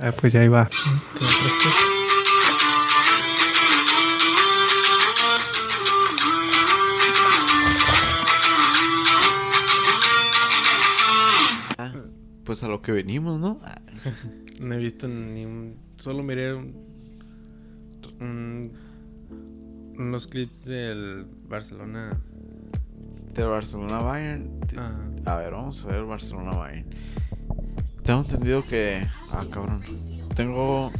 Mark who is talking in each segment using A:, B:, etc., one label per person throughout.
A: Ah, pues ya iba.
B: ¿Qué otras cosas?
C: Pues a lo que venimos, ¿no? Ah,
B: No he visto ni un... Solo miré un, un- unos clips del Barcelona.
C: Del Barcelona Bayern.
B: Ah,
C: A ver, vamos a ver Barcelona Bayern. Tengo entendido que. Ah, cabrón. Tengo.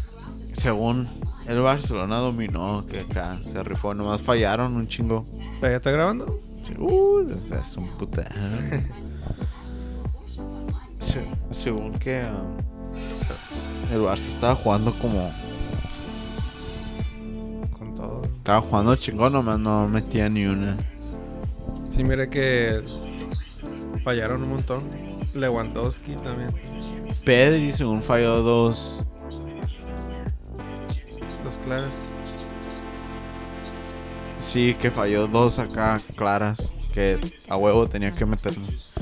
C: Según el Barcelona dominó, que acá se rifó. Nomás fallaron un chingo.
B: ¿Ya está grabando?
C: Sí, Uh, es, un puta. Se- según que. ah, el Barça estaba jugando como.
B: Con todo.
C: Estaba jugando chingón, nomás no metía ni una.
B: Sí, miré que fallaron un montón. Lewandowski también.
C: Pedri, según falló dos.
B: Los claros.
C: Sí, que falló dos acá claras. Que a huevo tenía que meterlos.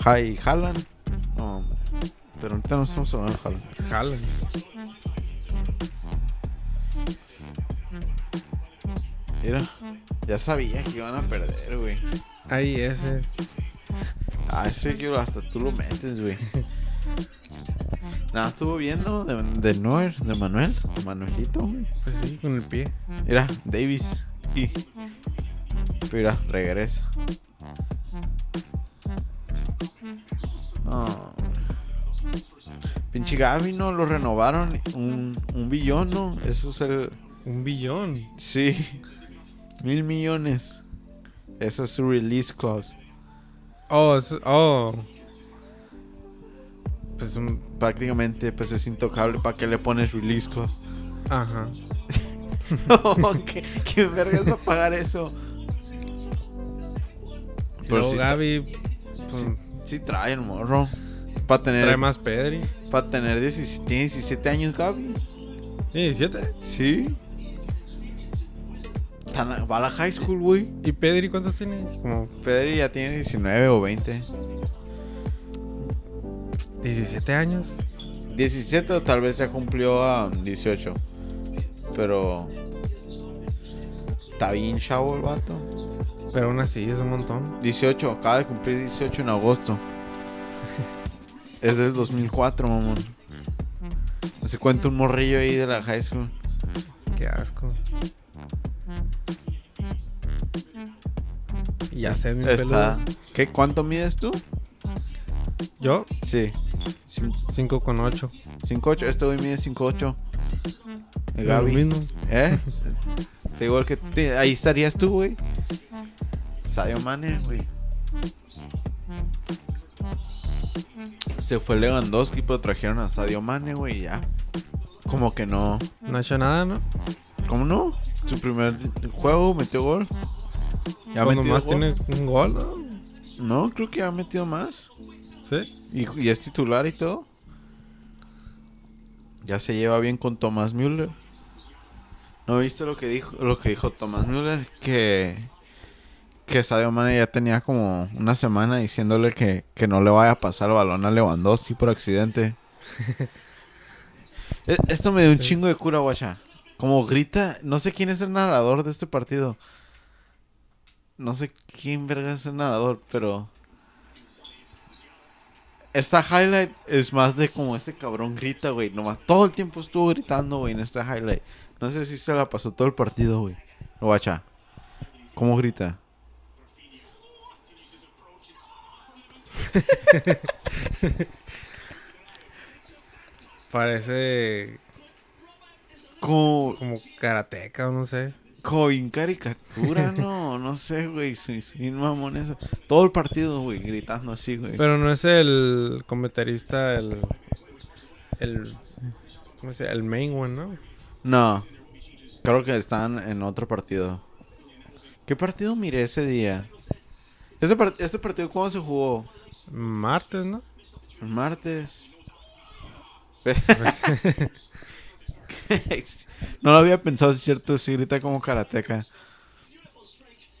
C: Hi, Haaland. No, pero ahorita no estamos hablando de Haaland.
B: Jalan.
C: Mira, ya sabía que iban a perder, güey.
B: Ahí ese.
C: Ah, ese que hasta tú lo metes, güey. Nada, estuvo viendo de, de Noer, de Manuel, Manuelito.
B: Pues sí, con el pie.
C: Mira, Davis. Y. Mira, regresa. No. Pinche Gaby, ¿no? Lo renovaron. Un, un billón, ¿no? Eso es el.
B: Un billón.
C: Sí. Mil millones. Esa es su release clause.
B: Oh, es- oh. Pues un.
C: Prácticamente, pues es intocable. ¿Para qué le pones clause?
B: Ajá.
C: No, ¿qué, ¿qué vergas va a pagar eso? Pero
B: Luego
C: sí,
B: Gaby pues,
C: sí, sí trae el morro. Para tener,
B: trae más Pedri.
C: para tener 17, tiene 17 años, Gaby.
B: Sí, 17.
C: Sí. Va a la high school, güey.
B: ¿Y Pedri cuántos tiene? Como
C: Pedri ya tiene 19 o 20.
B: 17 años.
C: 17 o tal vez ya cumplió a 18. Pero. Está bien chavo el vato.
B: Pero aún así es un montón.
C: 18, acaba de cumplir 18 en agosto. es del 2004, mamón. Se cuenta un morrillo ahí de la high school.
B: Qué asco. Ya sé, mi
C: Está.
B: peludo.
C: ¿Qué? ¿Cuánto mides tú?
B: Yo,
C: Sí.
B: 5 con 8.
C: 5'8. Este güey mide 5'8. El
B: Lo
C: Gaby.
B: mismo.
C: ¿Eh? Te digo que te- ahí estarías tú, güey. Sadio Mane, güey. Se fue Lewandowski, pero trajeron a Sadio Mane, güey, ya. Como que no.
B: No ha hecho nada, ¿no?
C: ¿Cómo no? Su primer juego metió gol. Ya
B: Cuando
C: metido
B: más
C: gol.
B: tiene un gol, ¿no?
C: No, creo que ya ha metido más.
B: Sí.
C: Y, y es titular y todo. Ya se lleva bien con Thomas Müller. ¿No viste lo que dijo lo que dijo Thomas Müller? Que que Sadio Mane ya tenía como una semana diciéndole que, que no le vaya a pasar el balón a Lewandowski por accidente. E- Esto me dio un chingo de cura, guacha. Como grita, no sé quién es el narrador de este partido. No sé quién verga es el narrador, pero esta highlight es más de como este cabrón grita, güey. Nomás todo el tiempo estuvo gritando, güey, en esta highlight. No sé si se la pasó todo el partido, güey. Guacha. ¿Cómo grita?
B: Parece
C: Como,
B: como karateca no sé.
C: Como en caricatura, no, no sé, güey. Soy un mamón eso. Todo el partido, güey, gritando así, güey.
B: Pero no es el comentarista, el. El. ¿Cómo se llama? El main one, ¿no?
C: No. Creo que están en otro partido. ¿Qué partido miré ese día? Este, este partido, ¿cuándo se jugó?
B: Martes, ¿no?
C: El martes. no lo había pensado, es cierto. Sí, grita como karateca.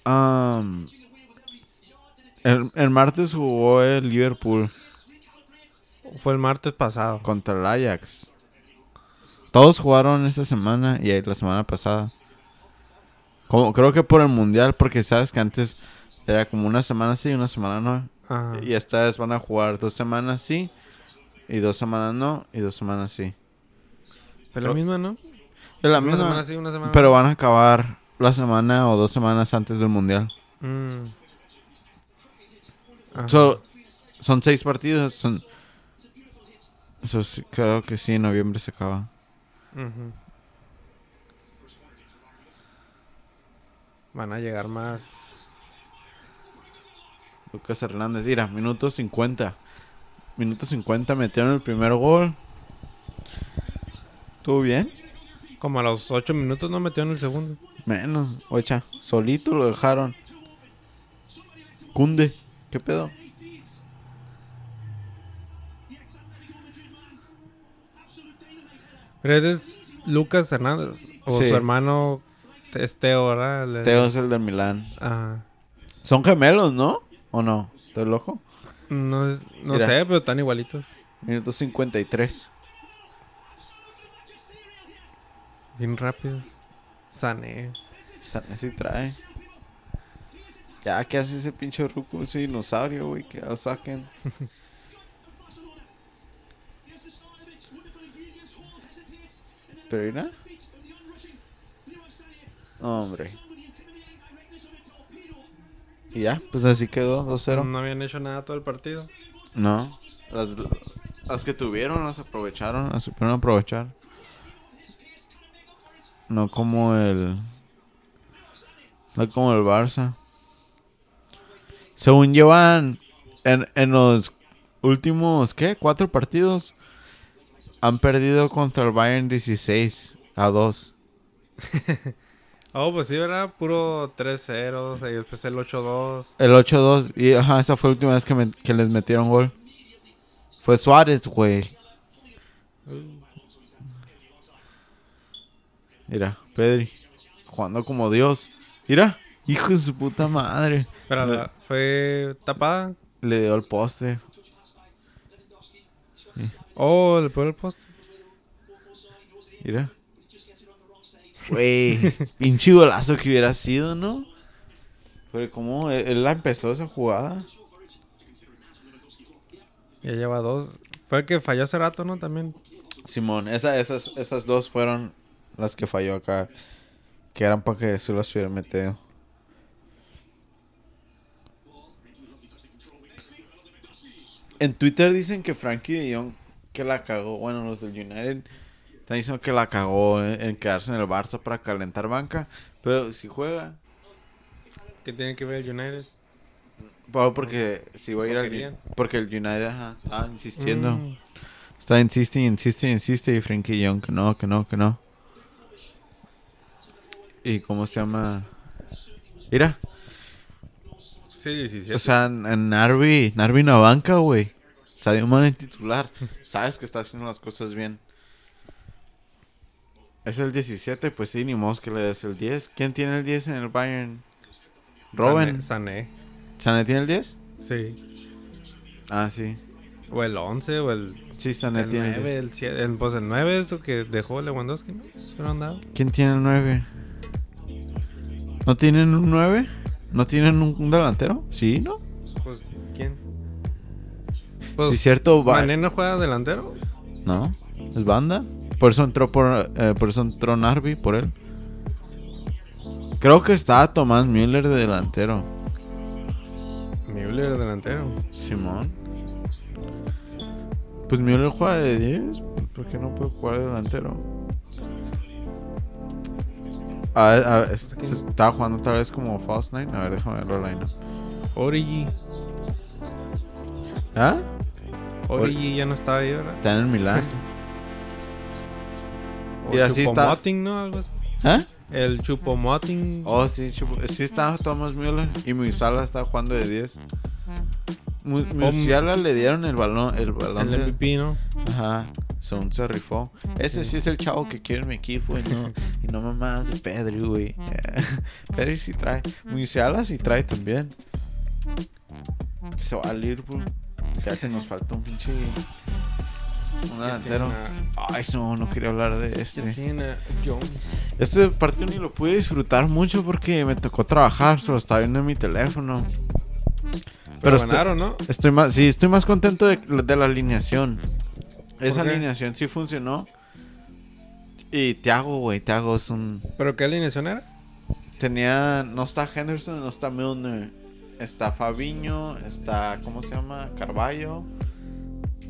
C: Am, el, el martes jugó el Liverpool.
B: fue el martes pasado.
C: contra el Ajax. Todos jugaron esta semana y la semana pasada. Como, creo que por el mundial, porque sabes que antes era como una semana sí y una semana no.
B: Ajá.
C: Y esta vez van a jugar dos semanas sí y dos semanas no y dos semanas sí.
B: Es la misma, ¿no?
C: Es la
B: una
C: misma,
B: semana sí, una semana
C: pero van a acabar la semana o dos semanas antes del mundial.
B: Mm.
C: So, son seis partidos. Son, so, sí, creo que sí, en noviembre se acaba.
B: Van a llegar más.
C: Lucas Hernández, mira, minuto 50. Minuto 50 metieron el primer gol. ¿Estuvo bien?
B: Como a los 8 minutos no metieron el segundo.
C: Menos, ocha, solito lo dejaron. Cunde, ¿qué pedo?
B: Pero es Lucas Hernández. O
C: Sí.
B: su hermano es Teo, ¿verdad?
C: Teo es el del Milán.
B: Ajá.
C: Son gemelos, ¿no? ¿O no? ¿Estoy loco?
B: No, es- no
C: Mira.
B: sé, pero están igualitos.
C: Minuto 53.
B: Bien rápido. Sané.
C: Sané sí trae. Ya, ¿qué hace ese pinche ruco? Ese dinosaurio, güey, que lo saquen. Pero mira. No, hombre. Y ya, pues así quedó, 2-0.
B: No habían hecho nada todo el partido.
C: No. Las, las que tuvieron las aprovecharon, las supieron aprovechar. No como el. No como el Barça. Según llevan en, en los últimos, ¿qué? Cuatro partidos. Han perdido contra el Bayern 16 a 2.
B: Oh, pues sí, ¿verdad? Puro 3-0, y después el 8-2.
C: El 8-2. Y ajá, esa fue la última vez que, me- que les metieron gol. Fue Suárez, güey. Mira, Pedri. Jugando como Dios. Mira, hijo de su puta madre.
B: Pero la- fue tapada.
C: Le dio el poste.
B: Oh, le pegó el poste.
C: Mira. Güey, pinche golazo que hubiera sido, ¿no? Pero como él, él la empezó esa jugada.
B: Ya lleva dos. Fue el que falló hace rato, ¿no? También.
C: Simón, esa, esas, esas dos fueron las que falló acá. Que eran para que se las hubiera metido. En Twitter dicen que Frankie de Jong que la cagó. Bueno, los del United están diciendo que la cagó en, en quedarse en el Barça para calentar banca. Pero si juega,
B: ¿Qué tiene que ver el United?
C: Pablo, porque si va a ir al. Porque el United ajá, estaba insistiendo.
B: Mm.
C: Está insiste, insiste, insiste y Frankie Young que no, que no, que no. ¿Y cómo se llama? Mira,
B: Sí, 17.
C: o sea, en Narvi, Narvi banca, güey. Sadio Mane titular. Sabes que está haciendo las cosas bien. Es el 17, pues sí, ni modo que le des el 10. ¿Quién tiene el 10 en el Bayern? Robin.
B: Sané.
C: ¿Sané tiene el 10?
B: Sí.
C: Ah, sí.
B: O el 11 o el,
C: Sí, Sané
B: el
C: tiene el
B: 9.
C: 10.
B: El, 7, el, pues el 9 es el que dejó Lewandowski, ¿no?
C: ¿Quién tiene el 9? ¿No tienen un 9? ¿No tienen un, un delantero? Sí, ¿no?
B: Pues, ¿quién?
C: Sí,
B: Pues,
C: cierto. va-
B: ¿Mané no juega delantero?
C: No, es banda. Por eso entró por, eh, por eso entró Narvi por él. Creo que está Tomás Müller de delantero.
B: Müller es delantero.
C: Simón. Pues Müller juega de 10. ¿Por qué no puede jugar de delantero? A ver, a ver, se estaba jugando tal vez como False Nine. A ver, déjame verlo line
B: Origi.
C: ¿Ah?
B: Origi ya no estaba ahí, ¿verdad?
C: Está en el Milán.
B: O
C: Y así está.
B: ¿no? Algo así.
C: ¿Ah?
B: El Chupomoting.
C: Oh, sí, chupo- sí está Thomas Müller y Musiala está jugando de 10. Mu- Musiala le dieron el balón, el balón.
B: el MVP, ¿no?
C: Ajá, son se rifó. Ese sí es el chavo que quiere en mi equipo y no, y no mamás de Pedri, güey. Pedri sí trae. Musiala sí trae también. Se va a Liverpool. Ya que nos falta un pinche Un delantero. Ay, no, no quería hablar de este. Este partido ni lo pude disfrutar mucho porque me tocó trabajar, solo estaba viendo en mi teléfono.
B: Pero,
C: Pero estoy-
B: ganaron, ¿no?
C: Estoy más, sí, estoy más contento de, de la alineación. Esa
B: qué?
C: alineación sí funcionó. Y Thiago, güey, Thiago es un...
B: ¿Pero qué alineación era?
C: Tenía... No está Henderson, no está Milner. Está Fabiño, está... ¿Cómo se llama? Carballo.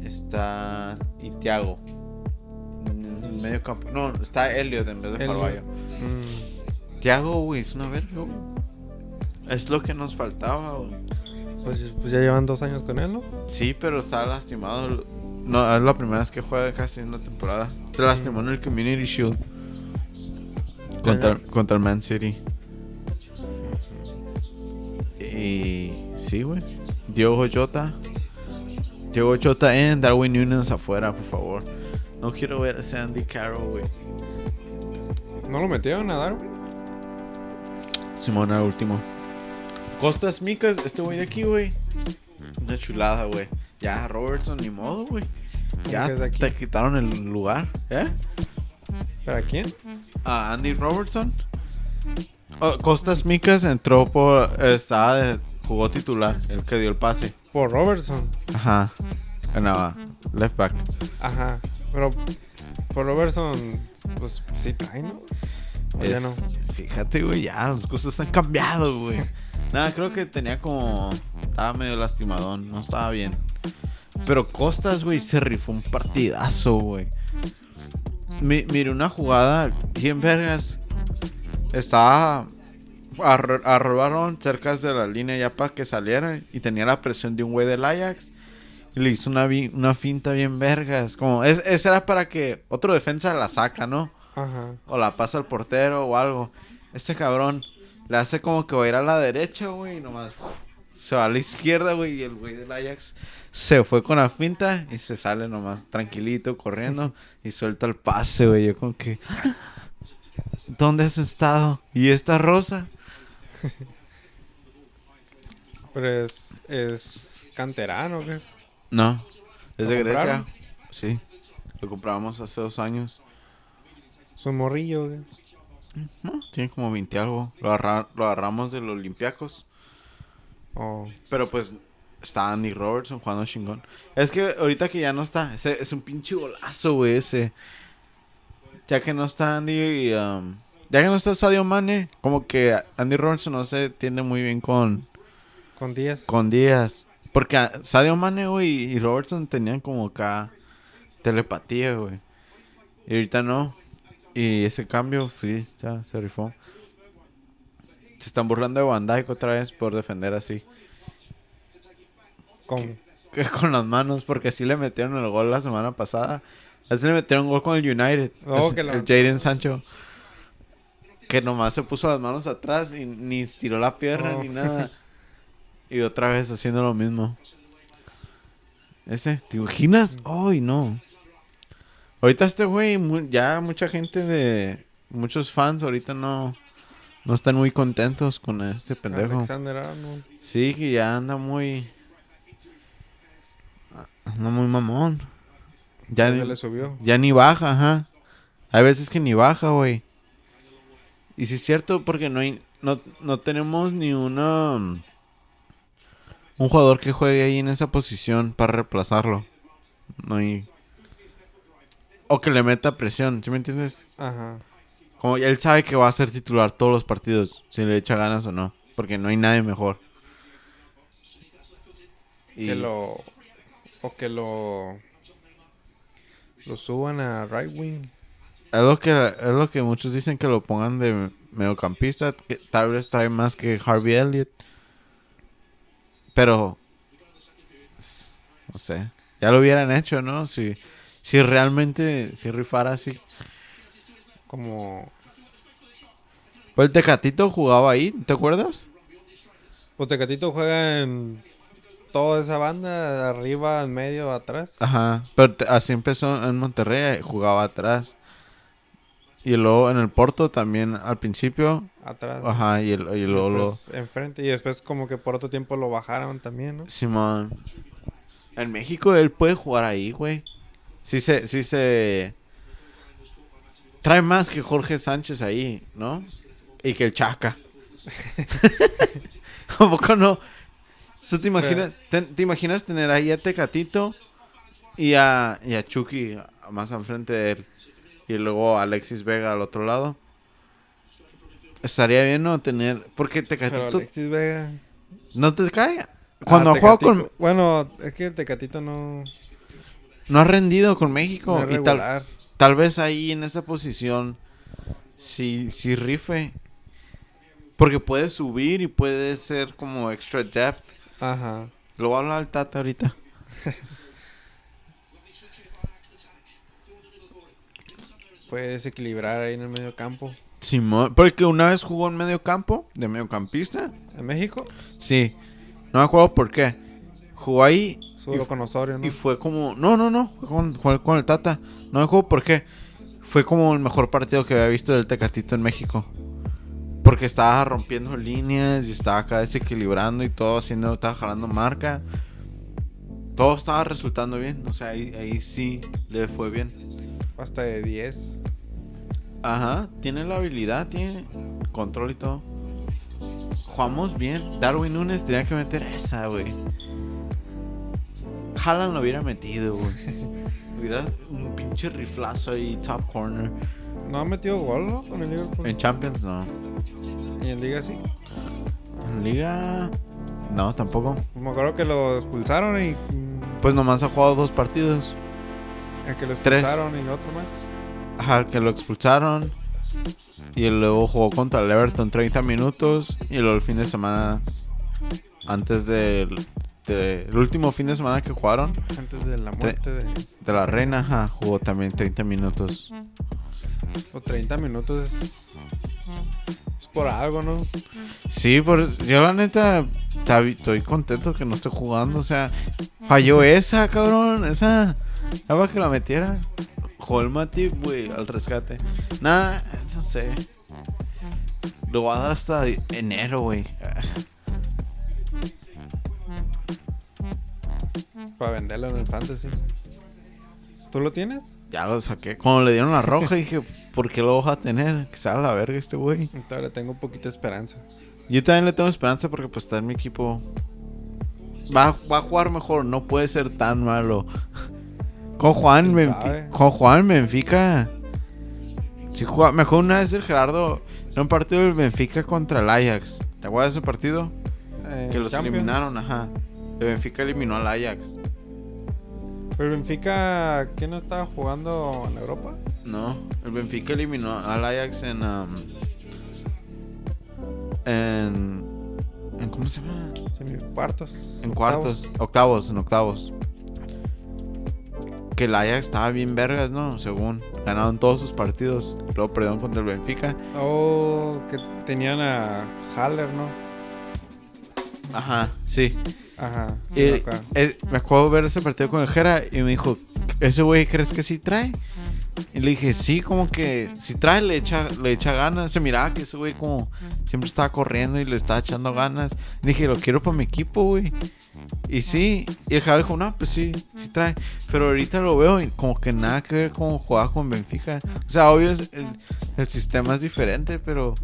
C: Está... Y Thiago. En el medio campo. No, está Elliot en vez de
B: Elliot.
C: Carballo.
B: Mm,
C: Thiago, güey, es una verga, güey. Es lo que nos faltaba, güey.
B: Pues, pues ya llevan dos años con él, ¿no?
C: Sí, pero está lastimado. No, es la primera vez que juega casi en la temporada. Se lastimó en el Community Shield. Contra, contra el Man City. Y sí, güey. Diogo Jota. Diogo Jota en Darwin Nunes afuera, por favor. No quiero ver a ese Andy Carroll, güey.
B: ¿No lo metieron a Darwin?
C: Simón al último. Costas Micas, este güey de aquí, güey. Una chulada, güey. Ya, Robertson, ni modo, güey. Ya
B: es
C: te quitaron el lugar, ¿eh?
B: ¿Para quién?
C: A Andy Robertson. Oh, Costas Micas entró por. Estaba de- jugó titular, el que dio el pase.
B: Por Robertson.
C: Ajá. Ganaba. Left back.
B: Ajá. Pero por Robertson, pues sí trae, ¿no? O ya
C: Es-
B: no.
C: Fíjate, güey, ya las cosas han cambiado, güey. Nada, creo que tenía como. Estaba medio lastimadón, no estaba bien. Pero Costas, güey, se rifó un partidazo, güey. Mi- Mire, una jugada, 100 vergas. Estaba. arro- Arrobaron cerca de la línea ya para que saliera. Y tenía la presión de un güey del Ajax. Y le hizo una, una finta bien vergas. Como, es, esa era para que otro defensa la saca, ¿no?
B: Ajá.
C: o la pasa al portero o algo. Este cabrón le hace como que va a ir a la derecha, güey, y nomás uf, se va a la izquierda, güey, y el güey del Ajax se fue con la finta y se sale nomás tranquilito corriendo y suelta el pase, güey. Yo como que ¿Dónde has estado? ¿Y esta rosa?
B: Pero es, es canterano, ¿o ¿qué?
C: No, es
B: ¿Lo
C: de Grecia. Sí. Lo compramos hace dos años.
B: Su morrillo, ¿qué?
C: No, tiene como 20 algo. Lo, agarra- lo agarramos de los Olympiacos.
B: Oh,
C: Pero pues está Andy Robertson jugando chingón. Es que ahorita que ya no está, ese es un pinche golazo, güey, ese. Ya que no está Andy y, um, ya que no está Sadio Mane, como que Andy Robertson no se entiende muy bien con,
B: con 10.
C: con Díaz. Porque Sadio Mane, güey, y Robertson tenían como acá telepatía, güey. Y ahorita no. Y ese cambio, sí, ya se rifó. Se están burlando de Van Dijk otra vez por defender así.
B: Con,
C: que con las manos, porque así le metieron el gol la semana pasada. Así le metieron gol con el United.
B: Oh,
C: Es-
B: que
C: el Jaden Sancho. Que nomás se puso las manos atrás y ni estiró la pierna
B: Oh.
C: ni nada. Y otra vez haciendo lo mismo. Ese, ¿te imaginas? Ay, no. Ahorita este güey, mu- ya mucha gente de... Muchos fans ahorita no... No están muy contentos con este pendejo.
B: Alexander Arnold.
C: Sí, que ya anda muy. Anda muy mamón. Ya,
B: Ya
C: ni,
B: se le subió.
C: ya ni baja, ajá. Hay veces que ni baja, güey. Y sí es cierto, porque no hay. No, no tenemos ni una. Un jugador que juegue ahí en esa posición para reemplazarlo. No hay. O que le meta presión, ¿sí me entiendes?
B: Ajá.
C: Como él sabe que va a ser titular todos los partidos, si le echa ganas o no. Porque no hay nadie mejor. Y-
B: Que lo. O que lo. Lo suban a right wing.
C: Es lo que es lo que muchos dicen que lo pongan de mediocampista, que tal vez trae más que Harvey Elliott. Pero no sé, ya lo hubieran hecho, ¿no? Si si realmente si rifara así.
B: Como.
C: Pues el Tecatito jugaba ahí, ¿te acuerdas?
B: Pues Tecatito juega en. Toda esa banda, arriba, en medio, atrás.
C: Ajá, pero te- así empezó en Monterrey, jugaba atrás. Y luego en el Porto también al principio,
B: Atrás.
C: ajá, y, el, y luego lo
B: enfrente. Y después, como que por otro tiempo lo bajaron también, ¿no?
C: Simón. En México él puede jugar ahí, güey. Sí se, sí se... Trae más que Jorge Sánchez ahí, ¿no? Y que el Chaca. ¿A poco no? ¿Tú te imaginas, te, te imaginas tener ahí a Tecatito y a, y a Chucky más al frente de él? Y luego a Alexis Vega al otro lado. Estaría bien no tener... Porque
B: Pero
C: Tecatito...
B: Alexis Vega.
C: ¿No te cae? Cuando
B: Ah,
C: ha jugado
B: Tecatito-
C: con...
B: Bueno, es que el Tecatito no.
C: No ha rendido con México.
B: no
C: y tal, tal vez ahí en esa posición sí, sí rife. Porque puede subir y puede ser como extra depth.
B: Ajá.
C: Lo voy a hablar al Tata ahorita.
B: Puedes equilibrar ahí en el medio campo.
C: Simón, porque una vez jugó en medio campo, de mediocampista.
B: ¿En México?
C: Sí. No me acuerdo por qué. Jugó ahí Y- fue como... No, no, no. Fue con, con el Tata. No me acuerdo por qué. Fue como el mejor partido que había visto del Tecatito en México. Porque estaba rompiendo líneas y estaba acá desequilibrando y todo haciendo, estaba jalando marca. Todo estaba resultando bien. O sea, ahí, ahí sí le fue bien.
B: Hasta de 10.
C: Ajá, tiene la habilidad, tiene control y todo. Jugamos bien. Darwin Nunes tenía que meter esa, güey. Haaland lo hubiera metido, güey. hubiera un pinche riflazo ahí, top corner.
B: No ha metido gol, ¿no? Con el Liverpool.
C: En Champions no.
B: Y en Liga sí.
C: En Liga. No, tampoco.
B: Me acuerdo que lo expulsaron y.
C: Pues nomás ha jugado dos partidos.
B: El que lo
C: Tres.
B: expulsaron y otro más.
C: Ajá, el que lo expulsaron. Y luego jugó contra el Everton 30 minutos. Y luego el fin de semana. Antes del. De- el último fin de semana que jugaron.
B: Antes de la muerte de.
C: De la reina, ajá, jugó también 30 minutos.
B: Los 30 minutos es. Es por algo, ¿no?
C: Sí, por yo la neta ta- estoy contento que no esté jugando, o sea, falló esa, cabrón, esa, para que la metiera. Matip, güey, al rescate. Nada, no sé. Lo voy a dar hasta enero, güey.
B: Para venderlo en el fantasy. ¿Tú lo tienes?
C: Ya lo saqué. Cuando le dieron la roja dije, ¿por qué lo vas a tener? Que se haga la verga este güey.
B: Todavía le tengo un poquito de esperanza.
C: Yo también le tengo esperanza porque pues está en mi equipo. Va, va a jugar mejor, no puede ser tan malo. Con Juan,
B: ¿Quién
C: Benfi-
B: sabe?
C: con Juan Benfica. Si juega, mejor una vez el Gerardo en un partido del Benfica contra el Ajax. ¿Te acuerdas de ese partido?
B: Eh,
C: que los
B: Champions.
C: eliminaron, ajá. El Benfica eliminó al Ajax.
B: Pero el Benfica, ¿quién no estaba jugando en Europa?
C: No, el Benfica eliminó al Ajax en. um, en. en ¿Cómo se llama?
B: Semicuartos.
C: En
B: octavos.
C: cuartos, octavos, en octavos. Que el Ajax estaba bien vergas, ¿no? Según. Ganaron todos sus partidos. Luego perdieron contra el Benfica.
B: Oh, que tenían a Haller, ¿no?
C: Ajá, sí.
B: Ajá.
C: Y,
B: me acuerdo.
C: eh, me acuerdo ver ese partido con el Jera y me dijo, ¿ese güey crees que sí trae? Y le dije, sí, como que si trae, le echa, le echa ganas. Se miraba que ese güey como siempre estaba corriendo y le estaba echando ganas. Le dije, lo quiero para mi equipo, güey. Y sí, y el Jara dijo, no, pues sí, sí trae. Pero ahorita lo veo y como que nada que ver con jugar con Benfica. O sea, obvio, es- el, el sistema es diferente, pero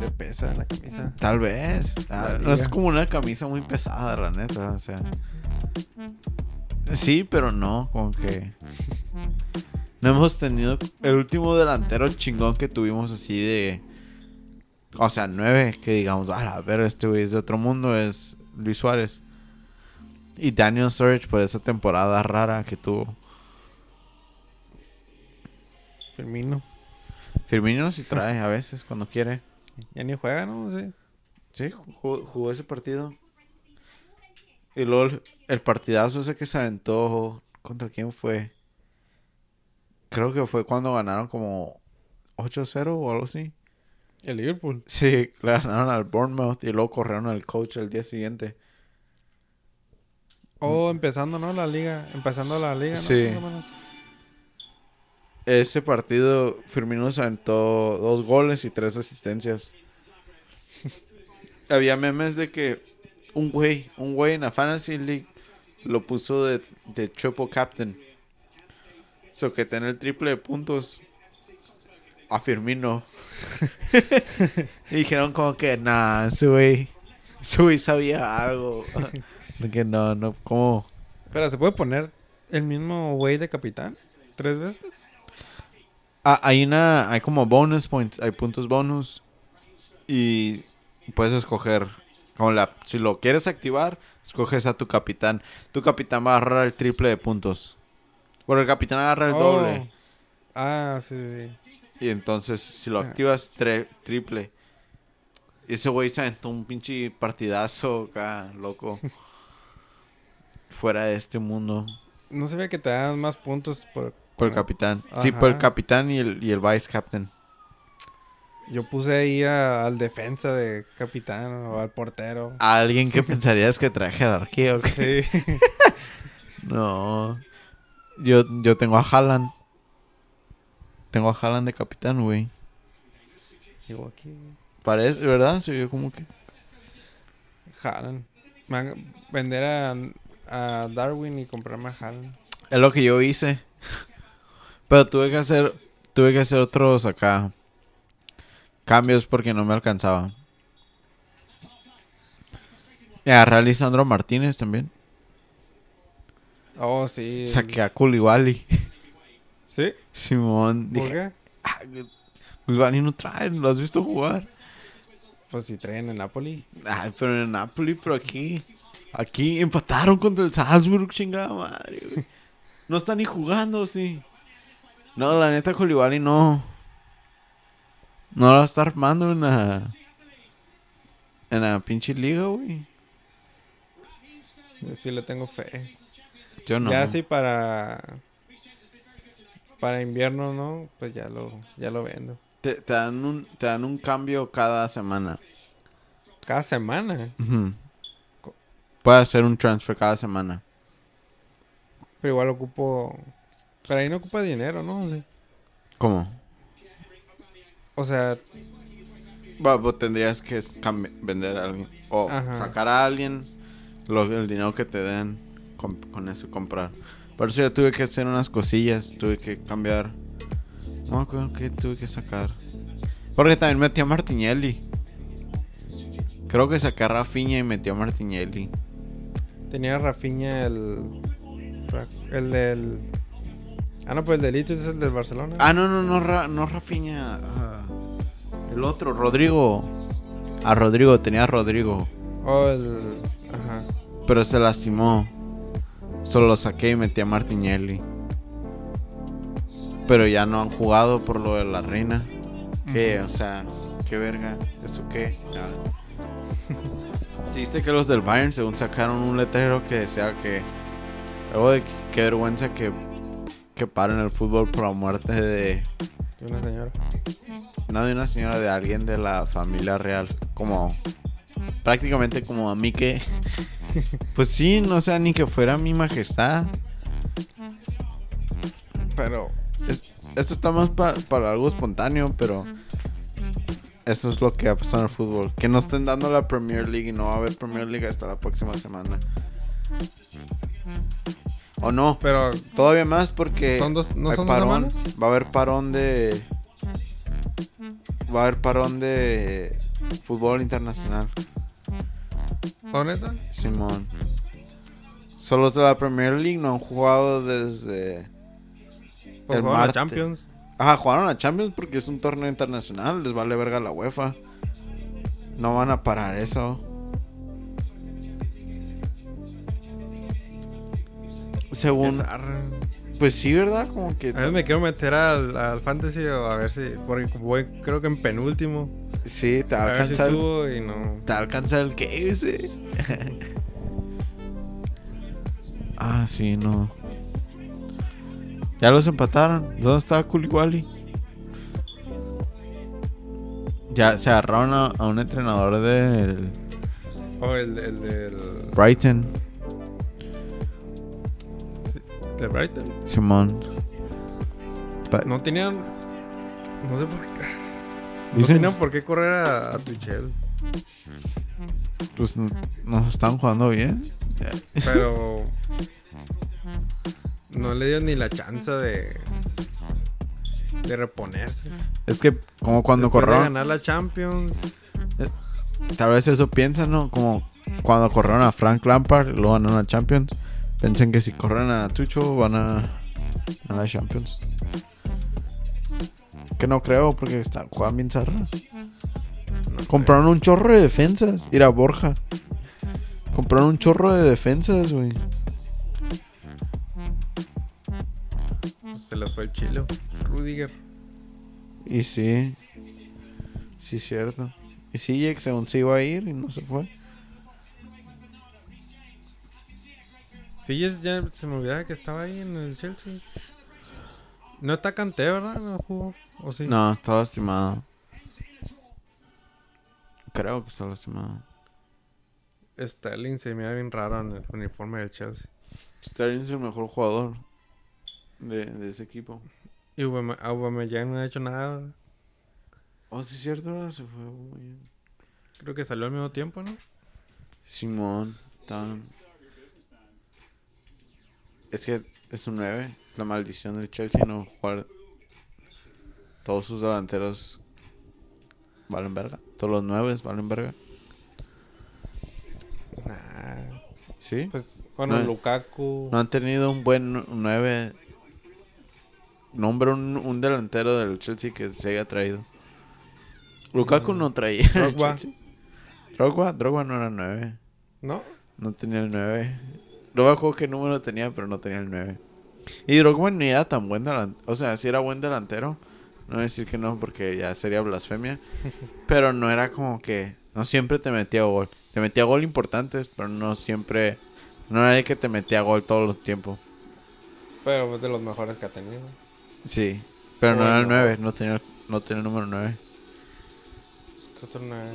B: Le, pesa la camisa.
C: tal vez. Ah, no es como una camisa muy pesada, la neta, o sea. Sí, pero no, como que. No hemos tenido. El último delantero chingón que tuvimos así de. O sea, nueve, que digamos, a la ver, este güey es de otro mundo, es Luis Suárez. Y Daniel Sturridge por esa temporada rara que tuvo.
B: Firmino.
C: Firmino sí trae a veces cuando quiere.
B: Ya ni juega, ¿no? Sí.
C: Sí, jugó, jugó ese partido. Y luego el, el partidazo ese que se aventó. ¿Contra quién fue? Creo que fue cuando ganaron como 8-0 o algo así.
B: El Liverpool.
C: Sí, le ganaron al Bournemouth y luego corrieron al coach el día siguiente.
B: Oh, empezando, ¿no? La liga. Empezando la liga, ¿no?
C: Sí. Ese partido Firmino se aventó dos goles y tres asistencias. Había memes de que un güey, un güey en la Fantasy League lo puso de, de triple captain. So que tiene el triple de puntos. A Firmino. y dijeron como que, nah, ese güey. Ese güey sabía algo. Porque no, no, ¿cómo?
B: Pero se puede poner el mismo güey de capitán tres veces.
C: Ah, hay una, hay como bonus points, hay puntos bonus. Y puedes escoger, como la, si lo quieres activar, escoges a tu capitán. Tu capitán va a agarrar el triple de puntos. Bueno, el capitán agarra el
B: Oh.
C: doble.
B: Ah, sí, sí.
C: Y entonces, si lo
B: Ah.
C: activas, tre- triple. Y ese güey se aventó un pinche partidazo acá, loco. Fuera de este mundo.
B: No se ve que te dan más puntos por...
C: Por el capitán. Sí, por el capitán y el, y el vice captain.
B: Yo puse ahí a- al defensa de capitán o al portero.
C: Alguien que pensarías que trae jerarquía, ¿o qué?
B: Sí.
C: No. Yo, yo tengo a Haaland. Tengo a Haaland de capitán, güey.
B: Digo aquí.
C: Parece, ¿verdad? Se vio como que...
B: Haaland. Vender a, a Darwin y comprarme a Haaland.
C: Es lo que yo hice. Pero tuve que hacer... Tuve que hacer otros acá... Cambios porque no me alcanzaba. Y agarré a Lisandro Martínez también.
B: Oh, sí.
C: Saqué a.
B: ¿Sí?
C: Simón.
B: ¿Por
C: Dije,
B: qué?
C: "Ah, no trae, ¿lo has visto jugar?
B: Pues si traen el Napoli.
C: Ay, pero en Napoli, pero aquí. Aquí empataron contra el Salzburg, chingada madre, güey. No está ni jugando, sí. No, la neta, Koulibaly no. No la está armando en la. En la pinche liga, güey.
B: Yo sí le tengo fe.
C: Yo no.
B: Ya sí para... Para invierno, ¿no? Pues ya lo, ya lo vendo.
C: Te, te dan un, te dan un cambio cada semana.
B: Cada semana.
C: Puedes hacer un transfer cada semana.
B: Pero igual ocupo... Pero ahí no ocupa dinero, ¿no? Sí.
C: ¿Cómo?
B: O sea,
C: vos tendrías que vender a alguien. O
B: Ajá.
C: sacar a alguien lo- el dinero que te den. Con, con eso comprar. Por eso yo tuve que hacer unas cosillas. Tuve que cambiar. No acuerdo que tuve que sacar. Porque también metí a Martinelli. Creo que saqué a Rafinha y metí a Martinelli.
B: tenía Rafinha el... El del... Ah, no, pues el de Leeds es el del Barcelona.
C: Ah, no, no, no, Ra- no Rafinha. ah, el otro, Rodrigo. A Rodrigo, tenía a Rodrigo.
B: Oh, el... Ajá.
C: Pero se lastimó. Solo lo saqué y metí a Martinelli. Pero ya no han jugado por lo de la reina. ¿Qué? O sea, qué verga. ¿Eso qué? ¿Sí viste que los del Bayern según sacaron un letrero que decía que... Luego de que- qué vergüenza que, que paren el fútbol por la muerte de...
B: De una señora.
C: No de una señora, de alguien de la familia real. Como... Prácticamente como a mí que... Pues sí, no sea ni que fuera mi majestad.
B: Pero...
C: Es- esto está más pa- para algo espontáneo, pero eso es lo que ha pasado en el fútbol. Que no estén dando la Premier League y no va a haber Premier League hasta la próxima semana. O no,
B: Pero...
C: todavía más porque
B: ¿Son dos- no
C: hay
B: son dos
C: parón.
B: semanas?
C: Va a haber parón de. Va a haber parón de fútbol internacional.
B: ¿Oh, neta?
C: Simón. Solo los de la Premier League no han jugado desde.
B: Pues
C: El
B: jugaron
C: martes.
B: Champions.
C: Ajá, jugaron a Champions porque es un torneo internacional. Les vale verga la UEFA. No van a parar eso. Según. Pues sí, ¿verdad? Como que.
B: A veces me quiero meter al, al Fantasy o a ver si... Porque voy creo que en penúltimo.
C: Sí, te va
B: A
C: a
B: ver si
C: alcanzar.
B: subo y no...
C: Te va a alcanzar el que ese. ah, sí, no. Ya los empataron. ¿Dónde estaba Koulibaly? Ya se agarraron a, a un entrenador del
B: Oh, el, el del...
C: Brighton,
B: del Brighton.
C: Simón.
B: No tenían... No sé por qué... No tenían por qué correr a, a Tuchel.
C: Pues nos están jugando bien.
B: Pero. No le dio ni la chance de. De reponerse.
C: Es que como cuando
B: Después de
C: corrieron,
B: ganar la Champions.
C: tal vez eso piensan, ¿no? Como cuando corrieron a Frank Lampard y luego ganaron a Champions. Piensan que si corren a Tucho van a ganar Champions. Que no creo porque está, juegan bien zarra.
B: no
C: Compraron un chorro de defensas. Ir a Borja. Compraron un chorro de defensas, güey.
B: Se les fue el chilo. Rudiger.
C: Y sí. Sí, cierto. Y sí, Jake según se iba a ir y no se fue.
B: Sí, ya, ya se me olvidaba que estaba ahí en el Chelsea. No está Canté, ¿verdad? No jugó. ¿O sí?
C: No, está lastimado. Creo que está lastimado.
B: Sterling se mira bien raro en el uniforme del Chelsea.
C: Sterling es el mejor jugador de, de ese equipo.
B: Y Aubame- Aubameyang no ha hecho nada.
C: Oh, sí, es cierto, se fue muy bien.
B: Creo que salió al mismo tiempo, ¿no?
C: Simón, tan. Es que es un 9. La maldición del Chelsea no jugar. Todos sus delanteros valen verga. Todos los 9 valen verga.
B: Nah.
C: ¿Sí?
B: Pues, bueno,
C: No.
B: Lukaku.
C: No han tenido un buen 9. Nombre un, un delantero del Chelsea que se haya traído. Lukaku no traía.
B: Drogba.
C: Drogba, Drogba no era 9.
B: ¿No?
C: No tenía el 9. No me acuerdo qué número tenía, pero no tenía el 9. Y Drogba ni era tan buen delantero. O sea, sí era buen delantero. No voy a decir que no, porque ya sería blasfemia. pero no era como que. No siempre te metía gol. Te metía gol importantes, pero no siempre. No era el que te metía gol todos los tiempos.
B: Pero es de los mejores que ha tenido.
C: Sí. Pero no era el
B: Bueno.
C: 9. No tenía, no tenía el número 9.
B: ¿Qué otro no es?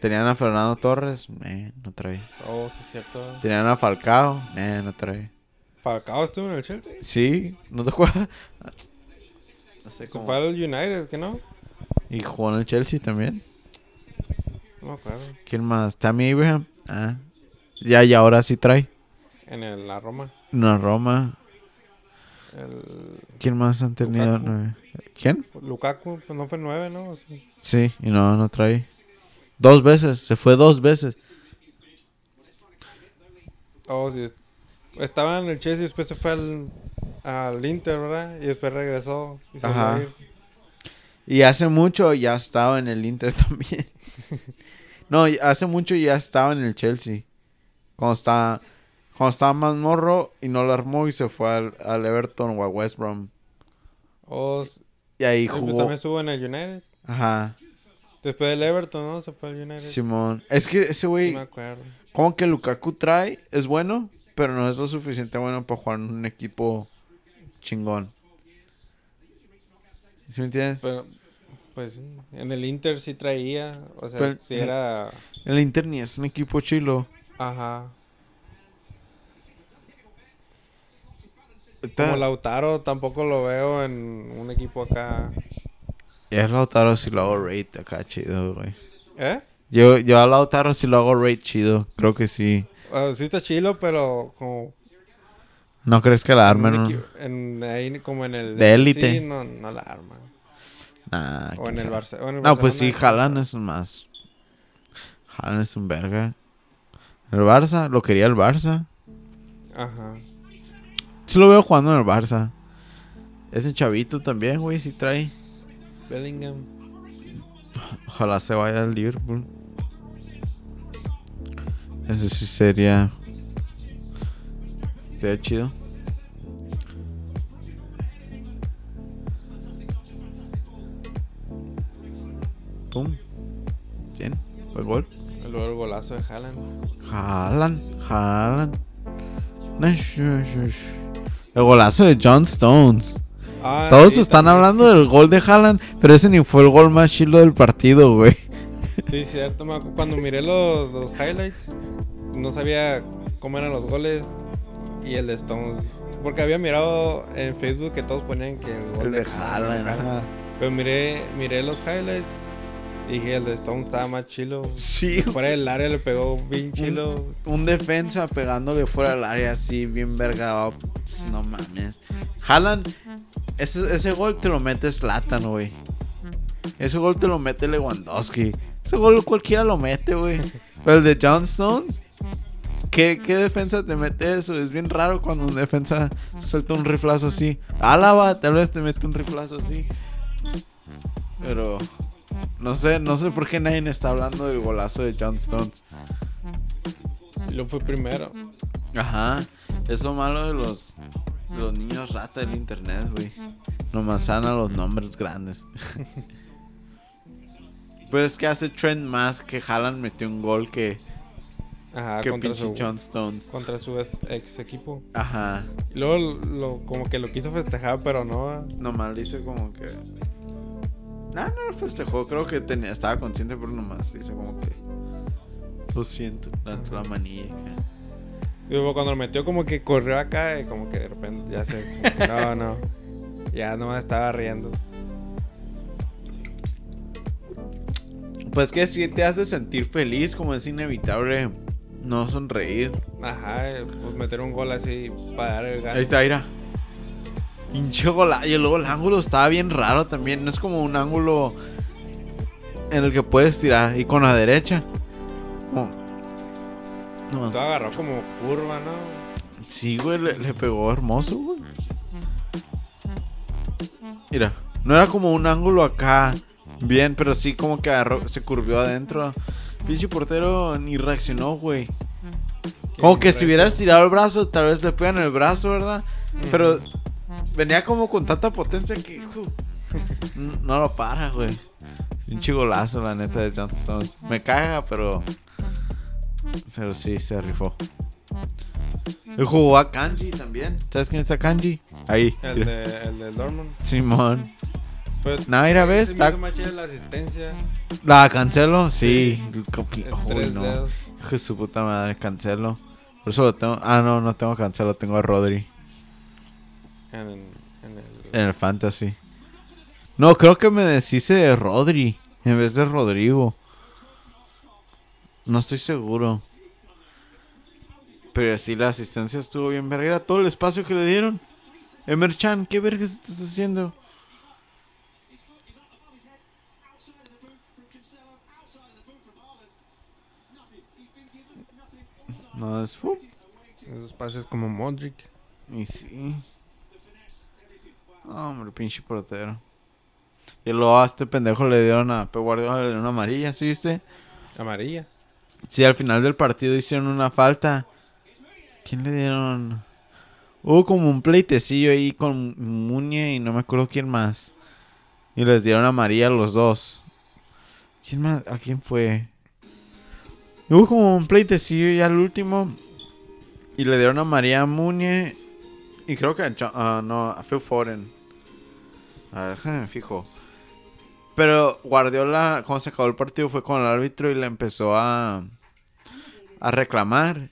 C: Tenían a Fernando Torres. Eh, no trae.
B: Oh, sí, es cierto.
C: Tenían a Falcao. Eh, no trae.
B: Falcao estuvo en el Chelsea.
C: Sí, ¿no te acuerdas? No sé
B: Se fue al United, ¿que no?
C: Y jugó en el Chelsea también.
B: No me acuerdo.
C: ¿Quién más? Tammy Abraham. Ah. Ya, y ahora sí trae.
B: En el, la Roma.
C: Una Roma.
B: El
C: ¿Quién más han tenido?
B: Lukaku.
C: ¿Quién?
B: Lukaku, pues no fue nueve, ¿no? Sí.
C: Sí, y no, no trae. Dos veces, se fue dos veces.
B: Oh, sí. es- Estaba en el Chelsea y después se fue al, al Inter, ¿verdad? Y después regresó. Y se a
C: Ajá.
B: ir.
C: Y hace mucho ya estaba en el Inter también. no, hace mucho ya estaba en el Chelsea. Cuando estaba, cuando estaba más morro y no lo armó y se fue al, al Everton o a West Brom.
B: Oh,
C: Y ahí
B: pues
C: jugó.
B: también estuvo en el United.
C: Ajal
B: Después del Everton, ¿no? Se fue al United.
C: Simón. Es que ese
B: No
C: güey,
B: me acuerdo.
C: como que Lukaku trae, es bueno, pero no es lo suficiente bueno para jugar en un equipo chingón. ¿Sí me entiendes?
B: Pero, pues sí. En el Inter sí traía. O sea,
C: Pero-
B: sí era.
C: El Inter ni es un equipo chilo.
B: Ajá. Como Lautaro tampoco lo veo en un equipo acá.
C: Ya es Lautaro si lo hago rate acá chido, güey.
B: ¿Eh?
C: Yo, yo a Lautaro si lo hago rate chido. Creo que sí.
B: Ah, sí está chilo, pero como
C: ¿No crees que la armen?
B: en, ahí como en el
C: De élite.
B: Sí, no, no la arma.
C: Nah,
B: O en el. Barce- o en el
C: No, pues sí,
B: Barcelona.
C: Haaland es un más. Haaland es un verga. El Barça, lo quería el Barça.
B: Ajá.
C: Sí lo veo jugando en el Barça. Ese chavito también, güey, sí trae.
B: Bellingham.
C: Ojalá se vaya al Liverpool. Ese sí sería. Sería chido. Pum. Bien. Buen gol.
B: Luego el golazo de Haaland.
C: Jalan, jalan. El golazo de John Stones.
B: Ah,
C: Todos
B: sí,
C: están
B: también.
C: hablando del gol de Haaland, pero ese ni fue el gol más chilo del partido, güey.
B: Sí, cierto. Cuando miré los, los highlights, no sabía cómo eran los goles y el de Stones. Porque había mirado en Facebook que todos ponían que el gol
C: El
B: de
C: de
B: Haaland,
C: Haaland.
B: Pero miré, miré los highlights Dije, el de Stone estaba más chilo.
C: Sí,
B: Fuera del área le pegó bien chilo.
C: un defensa pegándole fuera del área así, bien verga. No mames. Haaland, ese, ese gol te lo mete Slatan, güey. Ese gol te lo mete Lewandowski. Ese gol cualquiera lo mete, güey. Pero el de John Stones, ¿qué, ¿qué defensa te mete eso? Es bien raro cuando un defensa suelta un riflazo así. Álava tal vez te mete un riflazo así. Pero no sé, no sé por qué nadie está hablando del golazo de John Stones.
B: Y lo fue primero.
C: Ajá, es lo malo de los, de los niños rata del internet, güey. Nomás sana los nombres grandes. pues es que hace trend más que Haaland metió un gol que,
B: Ajá,
C: que
B: contra
C: pinche
B: su,
C: John Stones.
B: contra su ex, equipo.
C: Ajá,
B: Y luego lo, como que lo quiso festejar, pero no.
C: nomás dice como que... Ah, no lo festejó, creo que tenía, estaba consciente, pero nomás dice como que... Lo siento, levantó la manilla. que-
B: Y cuando lo metió, como que corrió acá y como que de repente ya se. que no, no. Ya nomás estaba riendo.
C: Pues que si te hace sentir feliz, como es inevitable no sonreír.
B: Ajá, eh, pues meter un gol así para dar el
C: Ahí
B: gano.
C: está, mira. Pinche gola- Y luego el ángulo estaba bien raro también. No es como un ángulo en el que puedes tirar. Y con la derecha. Oh. No,
B: Todo agarró como curva, ¿no?
C: sí, güey, le, le pegó hermoso, güey. Mira, no era como un ángulo acá. Bien, pero sí como que agarró, se curvió adentro. Pinche portero ni reaccionó, güey. Como que si hubieras tirado el brazo, tal vez le pegan el brazo, ¿verdad? Pero venía como con tanta potencia que no lo para, güey. Pinche golazo, la neta, de John Stones. Me caga, pero. Pero sí, se rifó. Él jugó a Kanji también. ¿Sabes quién es a Kanji? Ahí.
B: El de, el de Dortmund.
C: Simón.
B: Pues,
C: No, mira, ves, está-
B: la asistencia.
C: La cancelo, sí.
B: tres
C: no. Hijo de su puta madre, cancelo. Por eso lo tengo. Ah, no, no tengo cancelo, tengo a Rodri.
B: En, en el.
C: En el fantasy. No, creo que me deshice de Rodri en vez de Rodrigo. No estoy seguro. Pero sí, la asistencia estuvo bien verga. Era todo el espacio que le dieron. Emer Chan, ¿qué vergas estás haciendo? No, es...
B: Esos pases como Modric.
C: Y sí. No, hombre, pinche portero. Y luego a este pendejo le dieron a Pep Guardiola le dieron una amarilla, ¿sí viste?
B: Amarilla.
C: Sí, al final del partido hicieron una falta. ¿Quién le dieron? Hubo como un pleitecillo ahí con Muñe y no me acuerdo quién más. Y les dieron amarilla a los dos. ¿Quién más? ¿A quién fue? Hubo como un pleitecillo ya al último. Y le dieron a Muñe. Y creo que a, ah, no, a Phil Foden. Fijo. Pero Guardiola, cuando se acabó el partido, fue con el árbitro y le empezó a, a reclamar.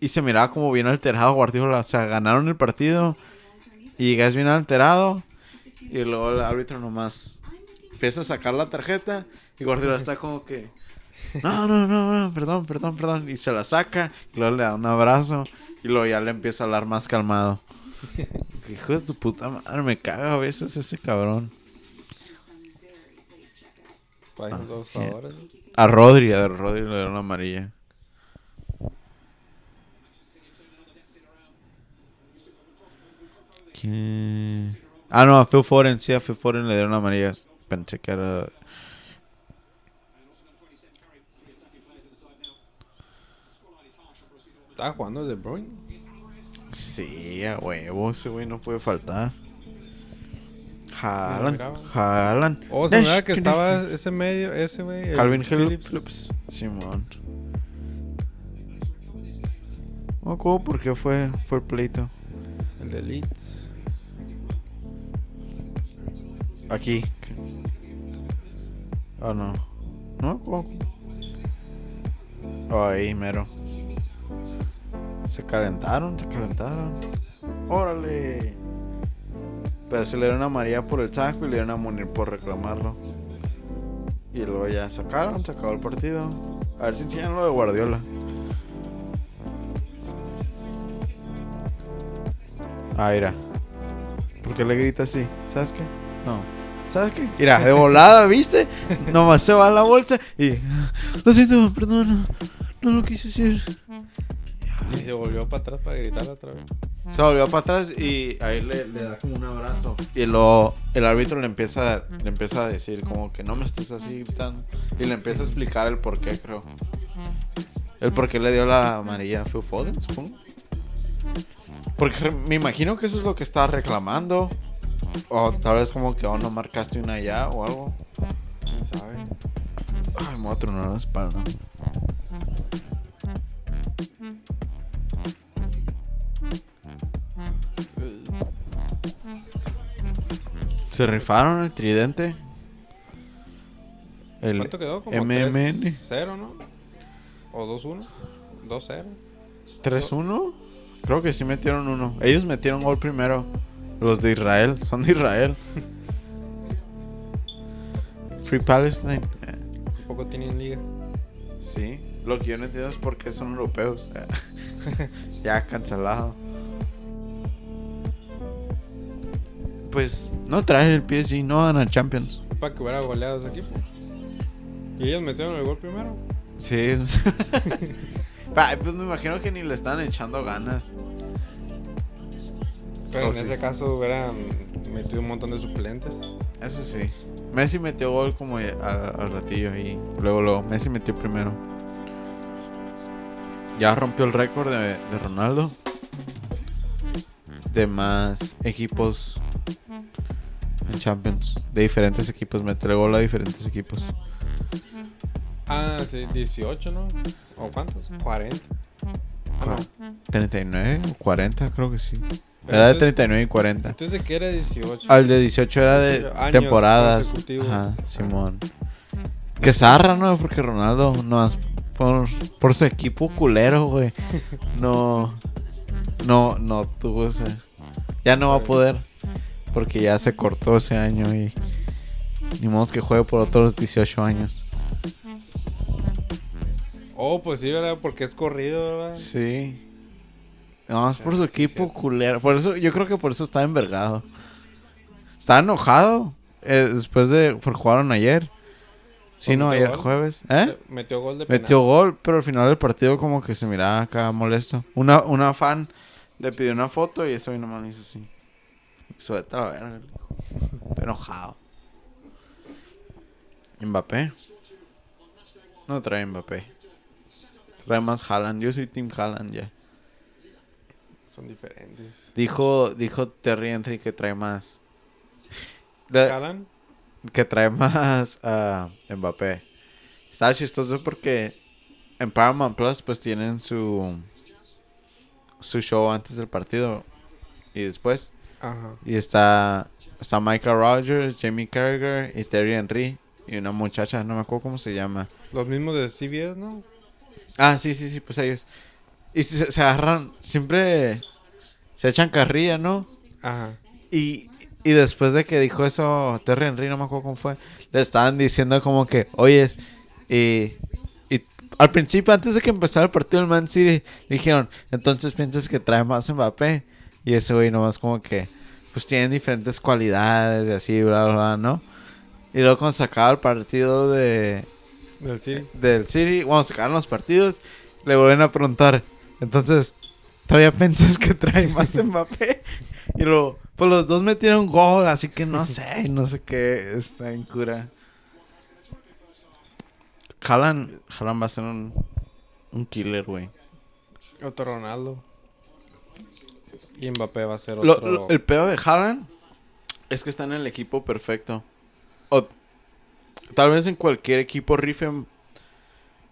C: Y se miraba como bien alterado Guardiola. O sea, ganaron el partido y es bien alterado. Y luego el árbitro nomás empieza a sacar la tarjeta y Guardiola está como que... No, no, no, no, perdón, perdón, perdón. Y se la saca y luego le da un abrazo y luego ya le empieza a hablar más calmado. Hijo de tu puta madre, me caga a veces ese cabrón.
B: Jugadores. ¿no?
C: A Rodri, a Rodri le dieron la amarilla. ¿Qué? Ah, no, a Phil Foden, sí, a Phil Foden le dieron la amarilla. Pensé que era...
B: Estaba jugando De Bruyne.
C: Sí, a huevo, ese güey no puede faltar. Jalan, jalan.
B: Oh, se miraba que estaba ese medio, ese güey.
C: Calvin
B: Phillips.
C: Simón. No, ¿cómo? ¿Por qué fue, fue el pleito?
B: El de Leeds.
C: Aquí. Ah, no. No, ¿cómo? Oh, ahí, mero. Se calentaron, se calentaron. Órale. Pero se le dieron a María por el saco y le dieron a Munir por reclamarlo. Y luego ya sacaron, se acabó el partido. A ver si enseñan lo de Guardiola. Ah, mira. ¿Por qué le grita así? ¿Sabes qué? No. ¿Sabes qué? Mira, de volada, ¿viste? Nomás se va a la bolsa y... Lo siento, perdona. No lo quise decir.
B: Y se volvió para atrás para gritar otra vez.
C: Se volvió para atrás y ahí le, da como un abrazo. Y lo, el árbitro le empieza, le empieza a decir como que no me estés así gritando. Y le empieza a explicar el por qué, creo. El por qué le dio la amarilla a Phil Foden, supongo. Porque me imagino que eso es lo que estaba reclamando. O tal vez como que oh, no marcaste una ya o algo.
B: ¿Quién sabe?
C: Ay, me voy a tronar la espalda. Se rifaron el tridente. El
B: ¿Cuánto quedó? Como
C: MMN
B: 3-0, ¿no? ¿O 2-1? 2-0.
C: 3-1. Creo que sí metieron uno. Ellos metieron gol primero. Los de Israel. Son de Israel. Free Palestine.
B: Tampoco tienen liga.
C: Sí. Lo que yo no entiendo es por qué son europeos. ya cancelado. Pues no trae el PSG, no van a Champions.
B: Para que hubiera goleado ese equipo. Y ellos metieron el gol primero.
C: Sí. Pues me imagino que ni le están echando ganas.
B: Pero
C: Oh,
B: en
C: sí.
B: ese caso hubieran metido un montón de suplentes.
C: Eso sí. Messi metió gol como al, al ratillo y luego luego Messi metió primero. Ya rompió el récord de, de Ronaldo. De más equipos Champions. De diferentes equipos. Metió gol a diferentes equipos.
B: Ah, sí, 18, ¿no? ¿O cuántos? 40.
C: Cua-
B: no.
C: 39 o 40 creo que sí.
B: Pero
C: Era de
B: entonces-
C: 39 y 40.
B: Entonces, ¿de qué era 18?
C: Al de 18 era de
B: 18 años
C: temporadas. Ajá. Simón. Que zarra, ¿no? Porque Ronaldo no por, por su equipo culero, güey. No. No, no tuvo ese. Ya no va a poder. Porque ya se cortó ese año y. Ni modo que juegue por otros 18 años.
B: Oh, pues sí, ¿verdad? Porque es corrido, ¿verdad?
C: Sí. No, es por su equipo culero. Por eso, yo creo que por eso está envergado. Está enojado. eh, después de. Porque jugaron ayer. Sí,
B: ¿Pues
C: no, ayer
B: gol?
C: jueves. ¿Eh?
B: Metió gol de penal.
C: Metió gol, pero al final del partido como que se miraba acá molesto. Una, una fan le pidió una foto y eso y nomás hizo así. Suelta la verga. Estoy enojado. Mbappé. No trae Mbappé. Trae más Haaland. Yo soy Team Haaland ya.
B: Son diferentes.
C: Dijo, dijo Terry Henry que trae más.
B: ¿Haaland?
C: que trae más a Mbappé. Está chistoso porque en Paramount Plus pues tienen su su show antes del partido y después
B: Ajá.
C: y está está Michael Rogers, Jamie Carragher y Terry Henry y una muchacha, no me acuerdo cómo se llama.
B: Los mismos de CBS, ¿no?
C: Ah, sí, sí, sí, pues ellos. Y se, se agarran, siempre se echan carrilla, ¿no?
B: Ajá.
C: Y, y después de que dijo eso Terry Henry, no me acuerdo cómo fue, le estaban diciendo como que, oyes, y, y al principio, antes de que empezara el partido del Man City, dijeron, entonces piensas que trae más Mbappé. Y ese güey nomás como que, pues tienen diferentes cualidades y así, bla, bla, bla, ¿no? Y luego cuando se acaba el partido de,
B: Del City.
C: del City, cuando se acaban los partidos, le vuelven a preguntar, entonces, ¿todavía piensas que trae más Mbappé? Y luego, pues los dos metieron gol, así que no sé, no sé qué está en cura. Haaland, Haaland va a ser un, un killer, güey.
B: Otro Ronaldo. Y Mbappé va a ser
C: Lo-
B: otro.
C: lo- el pedo de Haaland es que está en el equipo perfecto. O tal vez en cualquier equipo rife.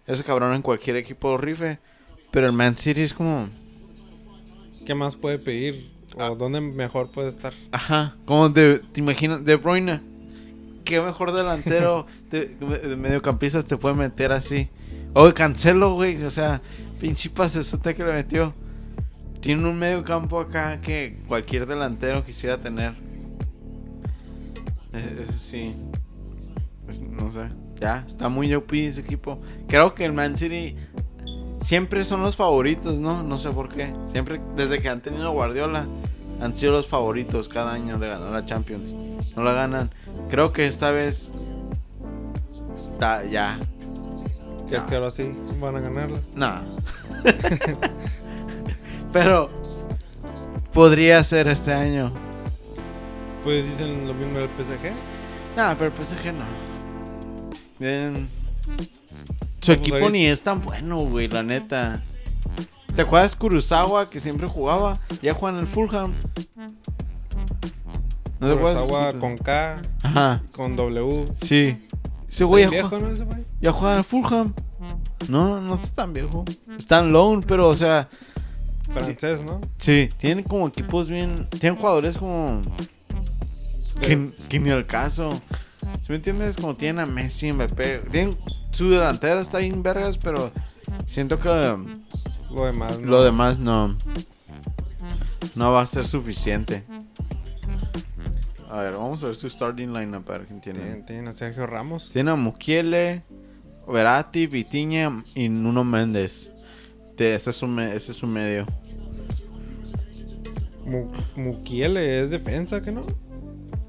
C: Ese cabrón en cualquier equipo rife. Pero el Man City es como...
B: ¿Qué más puede pedir?
C: Ah.
B: ¿O dónde mejor puede estar?
C: Ajá, como de, te imaginas, De Bruyne. Qué mejor delantero de, de mediocampistas te puede meter así. O Cancelo, güey, o sea, pinche pasesote que le metió. Tiene un medio campo acá que cualquier delantero quisiera tener. E- Eso sí. Es- no sé. Ya, está muy OP ese equipo. Creo que el Man City siempre son los favoritos, ¿no? No sé por qué. Siempre, desde que han tenido Guardiola, han sido los favoritos cada año de ganar la Champions. No la ganan. Creo que esta vez. ta- ya.
B: ¿Crees que ahora sí van a ganarla?
C: Nah. Pero. Podría ser este año.
B: Pues dicen lo mismo del PSG.
C: Nah, pero el PSG no. Bien. Su equipo ni es tan bueno, güey, la neta. ¿Te acuerdas Kurosawa que siempre jugaba? Ya juega en el Fulham. ¿No te acuerdas?
B: Kurosawa con K,
C: Ajá,
B: con W.
C: sí. Ese güey ya,
B: viejo,
C: juega-
B: ¿no? Ese güey.
C: ya juega en el Fulham. No, no está tan viejo. Está en loan, pero o sea,
B: Francés, ¿no?
C: sí, tienen como equipos bien. Tienen jugadores como. Que, que ni al caso. ¿Sí me entiendes? Como tienen a Messi, Mbappé. Tienen, su delantera está bien vergas, pero siento que
B: Lo demás, ¿no?
C: lo demás no. No va a ser suficiente. A ver, vamos a ver su starting lineup. A ver quién tiene.
B: A Sergio Ramos.
C: Tiene a Mukiele, Verati, Vitiña y Nuno Méndez. De, ese, es su me- ese es su medio.
B: Mu- Mukiele es defensa, ¿que no?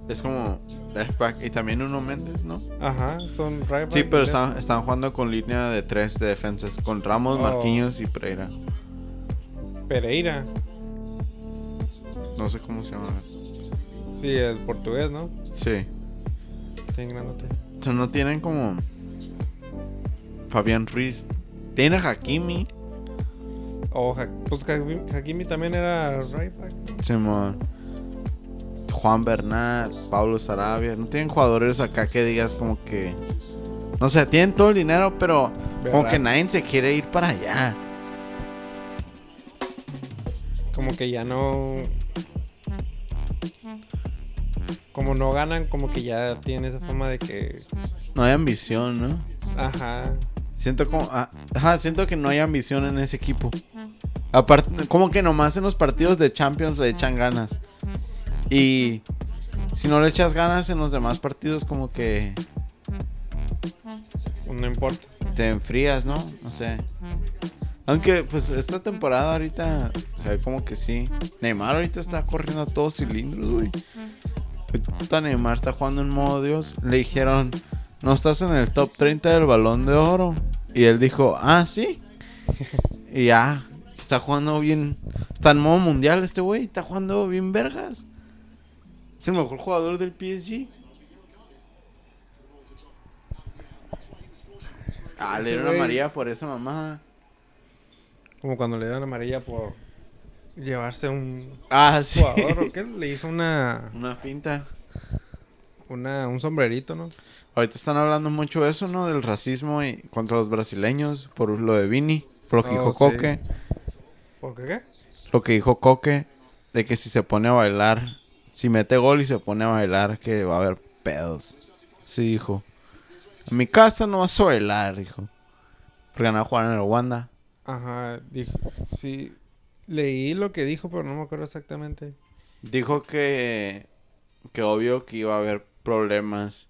C: Es como left back. Y también Nuno Méndez, ¿no?
B: Ajá, son right
C: Sí, pero están, están jugando con línea de tres de defensas. Con Ramos,
B: Oh.
C: Marquinhos y Pereira.
B: Pereira.
C: No sé cómo se llama.
B: Sí, el portugués, ¿no?
C: Sí.
B: Tienen grandote.
C: O sea, no tienen como. Fabián Ruiz. Tiene a Hakimi.
B: O pues Hakimi, también era right back.
C: Simón. Juan Bernat, Pablo Sarabia. No tienen jugadores acá que digas como que. No sé, tienen todo el dinero, pero como que nadie se quiere ir para allá.
B: Como que ya no. Como no ganan, como que ya tienen esa fama de que.
C: No hay ambición, ¿no?
B: Ajá.
C: Siento como. ah, ajá, siento que no hay ambición en ese equipo. Aparte, como que nomás en los partidos de Champions le echan ganas. Y si no le echas ganas en los demás partidos, como que
B: No importa.
C: te enfrías, ¿no? No sé. Aunque, pues, esta temporada ahorita se ve como que sí. Neymar ahorita está corriendo a todos cilindros, güey. Puta, Neymar está jugando en modo Dios. Le dijeron, no estás en el top 30 del balón de oro. Y él dijo, ah, sí. y ya, está jugando bien. Está en modo mundial este güey. Está jugando bien vergas. Es el mejor jugador del PSG. Ah, le dieron a
B: güey-
C: María por esa mamá.
B: Como cuando le dieron amarilla por llevarse un
C: Ah, sí.
B: jugador. ¿O qué? Le hizo una,
C: Una finta.
B: una. Un sombrerito, ¿no?
C: Ahorita están hablando mucho de eso, ¿no? Del racismo y contra los brasileños por lo de Vini, por lo que
B: Oh,
C: dijo
B: sí.
C: Coque,
B: ¿Por qué qué?
C: lo que dijo Coque de que si se pone a bailar, si mete gol y se pone a bailar que va a haber pedos. Sí dijo. En mi casa no vas a bailar, dijo. Porque van a jugar en el Wanda.
B: Ajá, dijo. Sí. Leí lo que dijo, pero no me acuerdo exactamente.
C: Dijo que que obvio que iba a haber problemas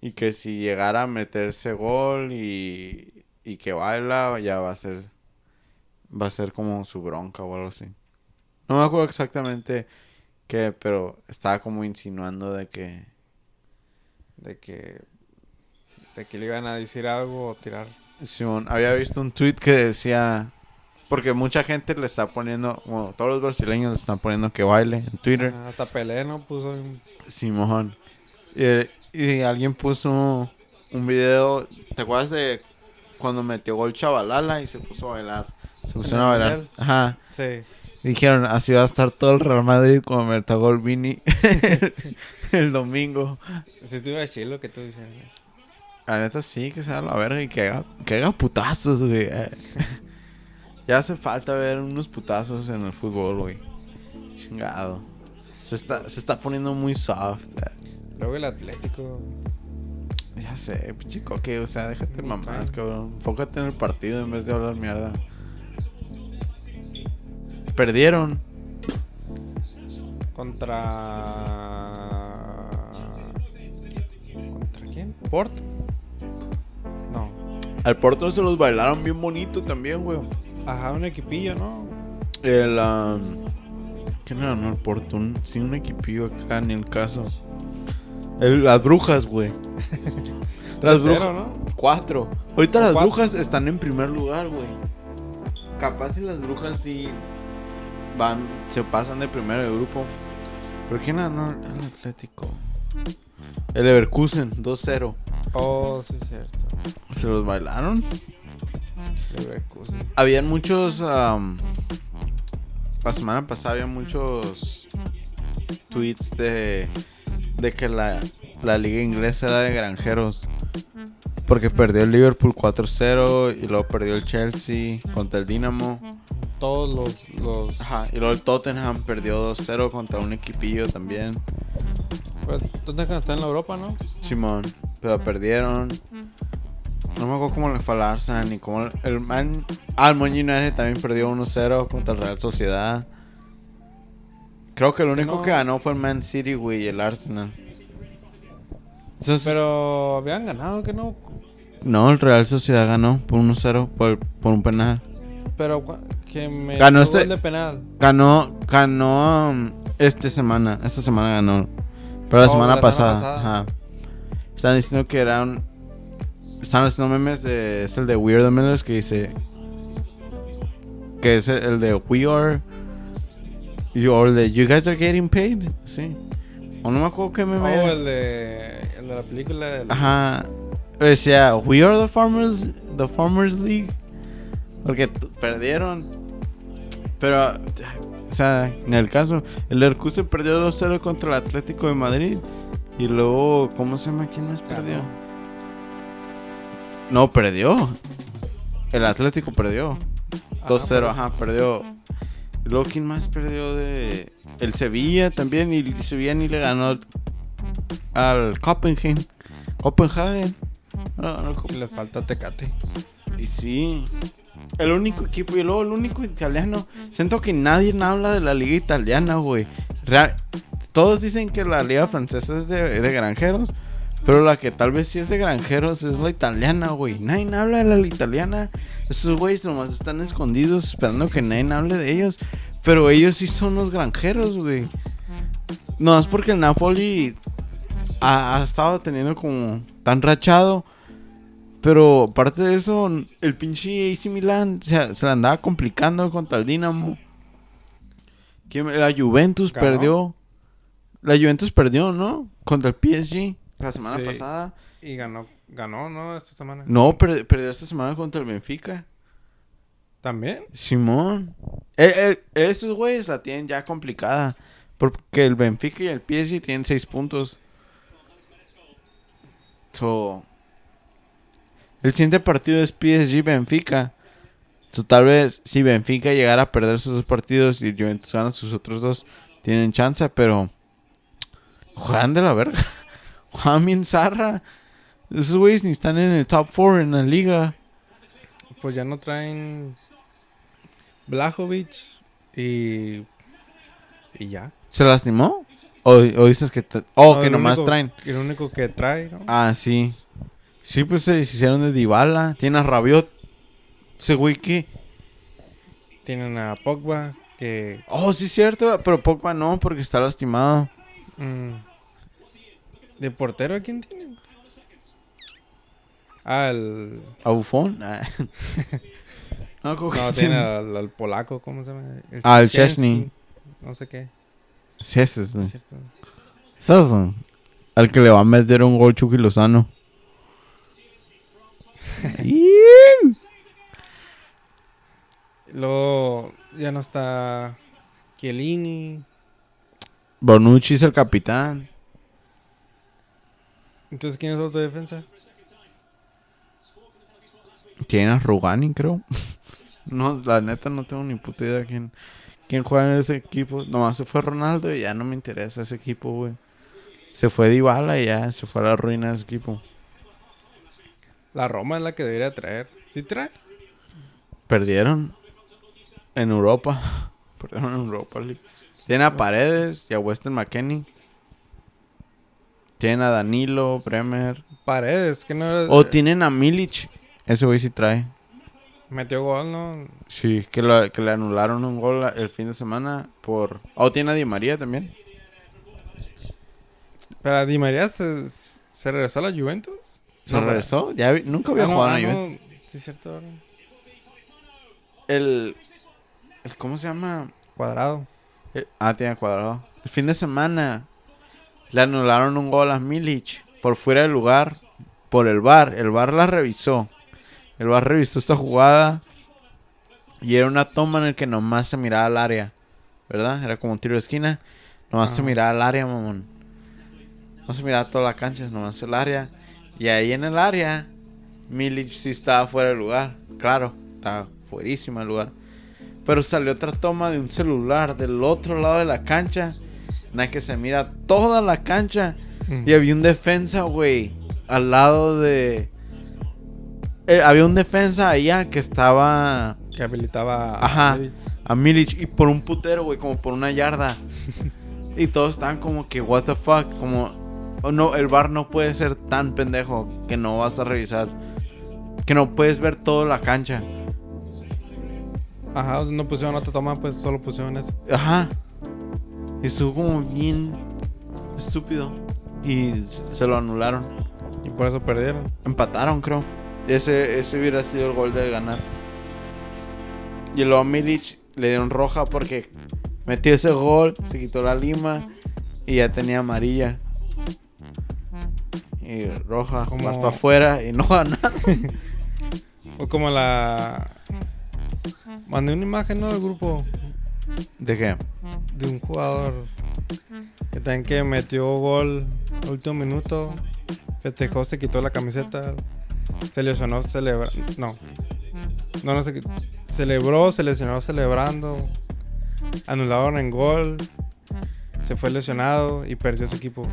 C: y que si llegara a meterse gol y, y que baila ya va a ser va a ser como su bronca o algo así. No me acuerdo exactamente qué, pero estaba como insinuando de que
B: De que. De que le iban a decir algo o tirar.
C: Simón había visto un tweet que decía porque mucha gente le está poniendo, bueno, todos los brasileños le están poniendo que baile en Twitter.
B: Ajá, hasta Pelé, ¿no? Puso un-
C: Simón. Y, y alguien puso un video. ¿Te acuerdas de cuando metió gol Chavalala y se puso a bailar? Se pusieron a bailar. Ajá.
B: Sí.
C: Dijeron, así va a estar todo el Real Madrid cuando metió gol Vini el domingo.
B: Si estuviera chilo que tú dices eso.
C: La neta sí, que sea la verga y que haga, que haga putazos, güey. Ya hace falta ver unos putazos en el fútbol, güey. Chingado. Se está, se está poniendo muy soft. eh.
B: Luego el Atlético.
C: Ya sé, chico, que, o sea, déjate
B: Muy
C: mamás, cabrón. Enfócate en el partido en vez de hablar mierda. Perdieron.
B: Contra. ¿Contra quién? Porto.
C: Al Porto se los bailaron bien bonito también, güey.
B: Ajá, un equipillo, ¿no?
C: El. Um, ¿Quién era? No, el Porto. Un, sí, un equipillo acá en el caso. El- las brujas, güey. las brujas.
B: ¿no?
C: Cuatro. Ahorita las
B: Cuatro.
C: brujas están en primer lugar, güey. Capaz si las brujas sí van, se pasan de primero de grupo. ¿Pero quién ganó el Atlético? El Leverkusen, 2-0.
B: Oh, sí, es cierto.
C: Se los bailaron.
B: Leverkusen.
C: Habían muchos. am, la semana pasada había muchos tweets de, de que la, la liga inglesa era de granjeros. Porque perdió el Liverpool 4-0 y luego perdió el Chelsea contra el Dinamo.
B: Todos los, los...
C: Ajá, y luego el Tottenham perdió 2-0 contra un equipillo también.
B: Pues, Tottenham está en la Europa, ¿no?
C: Simón, pero perdieron. No me acuerdo cómo le fue al Arsenal ni cómo el Man. Ah, el Man United también perdió 1-0 contra el Real Sociedad. Creo que el único
B: no.
C: que ganó fue el Man City, güey, y el Arsenal. Entonces,
B: Pero habían ganado, que no.
C: no, el Real Sociedad ganó por 1-0 por, por un penal.
B: Pero que me
C: Ganó este-
B: de penal.
C: Ganó, ganó um, esta semana. Esta semana ganó. Pero la
B: Oh,
C: semana
B: la
C: pasada.
B: semana pasada.
C: Ajá. Están diciendo que era un. Están haciendo memes de. Es el de Weird Millers que dice. Que es el, el de We are. You, or de You guys are getting paid. Sí. O no me acuerdo qué meme.
B: Oh, el de, el de la película. del-
C: Ajá. Decía, We are the Farmers, the Farmers League. Porque perdieron. Pero, o sea, en el caso, el Leverkusen perdió 2-0 contra el Atlético de Madrid. Y luego, ¿cómo se llama? ¿Quién más perdió? No, perdió. El Atlético perdió.
B: Ajá,
C: 2-0,
B: por eso.
C: ajá, perdió. Y luego, ¿quién más perdió de...? El Sevilla también. Y el Sevilla ni le ganó al Copenhagen. Copenhagen. No,
B: le falta Tecate.
C: y sí. El único equipo y luego el único italiano. Siento que nadie habla de la liga italiana, güey. Real- todos dicen que la liga francesa es de, de granjeros. Pero la que tal vez sí es de granjeros es la italiana, güey. Nadie habla de la italiana. Esos güeyes nomás están escondidos esperando que nadie hable de ellos. Pero ellos sí son los granjeros, güey. No, es porque el Napoli ha, ha estado teniendo como tan rachado. Pero aparte de eso, el pinche AC Milan se, se la andaba complicando contra el Dinamo. ¿Quién- La Juventus
B: Ganó.
C: perdió. La Juventus perdió, ¿no? Contra el PSG la semana
B: Sí.
C: pasada.
B: Y ganó, ganó, ¿no? Esta semana.
C: No, per- perdió esta semana contra el Benfica.
B: ¿También?
C: Simón. Eh, eh, esos güeyes la tienen ya complicada. Porque el Benfica y el PSG tienen seis puntos. So, el siguiente partido es PSG-Benfica. So, tal vez si Benfica llegara a perder sus dos partidos y Juventus gana sus otros dos, tienen chance, pero juegan de la verga. Juegan bien zarra. Esos güeyes ni están en el top 4 en la liga.
B: Pues ya no traen Blajovic y. Y ya.
C: ¿Se lastimó? ¿O, o dices que... te- oh,
B: No,
C: que nomás
B: único-
C: traen.
B: El único que trae, ¿no?
C: Ah, sí. Sí, pues se hicieron de Dybala. Tiene a Rabiot. Ese güey que...
B: Tienen a Pogba, que.
C: Oh, sí cierto. Pero Pogba no, porque está lastimado.
B: mm, ¿De portero a quién tienen? Ah, el.
C: ¿A Buffon? Ah. no, ¿cómo que
B: No,
C: tiene?
B: tiene al, al polaco, ¿cómo se llama?
C: Ah, el
B: Szczęsny,
C: Szczęsny.
B: No sé qué.
C: Ese es, Al que le va a meter un gol Chucky Lozano.
B: Luego ya no está Chiellini.
C: Bonucci es el capitán.
B: Entonces, ¿quién es otro defensa?
C: Tiene a Rugani, creo. no, la neta no tengo ni puta idea quién, quién juega en ese equipo. Nomás se fue Ronaldo y ya no me interesa ese equipo, güey. Se fue Dybala y ya se fue a la ruina de ese equipo.
B: La Roma es la que debería traer. ¿Sí trae?
C: Perdieron en Europa. Perdieron en Europa League. Tienen a Paredes y a Weston McKenney. Tienen a Danilo, Bremer.
B: Paredes, que no.
C: O tienen a Milic. Ese güey sí trae.
B: Metió gol, ¿no?
C: Sí, que, lo- que le anularon un gol el fin de semana por... Oh, tiene a Di María también.
B: Pero Di María se, se regresó a la Juventus.
C: ¿Se
B: No,
C: regresó? Ya vi- nunca había
B: Ah, no,
C: jugado
B: ah,
C: en la
B: no,
C: Juventus.
B: Sí, es cierto.
C: El, el... ¿Cómo se llama?
B: Cuadrado.
C: El- ah, tiene cuadrado. El fin de semana le anularon un gol a Milic por fuera del lugar por el VAR. El VAR la revisó. El VAR revisó esta jugada y era una toma en el que nomás se miraba al área. ¿Verdad? Era como un tiro de esquina. Nomás se miraba al área, mamón. No se miraba toda la cancha, nomás el área. Y ahí en el área, Milic sí estaba fuera del lugar. Claro, estaba fuerísima el lugar. Pero salió otra toma de un celular del otro lado de la cancha. En la que se mira toda la cancha.
B: Mm.
C: Y había un defensa, güey. Al lado de. Eh, había un defensa allá que estaba
B: Que habilitaba a. Milic.
C: a Milic y por un putero, güey, como por una yarda. y todos estaban como que, what the fuck, como, oh, no, el bar no puede ser tan pendejo que no vas a revisar, que no puedes ver toda la cancha.
B: Ajá, o sea, no pusieron otra toma, pues solo pusieron eso.
C: Ajá. Y estuvo como bien estúpido. Y se lo anularon.
B: Y por eso perdieron.
C: Empataron, creo. Ese, ese hubiera sido el gol de ganar. Y luego a Milic le dieron roja porque metió ese gol, se quitó la lima y ya tenía amarilla. Y roja,
B: Como-
C: más para afuera y no ganaron.
B: O como la. Mandé una imagen, ¿no? Del grupo
C: ¿De qué?
B: de un jugador que también que metió gol al último minuto. Festejó, se quitó la camiseta. Se lesionó, celebra. No. No, no se quitó. Celebró, se lesionó celebrando. Anularon en gol. Se fue lesionado y perdió su equipo.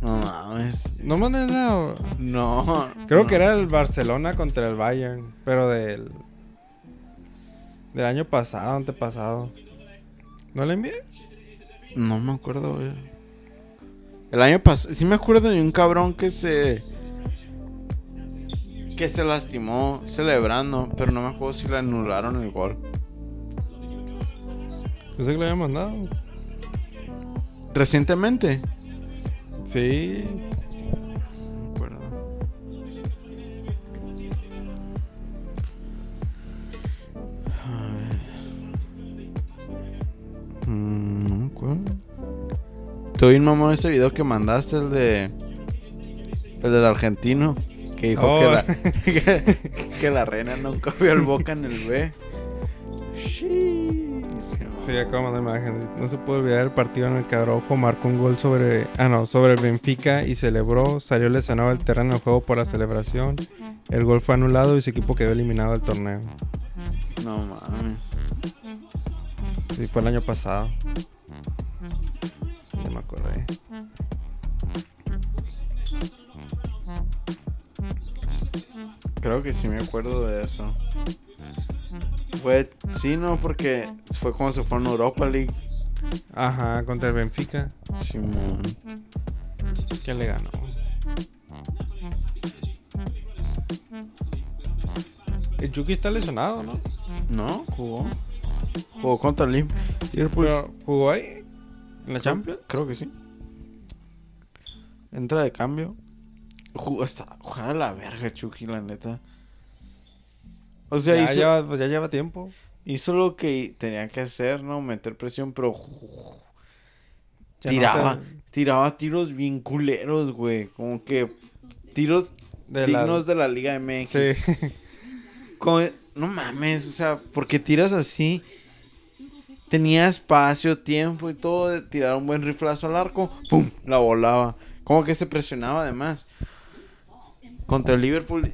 C: No mames.
B: No mandé nada.
C: No.
B: Creo
C: no.
B: que era el Barcelona contra el Bayern, pero del del año pasado, antepasado. ¿No le envié?
C: No me acuerdo, güey. El año pasado, sí me acuerdo de un cabrón que se. Que se lastimó celebrando, pero no me acuerdo si le anularon el gol.
B: Pensé que le había mandado.
C: Recientemente.
B: Sí.
C: No me acuerdo. A ver. Mm, no me acuerdo. Estoy mamón ese video que mandaste, el de. El del argentino. Que dijo
B: Oh.
C: que, la, que, que la reina nunca vio el boca en el B. Sí.
B: Sí, acabo de imágenes. No se puede olvidar el partido en el que Araujo marcó un gol sobre, ah no, sobre el Benfica y celebró. Salió lesionado del terreno de juego por la celebración. El gol fue anulado y su equipo quedó eliminado del torneo.
C: No mames.
B: Sí, fue el año pasado. Sí, me acordé.
C: Creo que sí me acuerdo de eso. Fue, sí, no, porque fue cuando se fue en Europa League.
B: Ajá, contra el Benfica.
C: Simón.
B: ¿Quién le ganó? El Chucky está lesionado, ¿no?
C: No, jugó. Jugó contra el Liverpool.
B: ¿Jugó ahí? ¿En la Champions?
C: Creo que sí. Entra de cambio. Hasta. Ojalá la verga, Chucky, la neta. O sea,
B: ya,
C: hizo,
B: lleva, pues ya lleva tiempo.
C: hizo lo que tenía que hacer, ¿no? Meter presión, pero.
B: No
C: tiraba. Tiraba tiros bien culeros, güey. Como que. Tiros
B: De la-
C: dignos de la Liga MX.
B: Sí.
C: Como- no mames, o sea, porque tiras así. Tenía espacio, tiempo y todo de tirar un buen riflazo al arco. ¡Pum! La volaba. Como que se presionaba además. Contra el Liverpool.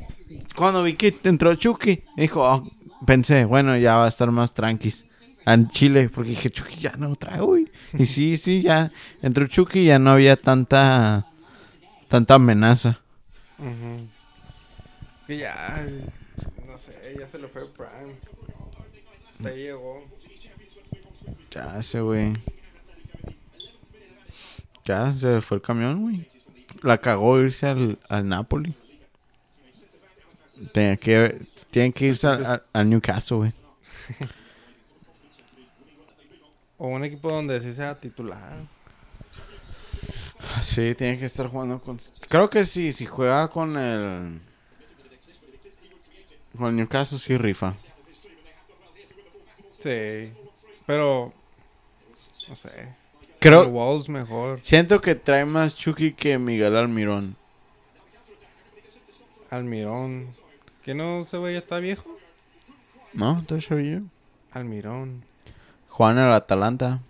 C: Cuando vi que entró Chucky, dijo, "Ah", pensé, bueno, ya va a estar más tranquis. En Chile, porque dije, Chucky ya no trae, uy. Y sí, sí, ya entró Chucky y ya no había tanta, tanta amenaza.
B: Que ya, no sé, ya se le fue el Prime. Hasta ahí llegó.
C: Ya, ese güey. Ya se fue el camión, güey. La cagó irse al, al Napoli. Tienen que, tienen que irse al, Newcastle, güey.
B: O un equipo donde sí sea titular.
C: Sí, tiene que estar jugando con... Creo que sí, si juega con el... Con el Newcastle sí rifa.
B: Sí. Pero. No sé. El
C: Creo...
B: Wolves mejor.
C: Siento que trae más Chucky que Miguel Almirón.
B: Almirón. ¿Que no se ve ya está viejo?
C: ¿No? ¿Tú sabías?
B: Almirón.
C: Juan el Atalanta.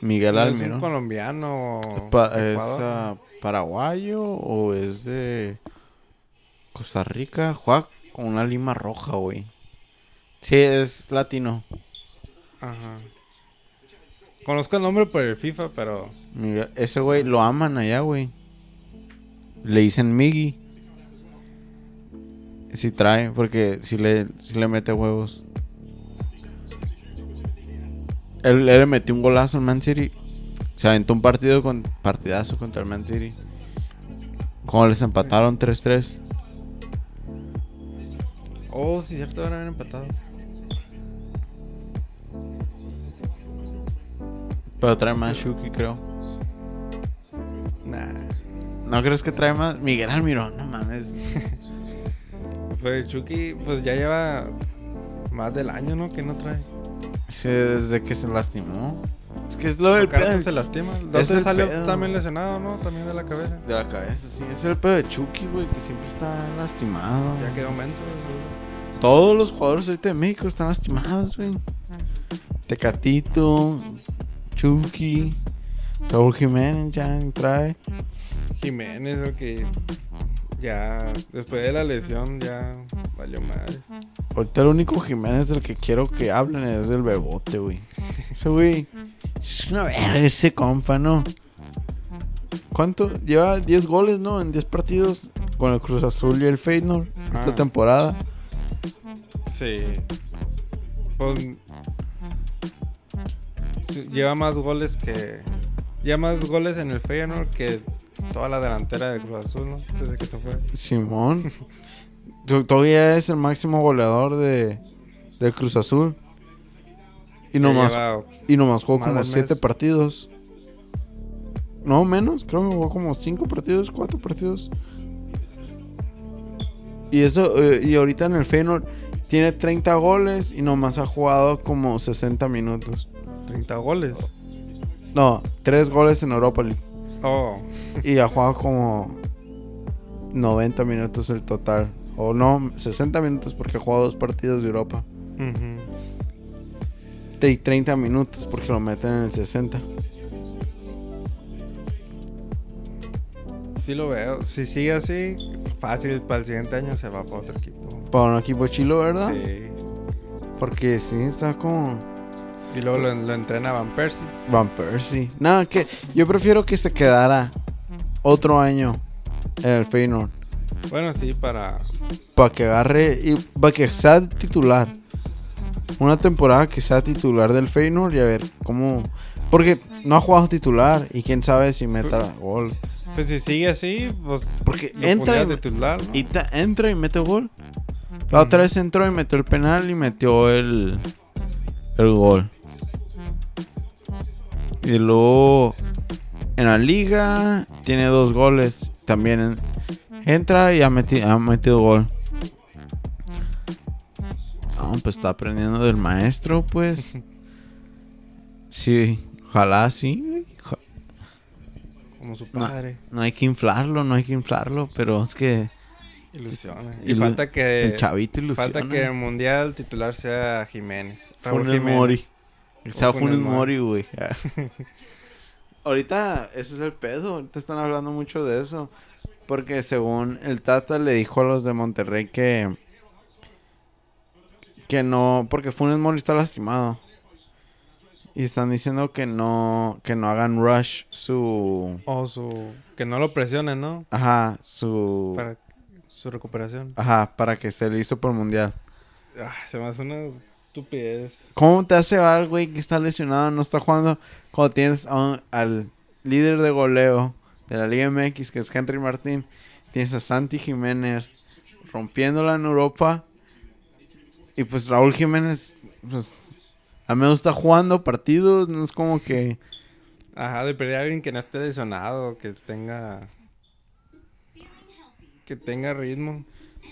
C: Miguel
B: ¿No ¿Es un
C: Almirón.
B: colombiano?
C: Pa- ¿Es ah, paraguayo o es de Costa Rica? Juega con una lima roja, güey. Sí, es latino.
B: Ajá. Conozco el nombre por el FIFA, pero.
C: Miguel- ese güey lo aman allá, güey. Le dicen Miggy. Si trae, porque si le, si le mete huevos. Él, él le metió un golazo al Man City. Se aventó un partido con partidazo contra el Man City. Como les empataron 3-3.
B: Oh, sí, cierto, ahora han empatado.
C: Pero trae más Shuki, creo.
B: Nah.
C: ¿No crees que trae más? Miguel Almirón, no mames.
B: Pues Chucky, pues ya lleva más del año, ¿no? Que no trae.
C: Sí, desde que se lastimó. Es que es lo del pedo.
B: se lastima. ¿Dónde
C: es el
B: salió
C: pedo.
B: también lesionado, no? También de la cabeza.
C: De la cabeza, sí. Es el pedo de Chucky, güey, que siempre está lastimado.
B: Ya quedó menso. güey.
C: Todos los jugadores ahorita de México están lastimados, güey. Tecatito, Chucky, Raúl Jiménez ya trae.
B: Jiménez, el que ya después de la lesión ya valió madre.
C: Ahorita el único Jiménez del que quiero que hablen es del Bebote, güey. Ese güey es una verga ese compa, ¿no? ¿Cuánto? Lleva 10 goles, ¿no? En 10 partidos con el Cruz Azul y el Feyenoord esta
B: Ah.
C: temporada.
B: Sí. Pues, lleva más goles que lleva más goles en el Feyenoord que toda la delantera del Cruz Azul, ¿no? Desde que se fue.
C: Simón. To- Todavía es el máximo goleador de, del Cruz Azul. Y nomás, y nomás jugó como
B: del
C: 7
B: mes.
C: partidos. No, menos. Creo que jugó como 5 partidos, 4 partidos. Y eso, eh, y ahorita en el Feyenoord tiene 30 goles y nomás ha jugado como 60 minutos.
B: 30 goles.
C: No, 3 goles en Europa League.
B: Oh,
C: Y ha jugado como 90 minutos el total. O no, 60 minutos porque ha jugado dos partidos de Europa. Y 30 minutos porque lo meten en el 60.
B: Sí lo veo. Si sigue así, fácil para el siguiente año se va para otro equipo.
C: Para un equipo chilo, ¿verdad?
B: Sí.
C: Porque sí, está como
B: Y luego lo, lo entrena Van Persie.
C: Van Persie. Nada, que yo prefiero que se quedara otro año en el Feyenoord.
B: Bueno, sí, para
C: Para que agarre y para que sea titular. Una temporada que sea titular del Feyenoord y a ver cómo... Porque no ha jugado titular y quién sabe si meta gol.
B: Pues si sigue así, pues
C: Porque entra y,
B: titular, ¿no?
C: y ta- entra y mete gol. La otra vez entró y metió el penal y metió el, el gol. Y luego en la liga tiene dos goles. También en- entra y ha, meti- ha metido gol. No, pues está aprendiendo del maestro, pues. Sí, ojalá sí.
B: Como su padre.
C: No hay que inflarlo, no hay que inflarlo, pero es que
B: Ilusiona. Y
C: Ilu-
B: falta que
C: el chavito ilusiona.
B: falta que el mundial titular sea Jiménez.
C: Funes
B: Jiménez.
C: Mori. O sea,
B: O
C: Funes
B: Funes
C: Mori, güey. Ahorita, ese es el pedo. Ahorita están hablando mucho de eso. Porque según el Tata le dijo a los de Monterrey que. Que no. Porque Funes Mori está lastimado. Y están diciendo que no. Que no hagan rush su.
B: O su que no lo presionen, ¿no?
C: Ajá, su.
B: Para su recuperación.
C: Ajá, para que se le hizo por mundial.
B: Ah, se me hace una estupidez.
C: ¿Cómo te hace ver, güey, que está lesionado, no está jugando? Cuando tienes un- al líder de goleo de la Liga MX, que es Henry Martín, tienes a Santi Jiménez rompiéndola en Europa. Y pues Raúl Jiménez, pues a mí me gusta jugando partidos, no es como que...
B: Ajá, de perder a alguien que no esté lesionado, que tenga... Que tenga ritmo.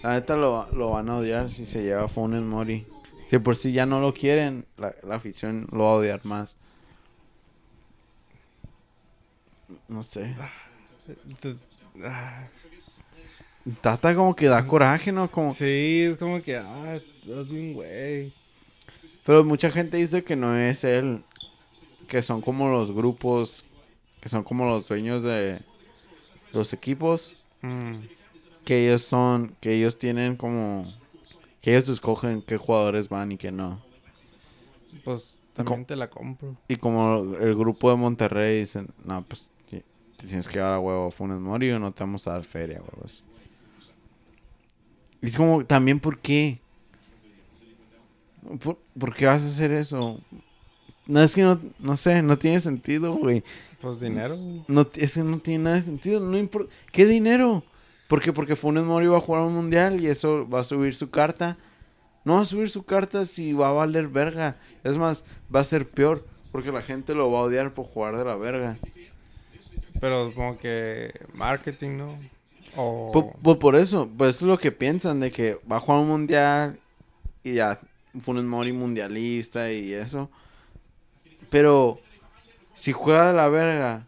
C: La neta lo, lo van a odiar si se lleva Funes Mori. Si por si ya no lo quieren, la, la afición lo va a odiar más. No sé. Tata como que da coraje, ¿no? Como...
B: Sí, es como que, ah, estás bien, güey.
C: Pero mucha gente dice que no es él. Que son como los grupos. Que son como los dueños de los equipos.
B: Mm,
C: Que ellos son. Que ellos tienen como. Que ellos escogen qué jugadores van y qué no.
B: pues también te la compro.
C: Y como el grupo de Monterrey dicen, no, pues te tienes que llevar a huevo a Funes Mori o no te vamos a dar feria, huevos. Y es como, también, ¿por qué? ¿Por, por qué vas a hacer eso? No, es que no, no sé, no tiene sentido, güey.
B: Pues dinero.
C: No, es que no tiene nada de sentido, no importa. ¿Qué dinero? ¿Por qué? Porque Funes Mori va a jugar un mundial y eso va a subir su carta. No va a subir su carta si va a valer verga. Es más, va a ser peor. Porque la gente lo va a odiar por jugar de la verga.
B: Pero como que marketing, ¿no? O...
C: Pu- Pues por eso, pues eso es lo que piensan de que va a jugar un mundial y ya Funes Mori mundialista y eso. Pero si juega de la verga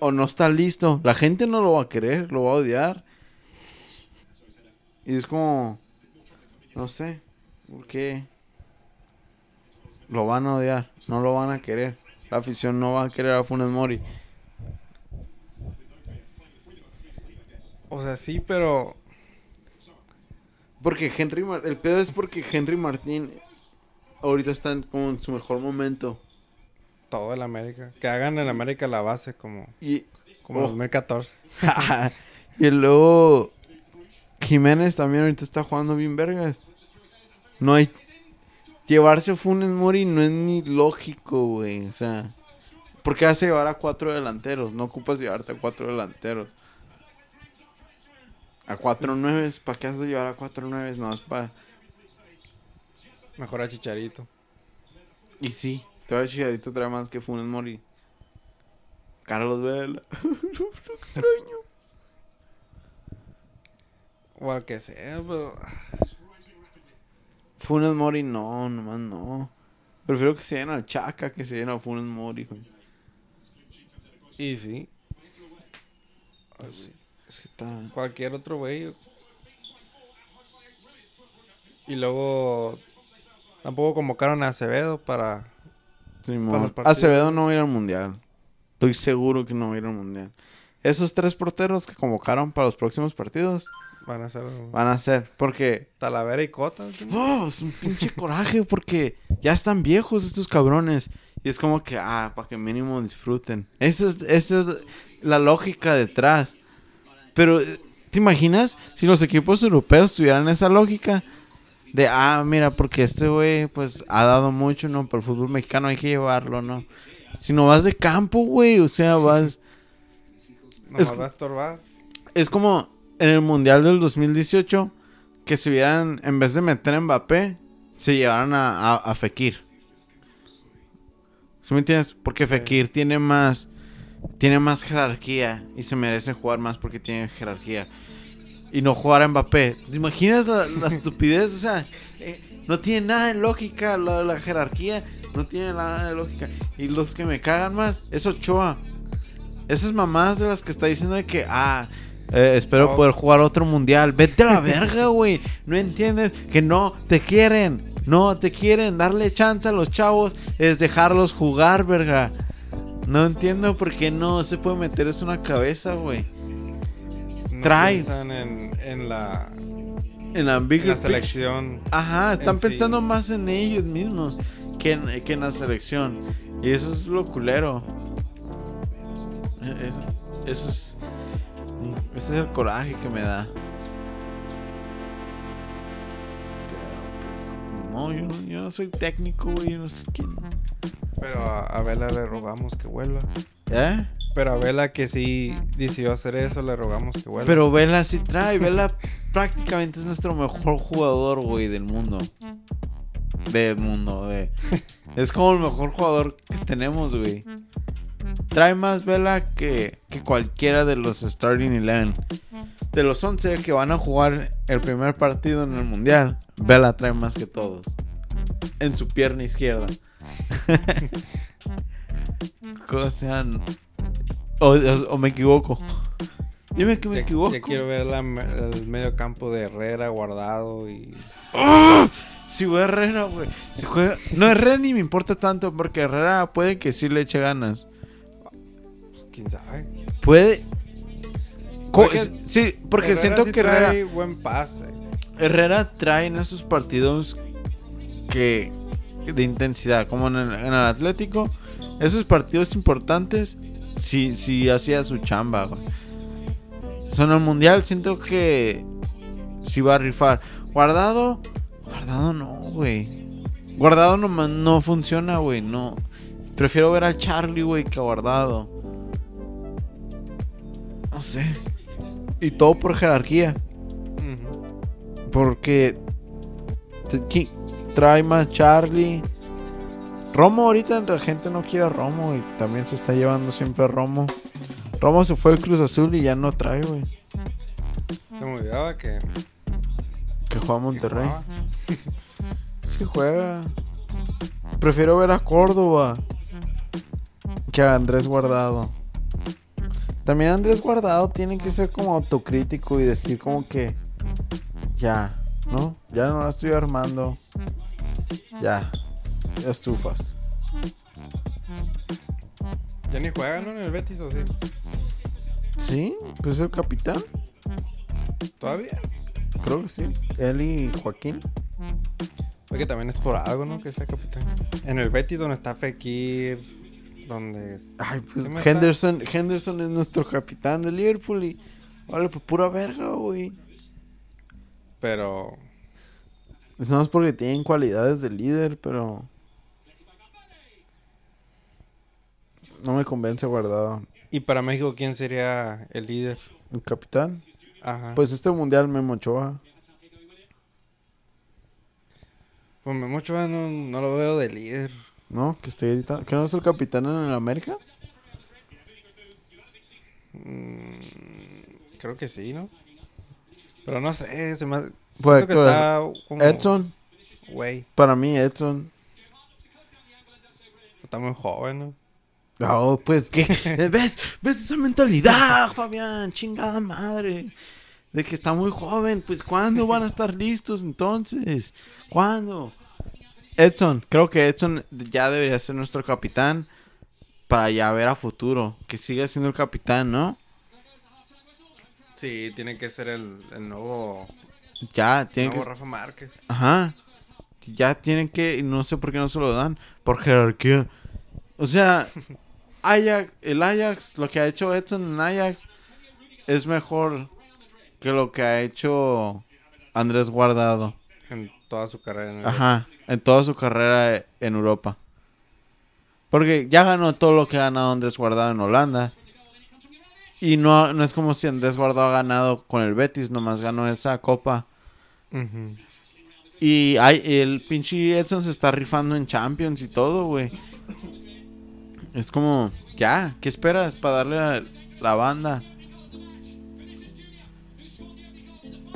C: o no está listo, la gente no lo va a querer, lo va a odiar. Y es como, no sé, ¿por qué? Lo van a odiar, no lo van a querer. La afición no va a querer a Funes Mori.
B: O sea, sí, pero...
C: Porque Henry Mar- el pedo es porque Henry Martín ahorita está en, como en su mejor momento.
B: Todo el América. Que hagan el América la base como...
C: Y,
B: Como
C: Oh.
B: 2014.
C: y luego Jiménez también ahorita está jugando bien vergas. No hay llevarse a Funes Mori no es ni lógico, güey, o sea, ¿por qué a llevar a cuatro delanteros? No ocupas llevarte a cuatro delanteros. A cuatro nueves, ¿para qué has de llevar a cuatro nueves? No, es para
B: Mejor a Chicharito.
C: Y sí, te voy a decir, ahorita trae más que Funes Mori. Carlos Vela. Lo extraño.
B: O al que sea, pero...
C: Funes Mori, no, nomás no. Prefiero que se lleven al Chaca que se lleven a Funes Mori, güey.
B: Y sí. Así.
C: Es que está.
B: Cualquier otro güey. Y luego... Tampoco convocaron a Acevedo para...
C: Simón.
B: Para.
C: Acevedo no va a ir al mundial. Estoy seguro que no va a ir al mundial. Esos tres porteros que convocaron para los próximos partidos
B: Van a ser
C: van a ser. Porque.
B: Talavera y Cota. ¿sí?
C: ¡Oh! Es un pinche coraje porque ya están viejos estos cabrones. Y es como que, ah, para que mínimo disfruten. Esa es, esa es la lógica detrás. Pero, eh, ¿te imaginas si los equipos europeos tuvieran esa lógica? De, ah, mira, porque este güey, pues, ha dado mucho, ¿no? Para el fútbol mexicano hay que llevarlo, ¿no? Si no vas de campo, güey, o sea, vas...
B: Nomás
C: es-
B: va a estorbar.
C: Es como en el Mundial del 2018 que se hubieran, en vez de meter a Mbappé, se llevaran a, a, a Fekir. ¿Sí me entiendes? Porque
B: Sí.
C: Fekir tiene más, tiene más jerarquía y se merece jugar más porque tiene jerarquía. Y no jugar a Mbappé. ¿Te imaginas la, la estupidez? O sea, eh, no tiene nada de lógica la, la jerarquía. No tiene nada de lógica. Y los que me cagan más es Ochoa. Esas mamás de las que está diciendo de que, ah, eh, espero
B: No.
C: poder jugar otro mundial. Vete a la verga, güey. No entiendes que no te quieren. No te quieren. Darle chance a los chavos es dejarlos jugar, verga. No entiendo por qué no se puede meter eso en una cabeza, güey.
B: No
C: Trae.
B: en, en la,
C: En la
B: en la selección.
C: Ajá, están
B: sí.
C: pensando más en ellos mismos que en, que en la selección. Y eso es lo culero. Eso, eso es. Ese es el coraje que me da. Pero, no, yo no, yo no soy técnico, güey. Yo no sé quién.
B: Pero a, a Vela le rogamos que vuelva.
C: ¿Eh?
B: Pero a Vela que sí decidió hacer eso, le rogamos que vuelva.
C: Pero Vela sí trae. Vela prácticamente es nuestro mejor jugador, güey, del mundo. Del mundo, güey. Es como el mejor jugador que tenemos, güey. Trae más Vela que, que cualquiera de los Starting Eleven. De los 11 que van a jugar el primer partido en el Mundial, Vela trae más que todos. En su pierna izquierda. ¿Cómo sean? O, o- o me equivoco. Dime que me
B: ya,
C: equivoco.
B: ya quiero ver la- el medio campo de Herrera guardado y...
C: ¡Ah! Si juega Herrera, güey. Si juega... No, Herrera ni me importa tanto porque Herrera puede que sí le eche ganas.
B: Quién sabe.
C: Puede.
B: Porque
C: sí, porque
B: Herrera
C: siento
B: sí
C: que Herrera,
B: trae buen pase.
C: Herrera trae en esos partidos que de intensidad, como en el, en el Atlético, esos partidos importantes, sí, sí hacía su chamba. güey. Son el mundial, siento que sí va a rifar. Guardado, guardado no, güey. Guardado no, ma- no funciona, güey, no. Prefiero ver al Charlie, güey, que a guardado. No sé. Y todo por jerarquía. Porque te- trae más Charlie. Romo ahorita la gente no quiere a Romo y también se está llevando siempre a Romo. Romo se fue al Cruz Azul y ya no trae, güey.
B: Se me olvidaba que...
C: Que juega a
B: que
C: Monterrey.
B: jugaba.
C: Sí juega. Prefiero ver a Córdoba que a Andrés Guardado. También Andrés Guardado tiene que ser como autocrítico y decir como que ya, ¿no? Ya no la estoy armando. Ya, ya estufas.
B: Ya ni juega, ¿no? En el Betis, ¿o sí?
C: ¿Sí? Pues es el capitán.
B: ¿Todavía?
C: Creo que sí. Él y Joaquín.
B: Porque también es por algo, ¿no? Que sea capitán. En el Betis, donde está Fekir, donde...
C: Ay, pues
B: está-
C: Henderson, Henderson es nuestro capitán de Liverpool y vale, pues pura verga, güey.
B: Pero...
C: Es más porque tienen cualidades de líder, pero. No me convence guardado.
B: ¿Y para México quién sería el líder?
C: El capitán.
B: Ajá. Pues,
C: Pues este mundial Memo Ochoa.
B: pues Memo Ochoa no, no lo veo de líder.
C: ¿No? Que estoy gritando. ¿Que no es el capitán en el América?
B: Mm, creo que sí, ¿no? Pero no sé, se me...
C: Pues,
B: que está como...
C: Edson.
B: Güey,
C: Para mí, Edson.
B: está muy joven, ¿no?
C: No, pues que. ¿Ves? ¿Ves esa mentalidad, Fabián? Chingada madre. De que está muy joven. Pues ¿cuándo van a estar listos entonces? ¿Cuándo? Edson, creo que Edson ya debería ser nuestro capitán para ya ver a futuro. Que siga siendo el capitán, ¿no?
B: Sí, tiene que ser el, el nuevo,
C: Ya, tiene
B: nuevo
C: que.
B: Rafa Márquez.
C: Ajá. Ya tienen que. y No sé por qué no se lo dan. Por jerarquía. O sea, Ajax, el Ajax, lo que ha hecho Edson en Ajax es mejor que lo que ha hecho Andrés Guardado.
B: En toda su carrera. en el
C: Ajá. En toda su carrera en Europa. Porque ya ganó todo lo que ha ganado Andrés Guardado en Holanda. Y no, no es como si Andrés Guardado ha ganado con el Betis, nomás ganó esa copa. Y hay, el pinche Edson se está rifando en Champions y todo, güey. Es como, ya, ¿qué esperas para darle a la banda?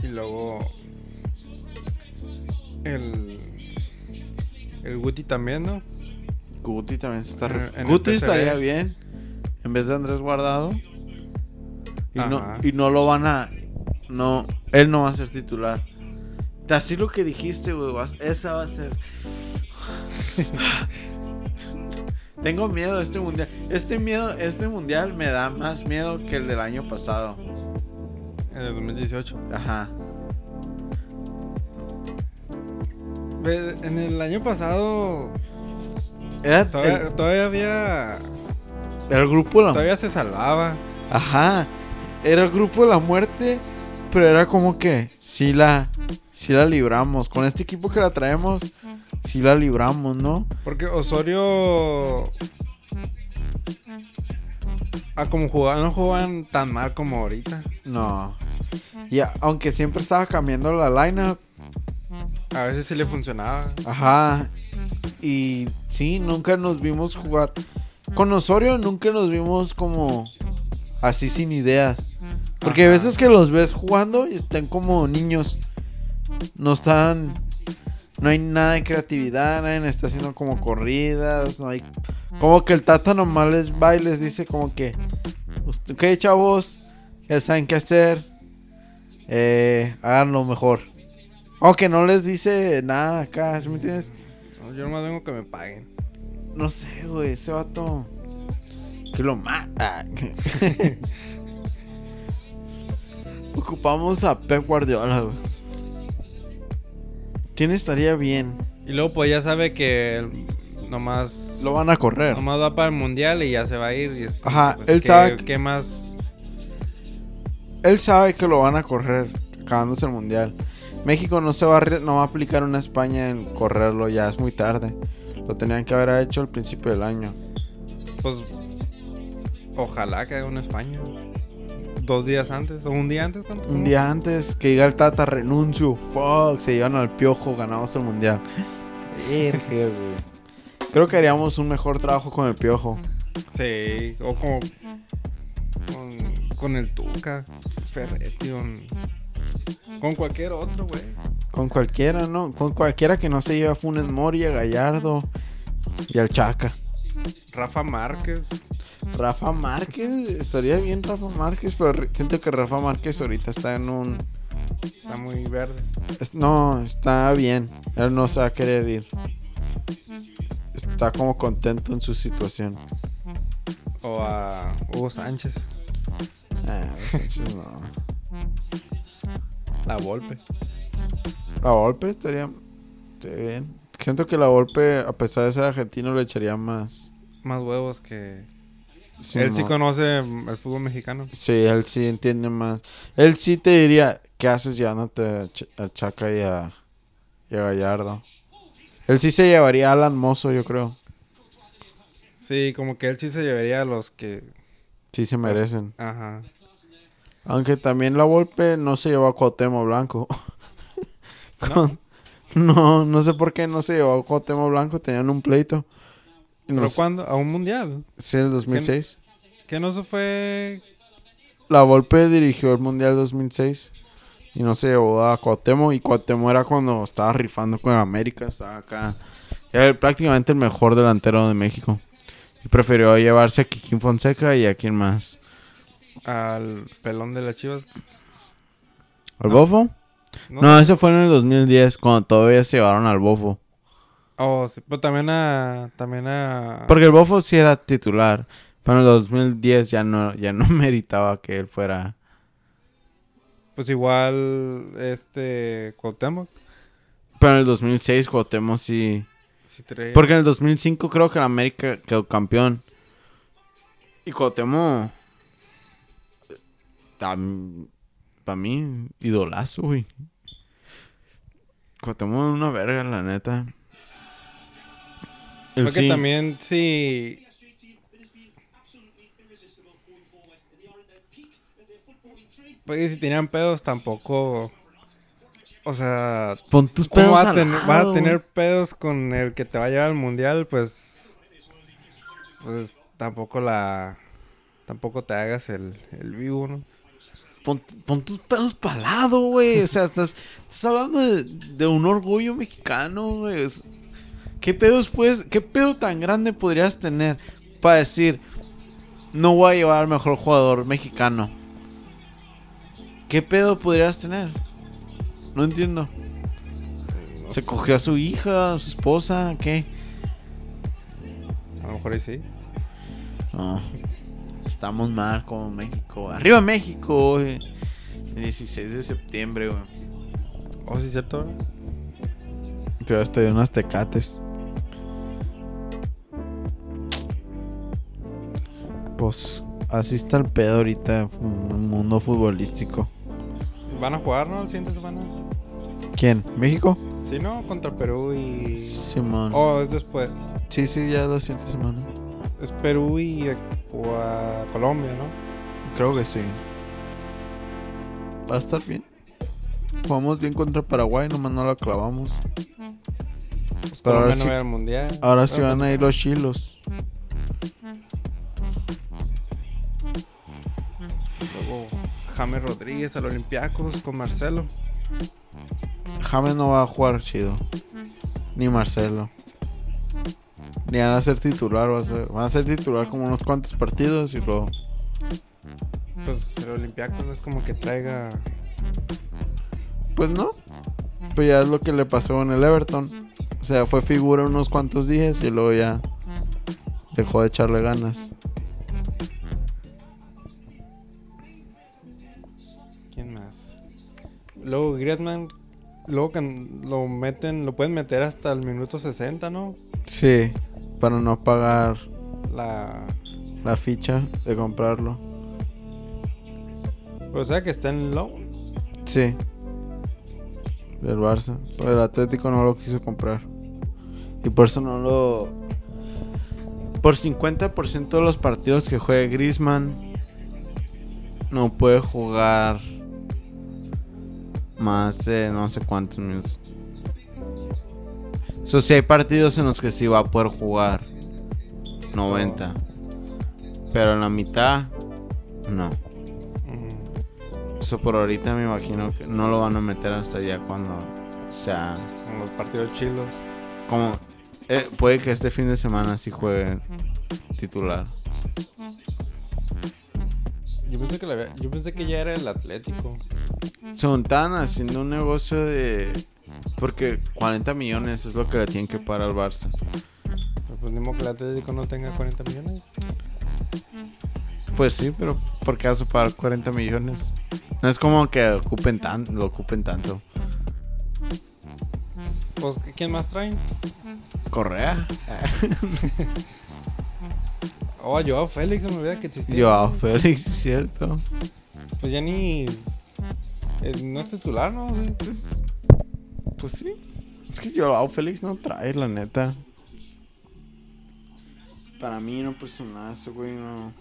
B: Y luego... El... El Guti también, ¿no?
C: Guti también se está
B: En
C: Guti estaría bien en vez de Andrés Guardado. Y no, y no lo van a. No, él no va a ser titular. Así lo que dijiste, güey. Esa va a ser. Tengo miedo de este mundial. Este miedo, este mundial me da más miedo que el del año pasado.
B: En el 2018.
C: Ajá.
B: En el año pasado...
C: Era
B: Todavía,
C: el,
B: todavía había...
C: el grupo de la
B: Todavía se salvaba.
C: Ajá. Era el grupo de la muerte. Pero era como que sí la, sí la libramos. Con este equipo que la traemos, sí la libramos, ¿no?
B: Porque Osorio... Ah, como jugaban, no jugaban tan mal como ahorita.
C: No. Y aunque siempre estaba cambiando la lineup,
B: A veces sí le funcionaba.
C: ajá. Y sí, nunca nos vimos jugar. Con Osorio nunca nos vimos como así sin ideas. Porque
B: Ajá.
C: veces que los ves jugando y están como niños. No están. No hay nada de creatividad, nadie está haciendo como corridas, no hay. Como que el Tata nomás les va y les dice como que. "Usted- Ok, chavos, ya saben qué hacer. Eh, háganlo mejor. Aunque no les dice nada acá, ¿sí me entiendes?
B: No, yo nomás vengo que me paguen.
C: No sé, güey, ese vato. Que lo mata. Ocupamos a Pep Guardiola, güey. ¿Quién estaría bien?
B: Y luego pues ya sabe que nomás,
C: Lo van a correr.
B: nomás va para el mundial y ya se va a ir. Y es como
C: Ajá,
B: que, pues,
C: él
B: ¿qué-
C: sabe que-
B: ¿Qué más?
C: Él sabe que lo van a correr acabándose el mundial. México no se va a, no va a aplicar una España en correrlo, ya es muy tarde. Lo tenían que haber hecho al principio del año.
B: Pues ojalá que haga una España. Dos días antes o un día antes. ¿cuánto?
C: Un día antes que diga el Tata renuncio, fuck, se llevan al piojo, ganamos el mundial. Creo que haríamos un mejor trabajo con el piojo.
B: Sí, o como con, con el Tuca, Ferretti, con, con cualquier otro, güey.
C: Con cualquiera, ¿no? Con cualquiera que no se lleve a Funes Mori, a Gallardo y al Chaca.
B: Rafa Márquez.
C: Rafa Márquez, estaría bien Rafa Márquez, pero siento que Rafa Márquez ahorita está en un...
B: Está muy verde.
C: es- no, está bien. Él no se va a querer ir. Está como contento en su situación.
B: O a Hugo Sánchez.
C: Ah, Sánchez no.
B: La Volpe.
C: La Volpe estaría, estaría bien. Siento que la Volpe, a pesar de ser argentino, le echaría más.
B: Más huevos que.
C: Sí,
B: Él sí
C: mo-
B: conoce el fútbol mexicano.
C: Sí, él sí entiende más. Él sí te diría, ¿qué haces llevándote a, Ch- a Chaca y a, y a Gallardo? Él sí se llevaría a Alan Mozo, yo creo.
B: Sí, como que él sí se llevaría a los que.
C: Sí se merecen.
B: Ajá.
C: Aunque también la Volpe no se llevó a Cuauhtémoc Blanco.
B: ¿No?
C: no, no sé por qué no se llevó a Cuauhtémoc Blanco. Tenían un pleito. No
B: ¿Pero
C: sé-
B: cuándo? ¿A un mundial?
C: Sí, el 2006.
B: Que no se fue.
C: La Volpe dirigió el Mundial 2006 y no se llevó a Cuauhtémoc y Cuauhtémoc era cuando estaba rifando con América, estaba acá. Era prácticamente el mejor delantero de México. Y prefirió llevarse a Kikín Fonseca y a quién más.
B: Al pelón de las chivas.
C: ¿Al
B: No.
C: Bofo?
B: No,
C: No,
B: sé.
C: ese fue en el 2010 cuando todavía se llevaron al Bofo.
B: Oh, sí. Pero también a. También a.
C: Porque el Bofo sí era titular. Pero en el 2010 ya no, ya no meritaba que él fuera.
B: Pues igual. Este. Cuauhtémoc.
C: Pero en el 2006 Cuauhtémoc sí...
B: Sí
C: Porque en el 2005 creo que el América quedó campeón. Y Cuauhtémoc... Para mí, idolazo, güey. Cuauhtémoc una verga, la neta.
B: Porque
C: sí-
B: también sí. Pues si tenían pedos tampoco. O sea,
C: Pon tus
B: ¿cómo
C: pedos
B: vas a, tener, vas a tener pedos con el que te va a llevar al mundial? Pues. Pues tampoco la. Tampoco te hagas el, el vivo, ¿no?
C: Pon, pon tus pedos para lado, güey. O sea, estás, estás hablando de, de un orgullo mexicano, güey. ¿Qué pedos puedes, qué pedo tan grande podrías tener para decir, no voy a llevar al mejor jugador mexicano? ¿Qué pedo podrías tener? No entiendo.
B: No
C: ¿Se
B: sé,
C: cogió a su hija, a su esposa? ¿Qué?
B: A lo mejor ahí sí.
C: No. Estamos mal como México. ¡Arriba México! El 16 de septiembre, güey.
B: Oh, sí, cierto.
C: Yo hasta de unas tecates. Pues así está el pedo ahorita en el mundo futbolístico.
B: Van a jugar, ¿no? La siguiente semana.
C: ¿Quién? ¿México?
B: Sí, ¿no? Contra Perú y.
C: Simón.
B: Oh, es después.
C: Sí, sí, ya la siguiente semana.
B: Es Perú y a Colombia, ¿no?
C: Creo que sí. Va a estar bien. Jugamos bien contra Paraguay, nomás no la clavamos.
B: Pues
C: Pero ahora sí-
B: no al mundial.
C: Ahora sí van a ir los chilos.
B: Luego James Rodríguez al Olympiacos con Marcelo.
C: James no va a jugar chido. Ni Marcelo. Ni van a ser titular. Va a ser, van a ser titular como unos cuantos partidos y luego.
B: Pues el Olympiacos no es como que traiga.
C: Pues no. Pues ya es lo que le pasó en el Everton. O sea, fue figura unos cuantos días y luego ya dejó de echarle ganas.
B: ¿Quién más? Luego Griezmann. Luego que lo meten, lo pueden meter hasta el minuto 60, ¿no?
C: Sí, para no pagar
B: La.
C: la ficha de comprarlo.
B: O sea que está en low.
C: Sí. Del Barça. Pero el Atlético no lo quiso comprar. Y por eso no lo... Por 50% de los partidos que juegue Griezmann no puede jugar más de no sé cuántos minutos. Eso sí hay partidos en los que sí va a poder jugar 90. Pero en la mitad no. Eso por ahorita me imagino que no lo van a meter hasta ya cuando sea
B: en los partidos chilos.
C: como eh, puede que este fin de semana sí juegue titular.
B: Yo pensé que, la había- yo pensé que ya era el Atlético.
C: Se están haciendo un negocio de porque 40 millones es lo que le tienen que pagar al Barça.
B: Pero Pues ni modo que el Atlético no tenga 40 millones.
C: Pues sí, pero ¿por qué vas a pagar 40 millones? No es como que ocupen tan, lo ocupen tanto.
B: Pues, ¿quién más traen?
C: Correa.
B: Oh, Joao Félix, se me olvida que existía.
C: Joao Félix, es cierto.
B: Pues ya ni. eh, no es titular, ¿no?
C: Pues, pues sí. Es que Joao Félix no trae, la neta. Para mí no personal, ese güey no.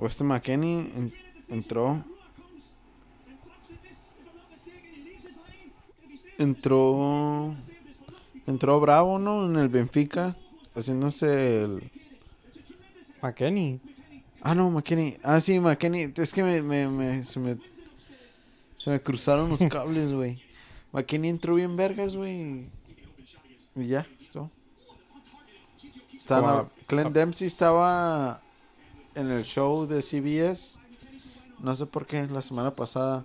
C: O este McKenny en- entró. Entró. Entró Bravo, ¿no? En el Benfica. Haciéndose el.
B: McKenny.
C: Ah, no, McKenny. Ah, sí, McKenny. Es que me, me, me- se me. Se me cruzaron los cables, güey. McKenny entró bien vergas, güey. Y ya, esto. A- Clint Dempsey estaba en el show de CBS. No sé por qué, la semana pasada.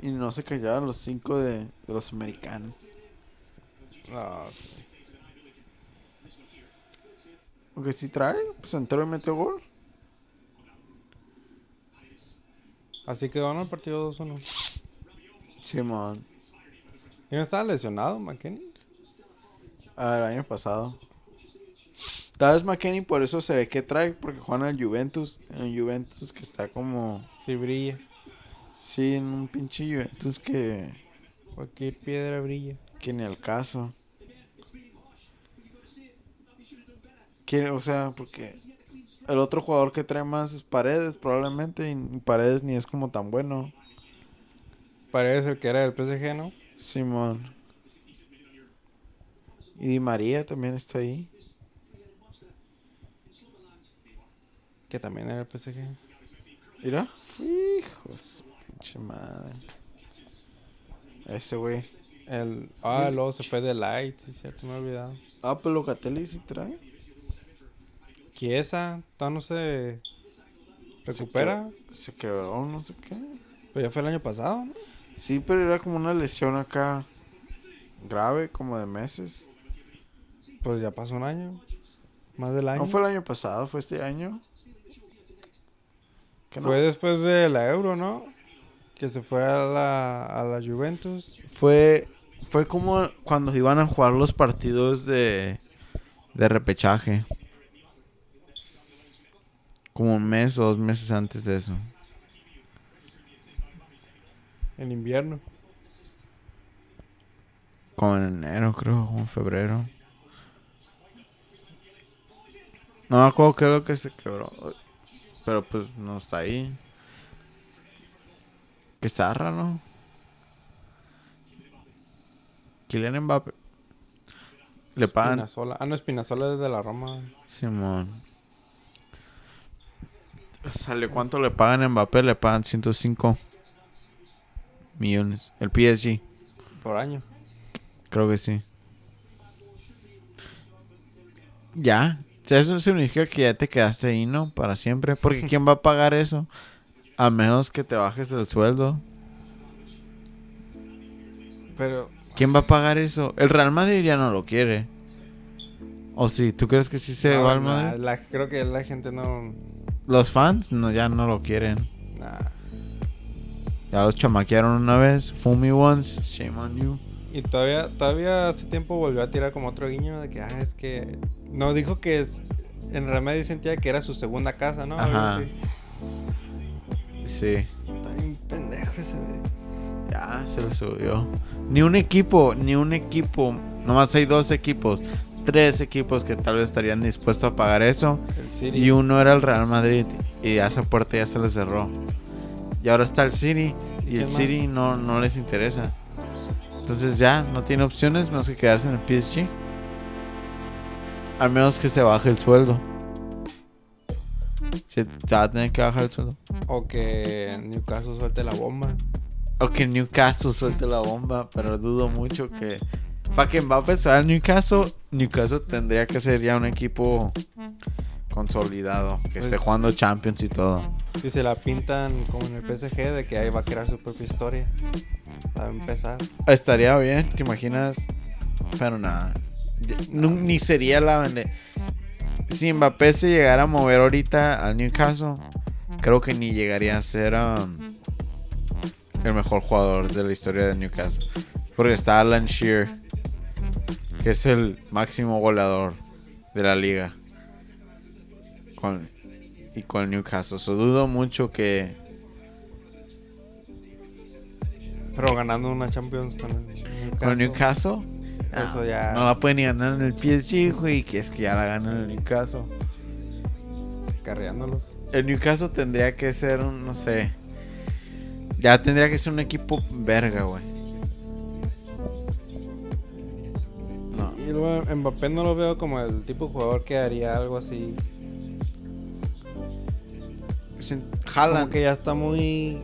C: Y no se callaban los cinco de, de los americanos.
B: No,
C: Porque si trae, pues entró y metió gol.
B: Así que ganó el partido 2-1.
C: Simón.
B: ¿Y no estaba lesionado, McKenny?
C: Ah, el año pasado. Tal vez McKenny por eso se ve que trae, porque juegan en el Juventus. En el Juventus que está como.
B: Sí, brilla.
C: Sí, en un pinche Juventus que.
B: Cualquier piedra brilla.
C: Que ni al caso. Que, o sea, porque. El otro jugador que trae más es Paredes, probablemente. Y Paredes ni es como tan bueno.
B: Parece el que era del PSG, ¿no?
C: Simón. Y Di María también está ahí.
B: Que también era el PSG.
C: Mira. Hijos, pinche madre. Ese güey.
B: El, ah, luego se fue de Light, sí, cierto, me he olvidado.
C: Ah, pero Locatelli sí trae.
B: Chiesa, todavía no se recupera.
C: Se quebró, no sé qué.
B: Pero ya fue el año pasado, ¿no?
C: Sí, pero era como una lesión acá. Grave, como de meses.
B: Pues ya pasó un año. Más del año.
C: No fue el año pasado, fue este año.
B: Fue después de la Euro, ¿no? Que se fue a la, a la Juventus.
C: Fue, fue como cuando iban a jugar los partidos de, de repechaje. Como un mes o dos meses antes de eso.
B: En invierno.
C: Como en enero, creo, o en febrero. No me acuerdo qué es lo que se quebró. Pero pues no está ahí. Qué zarra, ¿no? Kylian Mbappé. Le pagan.
B: Espinazola. Ah, no, Espinazola es de la Roma.
C: Simón. ¿Sale cuánto le pagan a Mbappé? Le pagan 105 millones. El PSG.
B: Por año.
C: Creo que sí. Ya. Eso significa que ya te quedaste ahí, ¿no? Para siempre. Porque ¿quién va a pagar eso? A menos que te bajes el sueldo.
B: Pero
C: ¿Quién va a pagar eso? El Real Madrid ya no lo quiere. ¿O sí? ¿Tú crees que sí se
B: no,
C: va al
B: nah,
C: Madrid?
B: la- creo que la gente no.
C: Los fans no, ya no lo quieren.
B: nah.
C: Ya los chamaquearon una vez. Fool me once. Shame on you.
B: Y todavía, todavía hace tiempo volvió a tirar como otro guiño de que, ah, es que. No, dijo que es, en Real Madrid sentía que era su segunda casa, ¿no? Algo
C: Ajá.
B: así.
C: Sí.
B: Está bien pendejo ese.
C: Ya se lo subió. Ni un equipo, ni un equipo. Nomás hay dos equipos. Tres equipos que tal vez estarían dispuestos a pagar eso. Y uno era el Real Madrid. Y a esa puerta ya se le cerró. Y ahora está el City. Y
B: ¿Quién
C: el? City no, no les interesa. Entonces ya no tiene opciones más que quedarse en el PSG. Al menos que se baje el sueldo. Se va a tener que bajar el sueldo.
B: O que Newcastle suelte la bomba.
C: O que Newcastle suelte la bomba. Pero dudo mucho que. Para que Mbappé se al Newcastle, Newcastle tendría que ser ya un equipo consolidado. Que esté
B: Pues-
C: jugando Champions y todo.
B: Si se la pintan como en el PSG, de que ahí va a crear su propia historia. Va a empezar.
C: Estaría bien, ¿te imaginas? Pero nada. Ni sería la vende- Si Mbappé se llegara a mover ahorita al Newcastle, creo que ni llegaría a ser um, el mejor jugador de la historia de Newcastle. Porque está Alan Shearer, que es el máximo goleador de la liga. Con, y con Newcastle. So, dudo mucho que
B: Pero ganando una Champions con el Newcastle.
C: con Newcastle.
B: Eso ya.
C: No la pueden ni ganar en el PSG, güey. Que es que ya la ganan en el Newcastle.
B: Carreándolos.
C: El Newcastle tendría que ser un, no sé. Ya tendría que ser un equipo verga, güey. No.
B: Y luego Mbappé no lo veo como el tipo de jugador que haría algo así.
C: Sin-
B: Como
C: Haaland.
B: que ya está muy.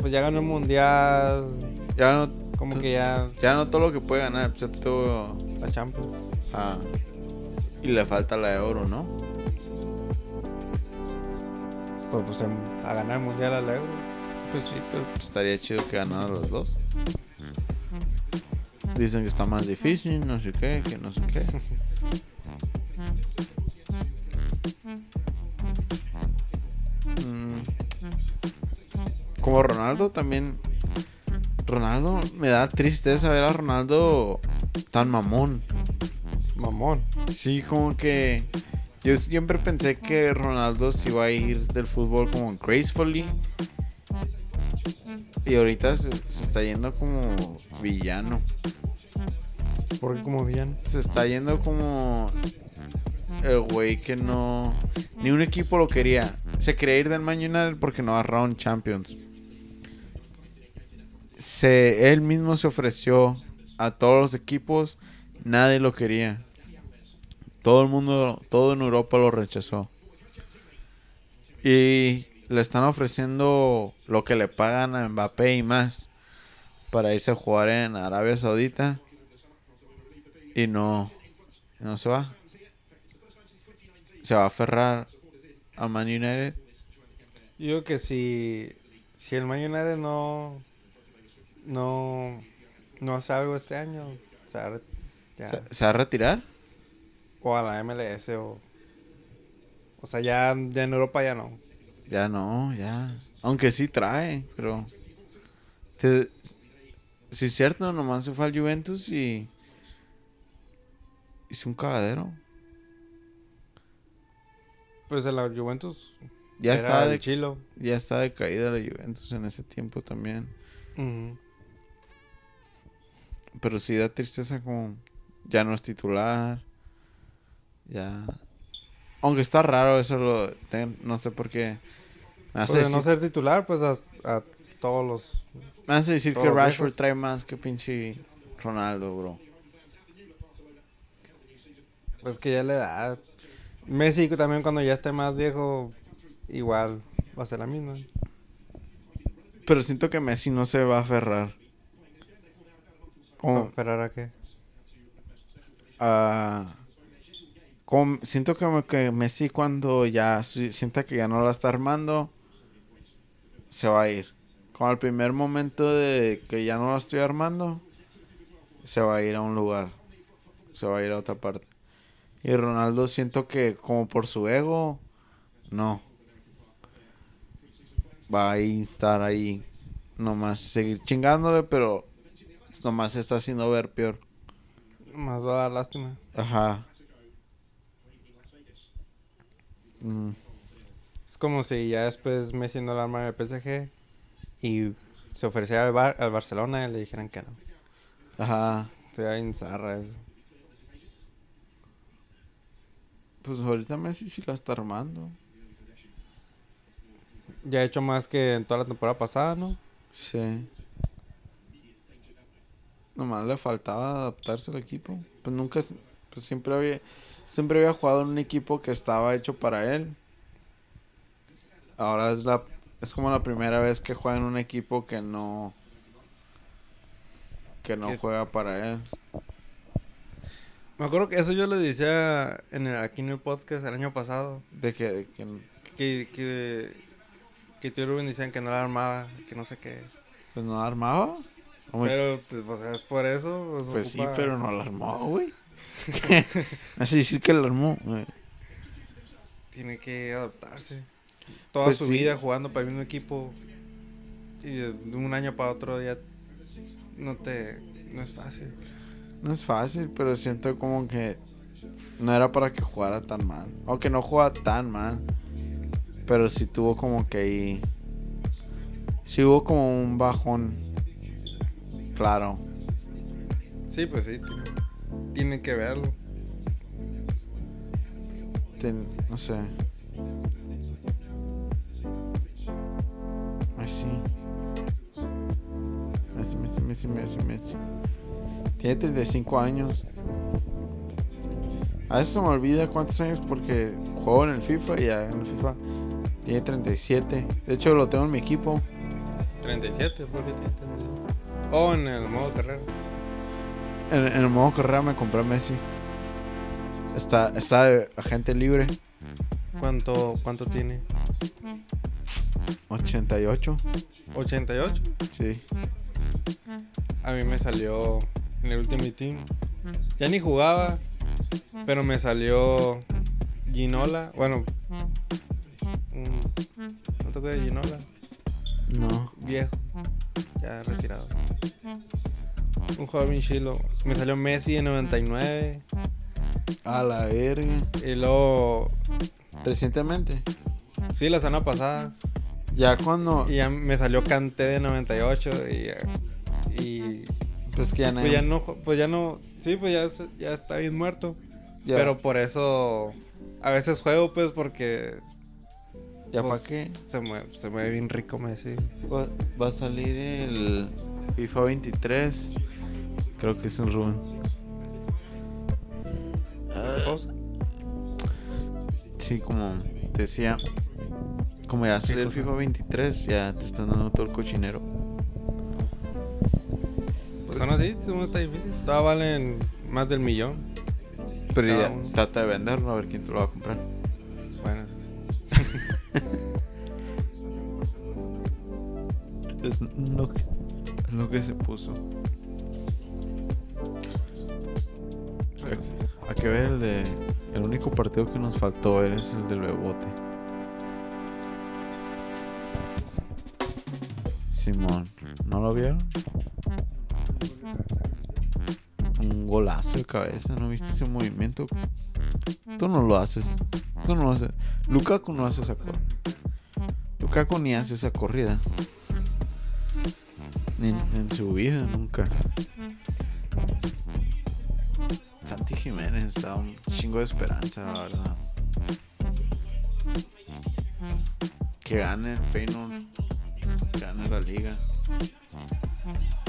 B: Pues ya ganó el mundial.
C: Ya no,
B: Como que ya.
C: ya no todo lo que puede ganar, excepto.
B: La Champions.
C: ah, y le falta la de oro, ¿no?
B: Pues, pues em- a ganar el mundial al Euro.
C: Pues sí, pero pues, estaría chido que ganaran los dos. Dicen que está más difícil, no sé qué, que no sé qué. Mm. Como Ronaldo también. Ronaldo me da tristeza ver a Ronaldo tan mamón.
B: Mamón.
C: Sí, como que yo siempre pensé que Ronaldo se iba a ir del fútbol como gracefully. Y ahorita se, se está yendo como villano.
B: Porque como bien.
C: Se está yendo como el güey que no... Ni un equipo lo quería. Se quería ir del Man United porque no agarraron Champions. Se, él mismo se ofreció a todos los equipos. Nadie lo quería. Todo el mundo, todo en Europa lo rechazó. Y le están ofreciendo lo que le pagan a Mbappé y más para irse a jugar en Arabia Saudita. Y no, no se va. Se va a aferrar a Man United.
B: Yo digo que si. Si el Man United no. No. No hace algo este año. Ya.
C: ¿Se, se va a retirar?
B: O a la MLS o. O sea, ya, ya en Europa ya no.
C: Ya no, ya. Aunque sí trae, pero. Te- sí, es cierto, nomás se fue al Juventus y. Hizo un cagadero.
B: Pues de la Juventus.
C: Ya estaba de,
B: Chilo.
C: ya estaba de caída la Juventus en ese tiempo también. Pero sí da tristeza como. Ya no es titular. Ya. Aunque está raro eso, lo, ten- no sé por qué. Me hace,
B: Pues de no ser titular, pues a, a todos los...
C: me hace decir que Rashford trae más que pinche Ronaldo, bro.
B: Pues que ya le da... Messi también cuando ya esté más viejo, igual va a ser la misma.
C: Pero siento que Messi no se va a aferrar. Como,
B: ¿Ferrara qué?
C: ah, como- siento como que Messi cuando ya si- sienta que ya no la está armando, se va a ir. Como al primer momento de que ya no la estoy armando, se va a ir a un lugar. Se va a ir a otra parte. Y Ronaldo siento que como por su ego, no. Va a estar ahí. Nomás seguir chingándole, pero nomás se está haciendo ver peor.
B: Más va a dar lástima.
C: Ajá. Mm,
B: Es como si ya después Messi no la arma en el PSG y se ofreciera al, Bar- al Barcelona y le dijeran que no.
C: Ajá.
B: Estoy en zarra eso.
C: Pues ahorita Messi sí la está armando.
B: Ya ha hecho más que en toda la temporada pasada, ¿no?
C: Sí. Nomás le faltaba adaptarse al equipo. Pues nunca, pues siempre había, siempre había jugado en un equipo que estaba hecho para él. Ahora es la, es como la primera vez que juega en un equipo que no, que no juega para él.
B: Me acuerdo que eso yo le decía en el- aquí en el podcast el año pasado.
C: De que, de que
B: Que, que, que tú y Rubén decían que no la armaba, que no sé qué.
C: pues no armaba. Muy-
B: Pero, pues, es por eso. pues,
C: Pues sí, pero no la armó, güey. Así decir que la armó. güey.
B: Tiene que adaptarse. Toda
C: Pues
B: su
C: sí.
B: vida jugando para el mismo equipo. Y de un año para otro ya no te... No es fácil.
C: No es fácil, pero siento como que no era para que jugara tan mal. Aunque no juega tan mal. Pero sí tuvo como que ahí. Sí hubo como un bajón. Claro.
B: Sí, pues sí. Tiene, tiene que verlo.
C: Ten- no sé. Messi. Messi, Messi, Messi, Messi, Messi. Tiene 35 años. A veces se me olvida cuántos años porque juego en el FIFA y en el FIFA tiene 37. De hecho lo tengo en mi equipo.
B: 37, ¿por qué tiene 37? O en el modo carrera.
C: En, en el modo carrera me compré a Messi. Está, está de agente libre.
B: ¿Cuánto, cuánto tiene?
C: 88.
B: 88.
C: Sí.
B: A mí me salió en el Ultimate Team. Ya ni jugaba, pero me salió Ginola. Bueno, ¿no acuerdas de Ginola?
C: No.
B: Viejo, ya retirado. Un jugador bien chilo. Me salió Messi en 99.
C: A la verga.
B: Y luego,
C: Recientemente.
B: sí, la semana pasada.
C: Ya cuando.
B: Y ya me salió Kanté de 98. Y, y
C: Pues que ya no.
B: pues ya no, pues ya no, sí, pues ya, ya está bien muerto.
C: ya-
B: Pero por eso a veces juego pues porque
C: ¿Ya
B: pues,
C: para qué?
B: Se mueve, se mueve bien rico Messi.
C: Va, va a salir el FIFA 23. Creo que es un Rubén. Sí, como decía. Como ya salió el? FIFA 23, ya te están dando todo el cochinero.
B: Pues aún así, uno está difícil. Todavía valen más del millón.
C: Pero ya
B: uno.
C: trata de venderlo a ver quién te lo va a comprar.
B: Bueno, eso sí.
C: Es lo que, es lo que se puso.
B: Pero.
C: Hay que ver el de. El único partido que nos faltó es el del Bebote. Simón, ¿no lo vieron? Un golazo de cabeza, ¿no viste ese movimiento? Tú no lo haces. Tú no lo haces. Lukaku no hace esa corrida. Lukaku ni hace esa corrida. Ni en su vida, nunca. Santi Jiménez da un chingo de esperanza, la verdad. Que gane Feyenoord, que gane la liga,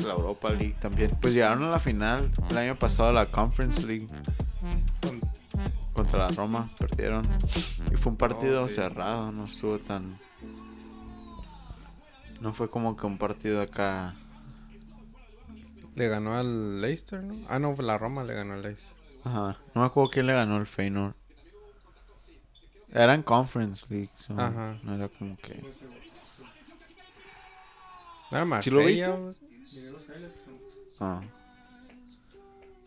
C: la Europa League también. Pues llegaron a la final el año pasado a la Conference League contra la Roma, perdieron. Y fue un
B: oh, partido
C: cerrado, no estuvo tan... No fue como que un partido acá
B: le ganó al Leicester, ¿no? Ah, no, la Roma le ganó al Leicester.
C: Ajá. No me acuerdo quién le ganó el Feyenoord. Era en Conference League, so
B: Ajá.
C: no era como que...
B: ¿No era
C: ¿Sí lo
B: Marsella?
C: viste? Ah.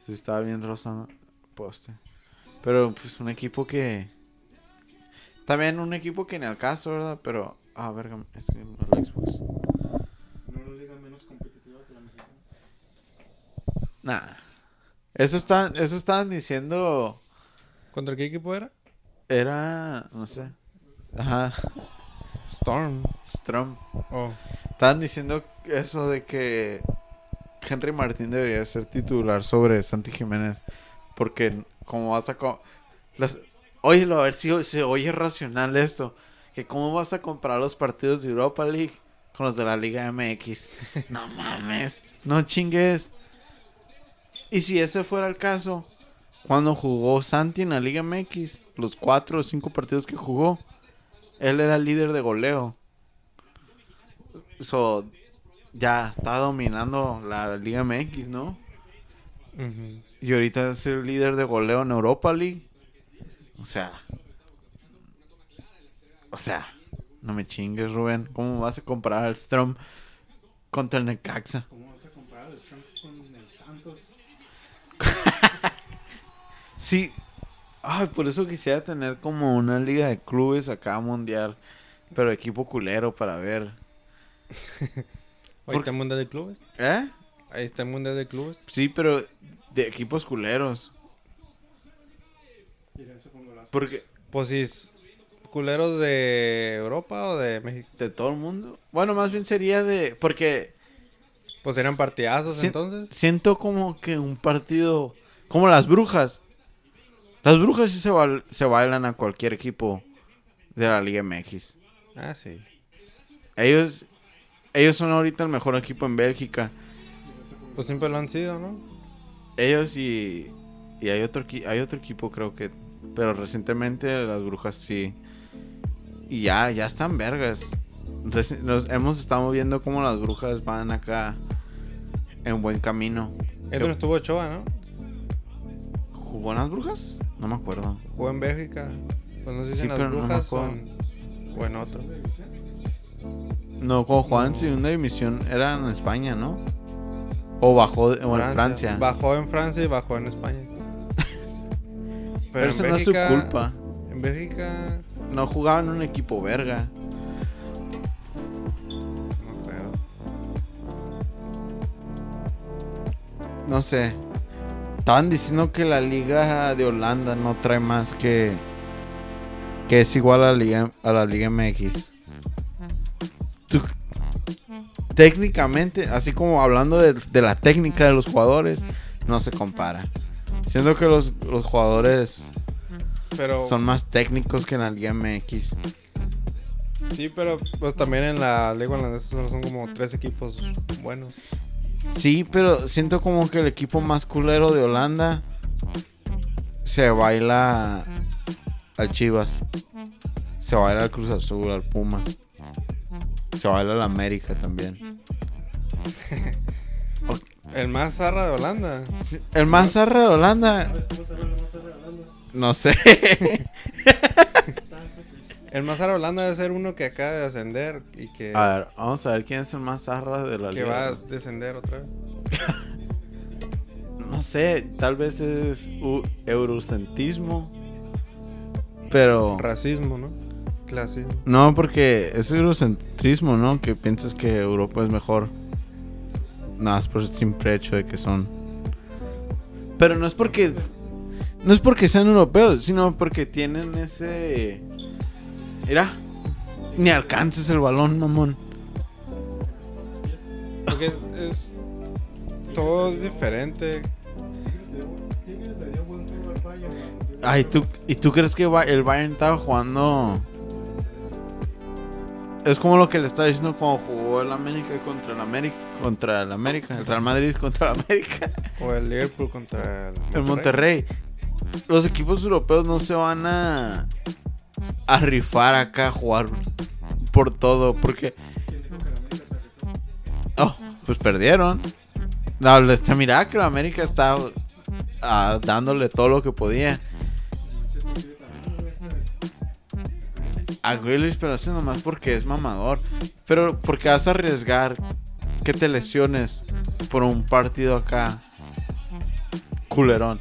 C: Sí, estaba bien rosa poste. Pero pues un equipo que. También un equipo que en el caso, ¿verdad? Pero. Ah, verga, es que el Xbox.
A: No lo diga menos competitiva que la mexicana.
C: Nah. Eso están, eso estaban diciendo.
B: ¿Contra qué equipo era?
C: Era. No sé. Ajá.
B: Storm.
C: Strom.
B: Oh.
C: Estaban diciendo eso de que Henry Martín debería ser titular sobre Santi Jiménez. Porque como vas a... Las... Óyelo, a ver si se oye racional esto. Que cómo vas a comparar los partidos de Europa League con los de la Liga MX. no mames, no chingues. Y si ese fuera el caso, cuando jugó Santi en la Liga MX, los cuatro o cinco partidos que jugó, él era líder de goleo. So, ya está dominando la Liga MX, ¿no? Y ahorita es el líder de goleo en Europa League. O sea. O sea. No me chingues, Rubén. ¿Cómo vas a comparar al Strom contra el Necaxa?
A: ¿Cómo vas a comparar el Trump con el Santos?
C: Sí. Ay, por eso quisiera tener como una liga de clubes acá mundial. Pero equipo culero para ver.
B: Ahí
C: ¿Por
B: está el Mundial de Clubes.
C: ¿Eh?
B: Ahí está el Mundial de Clubes.
C: Sí, pero de equipos culeros. Porque
B: Pues sí, culeros de Europa o de México.
C: de todo el mundo. Bueno, más bien sería de. Porque
B: Pues eran partidazos entonces.
C: siento como que un partido. Como las brujas. Las brujas sí se, se bailan a cualquier equipo de la Liga MX.
B: Ah, sí.
C: Ellos. Ellos son ahorita el mejor equipo en Bélgica.
B: Pues siempre lo han sido, ¿no?
C: Ellos y. Y hay otro, hay otro equipo, creo que. Pero recientemente las brujas sí. Y ya, ya están vergas. Reci- nos hemos estado viendo cómo las brujas van acá en buen camino.
B: Es donde estuvo Ochoa, ¿no?
C: ¿Jugó en las brujas? No me acuerdo.
B: Jugó en Bélgica. Pues no sé si
C: Sí,
B: en las
C: pero no me
B: brujas o, en, o en otro.
C: No, como jugaban en
B: No.
C: segunda división era en España, ¿no? O bajó o en Francia.
B: Bajó en Francia y bajó en España.
C: Pero eso no es su culpa.
B: En Bélgica.
C: No jugaba en un equipo verga.
B: No creo.
C: No sé. Estaban diciendo que la liga de Holanda no trae más que que es igual a la liga a la liga MX. Tú- técnicamente, así como hablando de, de la técnica de los jugadores, no se compara. Siento que los, los jugadores
B: Pero.
C: son más técnicos que en la liga MX.
B: Sí, pero pues también en la Liga Holandesa solo son como tres equipos buenos.
C: Sí, pero siento como que el equipo más culero de Holanda se baila al Chivas. Se baila al Cruz Azul, al Pumas. Se baila al América también.
B: El más zarra de Holanda.
C: El más zarra de Holanda,
A: ¿Sabes cómo se llama el más regalando?
C: no sé.
B: El más Holanda debe ser uno que acaba de ascender y que,
C: A ver, vamos a ver quién es el más zarra de la
B: que
C: liga.
B: va a descender otra vez.
C: No sé, tal vez es eurocentrismo. Pero...
B: Racismo, ¿no? Clasismo.
C: No, porque es eurocentrismo, ¿no? Que piensas que Europa es mejor. Nada más por el simple hecho de que son. Pero no es porque. No es porque sean europeos, sino porque tienen ese. Mira, ni alcances el balón, mamón.
B: Porque es, es- Todo es diferente.
C: Ay, ¿tú, ¿y tú crees que el Bayern estaba jugando Es como lo que le estaba diciendo cuando jugó el América contra el América. Contra el América. El Real Madrid contra el América.
B: O el Liverpool contra el
C: El Monterrey. Los equipos europeos no se van a, a rifar acá a jugar por todo. Porque,
A: ¿Quién dijo que la
C: oh, pues perdieron. No, este, mira que el América está ah, dándole todo lo que podía. A Grealish, pero eso nomás porque es mamador. Pero porque vas a arriesgar que te lesiones por un partido acá. Culerón.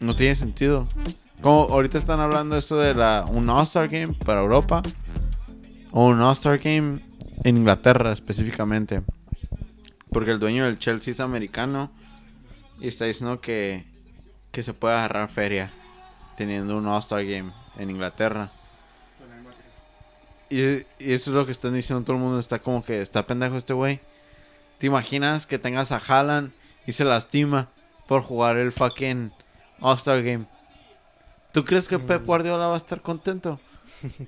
C: No tiene sentido. Como ahorita están hablando esto de la un All-Star Game para Europa. O un All-Star Game en Inglaterra específicamente. Porque el dueño del Chelsea es americano. Y está diciendo que, que se puede agarrar feria teniendo un All-Star Game en Inglaterra. Y, y eso es lo que están diciendo todo el mundo. Está como que está pendejo este güey. ¿Te imaginas que tengas a Haaland y se lastima por jugar el fucking All-Star Game? ¿Tú crees que Pep Guardiola va a estar contento?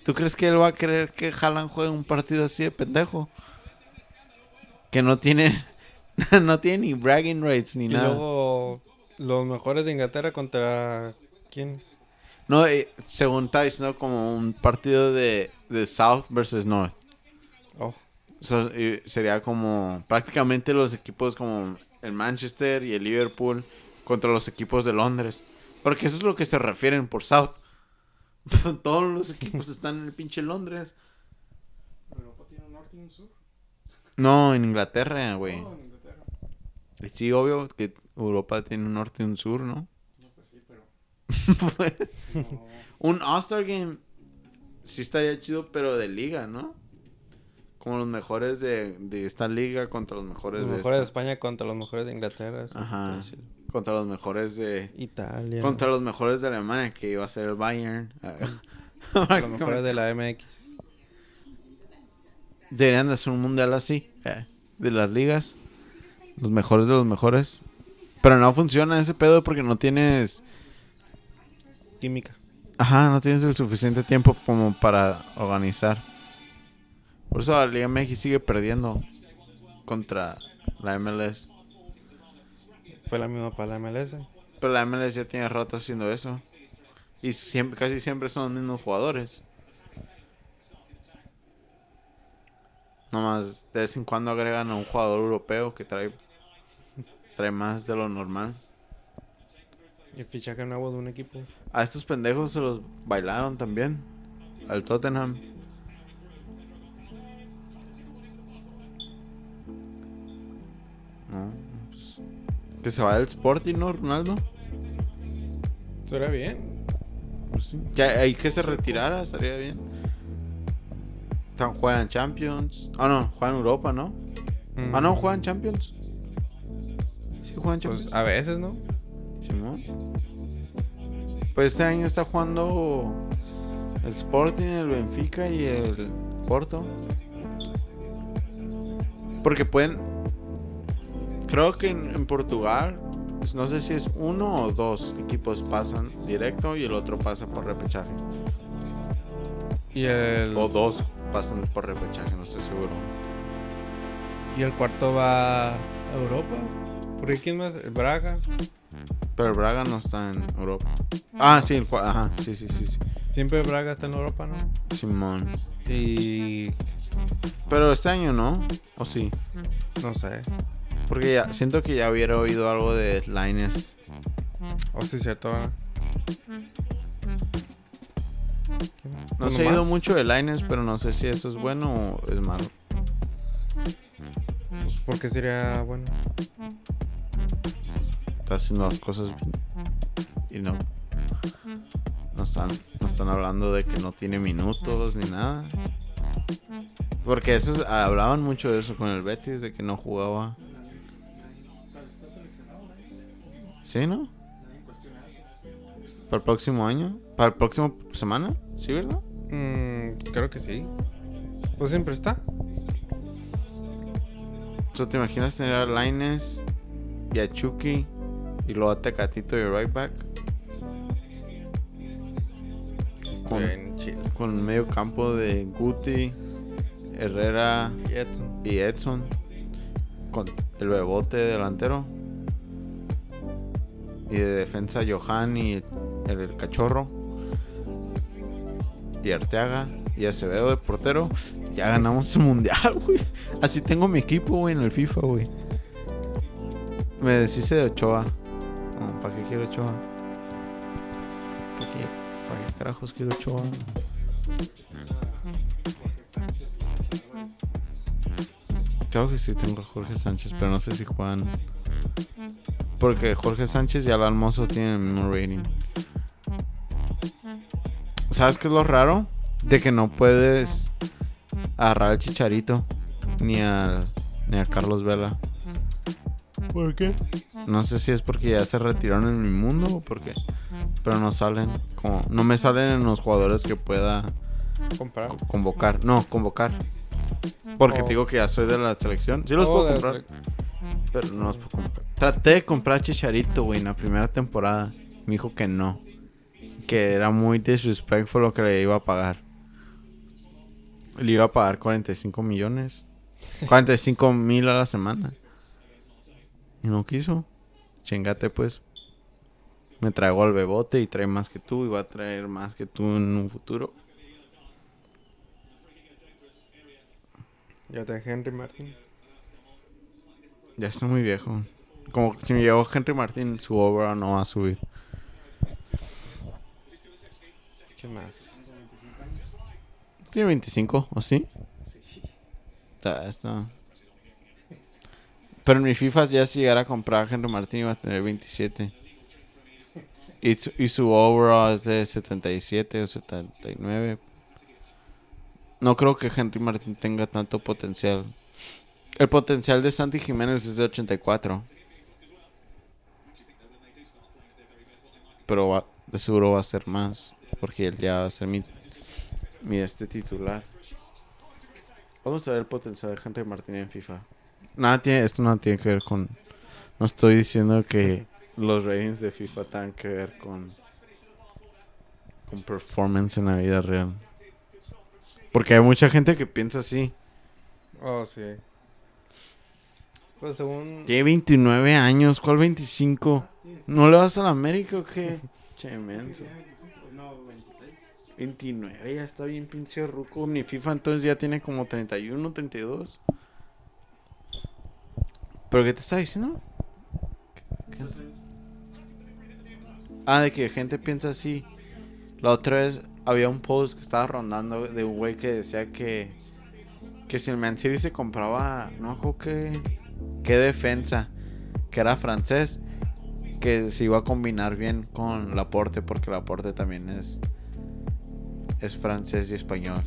C: ¿Tú crees que él va a querer que Haaland juegue un partido así de pendejo? Que no tiene, no tiene ni bragging rights ni
B: Y
C: nada.
B: luego los mejores de Inglaterra contra quién?
C: No, eh, según está diciendo como un partido de, de South versus North.
B: Oh,
C: So, sería como prácticamente los equipos como el Manchester y el Liverpool contra los equipos de Londres. Porque eso es lo que se refieren por South. Todos los equipos están en el pinche Londres.
A: Europa tiene un norte y un sur.
C: No, en Inglaterra, güey.
A: No, en Inglaterra.
C: Y sí, obvio que Europa tiene un norte y un sur, ¿no?
A: No, pues sí, pero. No.
C: un All-Star Game sí estaría chido, pero de liga, ¿no? Como los mejores de, de esta liga contra los mejores
B: los
C: de
B: mejores de
C: esta.
B: España contra los mejores de Inglaterra.
C: Ajá.
B: chido.
C: Contra los mejores de...
B: Italia.
C: Contra los mejores de Alemania, que iba a ser el Bayern.
B: contra los mejores de la MX.
C: Deberían de hacer un mundial así, eh, de las ligas. Los mejores de los mejores. Pero no funciona ese pedo porque no tienes...
B: Química.
C: Ajá, no tienes el suficiente tiempo como para organizar. Por eso la Liga MX sigue perdiendo contra la MLS.
B: Fue la misma para la MLS.
C: Pero la MLS ya tiene rato haciendo eso. Y siempre, casi siempre son los mismos jugadores. Nomás de vez en cuando agregan a un jugador europeo que trae, trae más de lo normal.
B: Y fichaje nuevo de un equipo.
C: A estos pendejos se los bailaron también. Al Tottenham. No, que se vaya del Sporting, ¿no, Ronaldo?
B: Eso era bien.
C: Pues sí. Que hay que se retirara, estaría bien. Tan- Juegan Champions. Ah, no, juegan Europa, ¿no? Ah, no, juegan Champions. Sí, juegan Champions.
B: Pues a veces, ¿no?
C: Simón. Pues este año está jugando el Sporting, el Benfica y el Porto. Porque pueden. Creo que en, en Portugal, pues no sé si es uno o dos equipos pasan directo y el otro pasa por repechaje.
B: Y el,
C: O dos pasan por repechaje, no estoy seguro.
B: y el cuarto va a Europa. ¿Por qué quién más? El Braga.
C: Pero el Braga no está en Europa. Ah, sí, el Ajá, sí, sí, sí, sí.
B: Siempre Braga está en Europa, ¿no?
C: Simón.
B: Y
C: Pero este año no, o sí.
B: no sé.
C: Porque ya siento que ya hubiera oído algo de Lines.
B: O si es cierto. ¿verdad?
C: No
B: Pues
C: se ha oído mucho de Lines, pero no sé si eso es bueno o es malo.
B: ¿Por qué sería bueno?
C: Está haciendo las cosas y no. No están, no están hablando de que no tiene minutos ni nada. Porque eso es- hablaban mucho de eso con el Betis, de que no jugaba. ¿Sí, no? ¿Para el próximo año? ¿Para el próximo semana? ¿Sí, verdad?
B: Mm, creo que sí. Pues siempre está.
C: So, ¿Te imaginas tener a Lines y a Chucky y luego a Tecatito y right back? con, con medio campo de Guti, Herrera
B: Y Edson.
C: y Edson. Con el bebote delantero. Y de defensa Johan y el, cachorro. Y Arteaga y Acevedo de portero. Ya ganamos el mundial, güey. Así tengo mi equipo, güey, en el FIFA, güey. Me deshice de Ochoa. ¿Para qué quiero Ochoa? ¿Para qué? ¿Para qué carajos quiero Ochoa? Claro que sí tengo a Jorge Sánchez, pero no sé si Juan. Porque Jorge Sánchez y Alan Mozo tienen el mismo rating. ¿Sabes qué es lo raro? De que no puedes agarrar al Chicharito ni al ni a Carlos Vela.
B: ¿Por qué?
C: No sé si es porque ya se retiraron en mi mundo o por qué. Pero no salen. Como, no me salen en los jugadores que pueda
B: Comprar.
C: co- convocar. No, convocar. Porque
B: Oh.
C: te digo que ya soy de la selección. Sí los
B: Oh,
C: puedo comprar. Pero no los puedo comprar. Traté de comprar a Chicharito, güey, en la primera temporada. Me dijo que no. Que era muy disrespectful lo que le iba a pagar. Le iba a pagar 45 millones. 45 mil a la semana. Y no quiso. Chingate, pues. Me traigo al bebote y trae más que tú. Y va a traer más que tú en un futuro.
B: Ya te Henry Martin.
C: Ya está muy viejo. Como si me llegó Henry Martin, su obra no va a subir.
B: ¿Qué más?
C: Tiene 25, ¿o sí? Está, está. Pero en mi FIFA ya si llegara a comprar a Henry Martin iba a tener 27. Y su, y su overall es de 77 o 79. No creo que Henry Martin tenga tanto potencial. El potencial de Santi Jiménez es de 84. Pero va- de seguro va a ser más. Porque él ya va a ser mi, este titular. Vamos a ver el potencial de Henry Martin en FIFA. Esto no tiene que ver con. No estoy diciendo que los ratings de FIFA tengan que ver con. con performance en la vida real. Porque hay mucha gente que piensa así.
B: Oh, sí. Pues según...
C: Tiene 29 años, ¿cuál 25? ¿No le vas a la América o qué? Che, menso.
A: No, 26.
C: 29, ya está bien pinche ruco. Mi FIFA entonces ya tiene como 31, 32. ¿Pero qué te está diciendo? ¿Qué- qué- Ah, de que gente piensa así. La otra vez había un post que estaba rondando de un güey que decía que que si el Man City se compraba, no me acuerdo qué, defensa, que era francés, que se iba a combinar bien con Laporte porque Laporte también es es francés y español.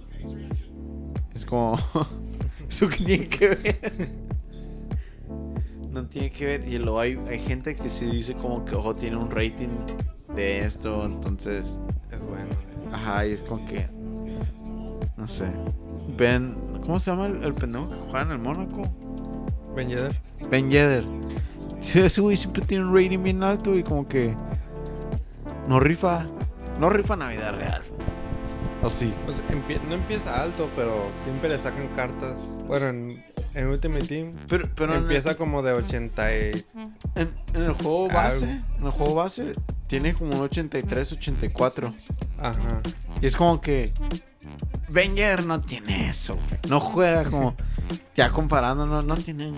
C: Es como eso que tiene que ver. No tiene que ver y luego hay, hay gente que sí dice como que ojo tiene un rating de esto, entonces
B: Es bueno.
C: Ajá, y es como que. No sé. Ben. ¿Cómo se llama el, el pendejo que juega en el Mónaco?
B: Ben Yedder.
C: Ben Yedder. Sí, ese güey siempre tiene un rating bien alto y como que. No rifa. No rifa en la vida real. ¿O sí?
B: Pues empie- no empieza alto, pero siempre le sacan cartas. Bueno, en, en Ultimate Team
C: Pero, pero
B: empieza como de 80 y...
C: en, en el juego
B: Ah,
C: base. En el juego base tiene como un 83, 84.
B: Ajá.
C: Y es como que. Yedder no tiene eso, güey. No juega como. Ya comparando, no, no tiene.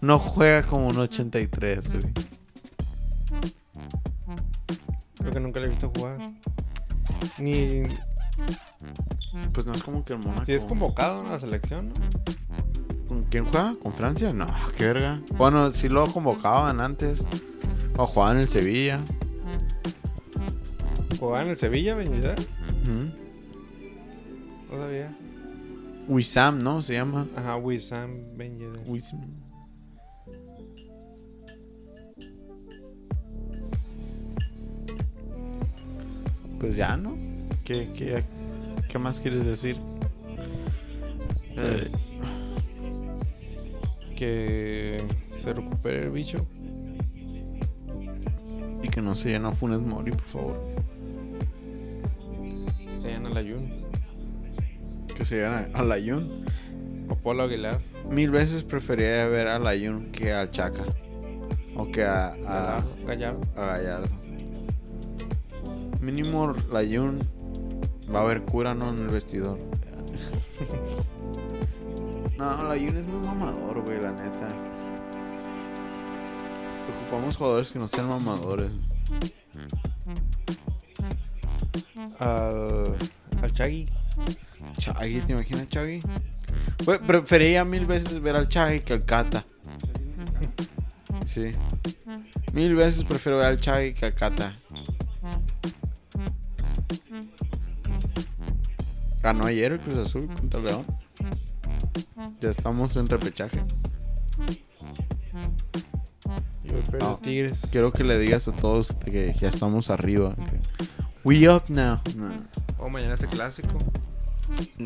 C: No juega como un 83, güey.
B: Creo que nunca le he visto jugar. Ni...
C: Pues no es como que el Mónaco.
B: Si es convocado en la selección, ¿no?
C: ¿Con quién juega? ¿Con Francia? No, qué verga. Bueno, si lo convocaban antes. O jugaban en el Sevilla.
B: ¿Jugaba en el Sevilla, Ben Yedder?
C: Ujú.
B: No sabía.
C: Wissam, ¿no? Se llama.
B: Ajá, Wissam Ben Yedder.
C: Wissam. Pues ya, ¿no? ¿Qué, qué, qué más quieres decir?
B: Pues, que se recupere el bicho.
C: Y que no se llena Funes Mori, por favor.
B: se llama la Jun.
C: Que se llama a la Jun.
B: O Polo Aguilar.
C: Mil veces preferiría ver a la Jun que al Chaca. O que a, a,
B: Gallardo. Gallardo.
C: a Gallardo. Mínimo la Jun va a haber cura, ¿no? En el vestidor. no, la Jun es muy mamador, güey, la neta. Ocupamos jugadores que no sean mamadores.
B: Al. Al Chagui.
C: Chagui, ¿te imaginas Chagui? Güey, preferiría mil veces ver al Chagui que al Cata. Sí. Mil veces prefiero ver al Chagui que al Cata. Ganó ayer el Cruz Azul contra el León. Ya estamos en repechaje.
B: Yo
C: No.
B: Tigres.
C: Quiero que le digas a todos que ya estamos arriba. que- We up now. No.
B: O mañana es el clásico.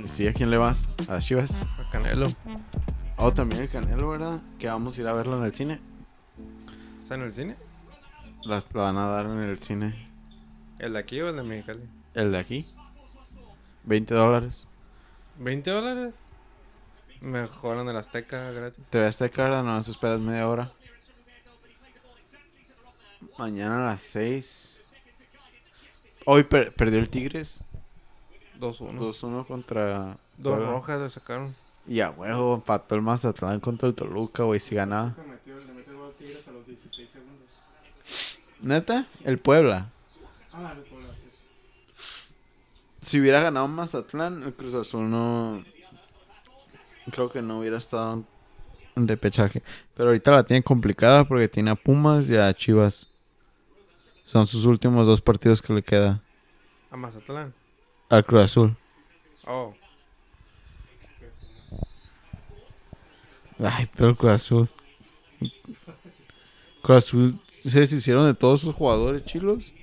C: Sí, ¿a quién le vas? ¿A Chivas?
B: A Canelo.
C: Oh, también el Canelo, ¿verdad? Que vamos a ir a verlo en el cine.
B: ¿Está en el cine?
C: Las, la van a dar en el cine.
B: ¿El de aquí o el de Mexicali?
C: El de aquí. 20 dólares.
B: ¿20 dólares? Mejor en el Azteca gratis.
C: Te voy a estar cara, no vas a esperar media hora. Mañana a las 6. Hoy per- perdió el Tigres.
B: 2-1.
C: 2-1 contra.
B: Dos
C: Puebla.
B: rojas le sacaron.
C: Y a huevo, empató el Mazatlán contra el Toluca, güey, si ganaba.
A: Le metió, le metió el gol Tigres a los 16 segundos.
C: ¿Neta? El Puebla.
A: Ah, el Puebla.
C: Si hubiera ganado Mazatlán, el Cruz Azul no. Creo que no hubiera estado en repechaje. Pero ahorita la tiene complicada porque tiene a Pumas y a Chivas. Son sus últimos dos partidos que le queda
B: A Mazatlán.
C: al Cruz Azul.
B: Oh.
C: Ay, pero el Cruz Azul. Cruz Azul se deshicieron de todos sus jugadores chilos.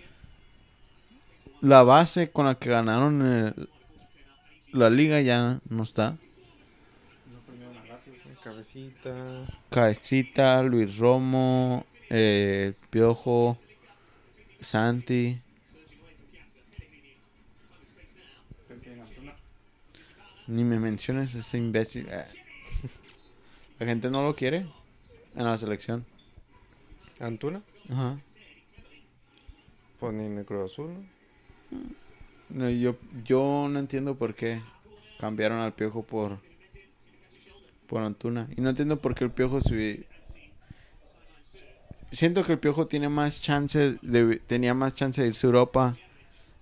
C: La base con la que ganaron el- la liga ya no está.
B: Cabecita.
C: Cabecita, Luis Romo, eh, Piojo, Santi. Ni me menciones ese imbécil. Eh. La gente no lo quiere en la selección.
B: ¿Antuna?
C: Ajá.
B: Pues ni en el Cruz Azul, ¿no?
C: No, yo, yo no entiendo por qué cambiaron al Piojo por por Antuna. Y no entiendo por qué el Piojo se Siento que el Piojo tiene más chance de tenía más chance de irse a Europa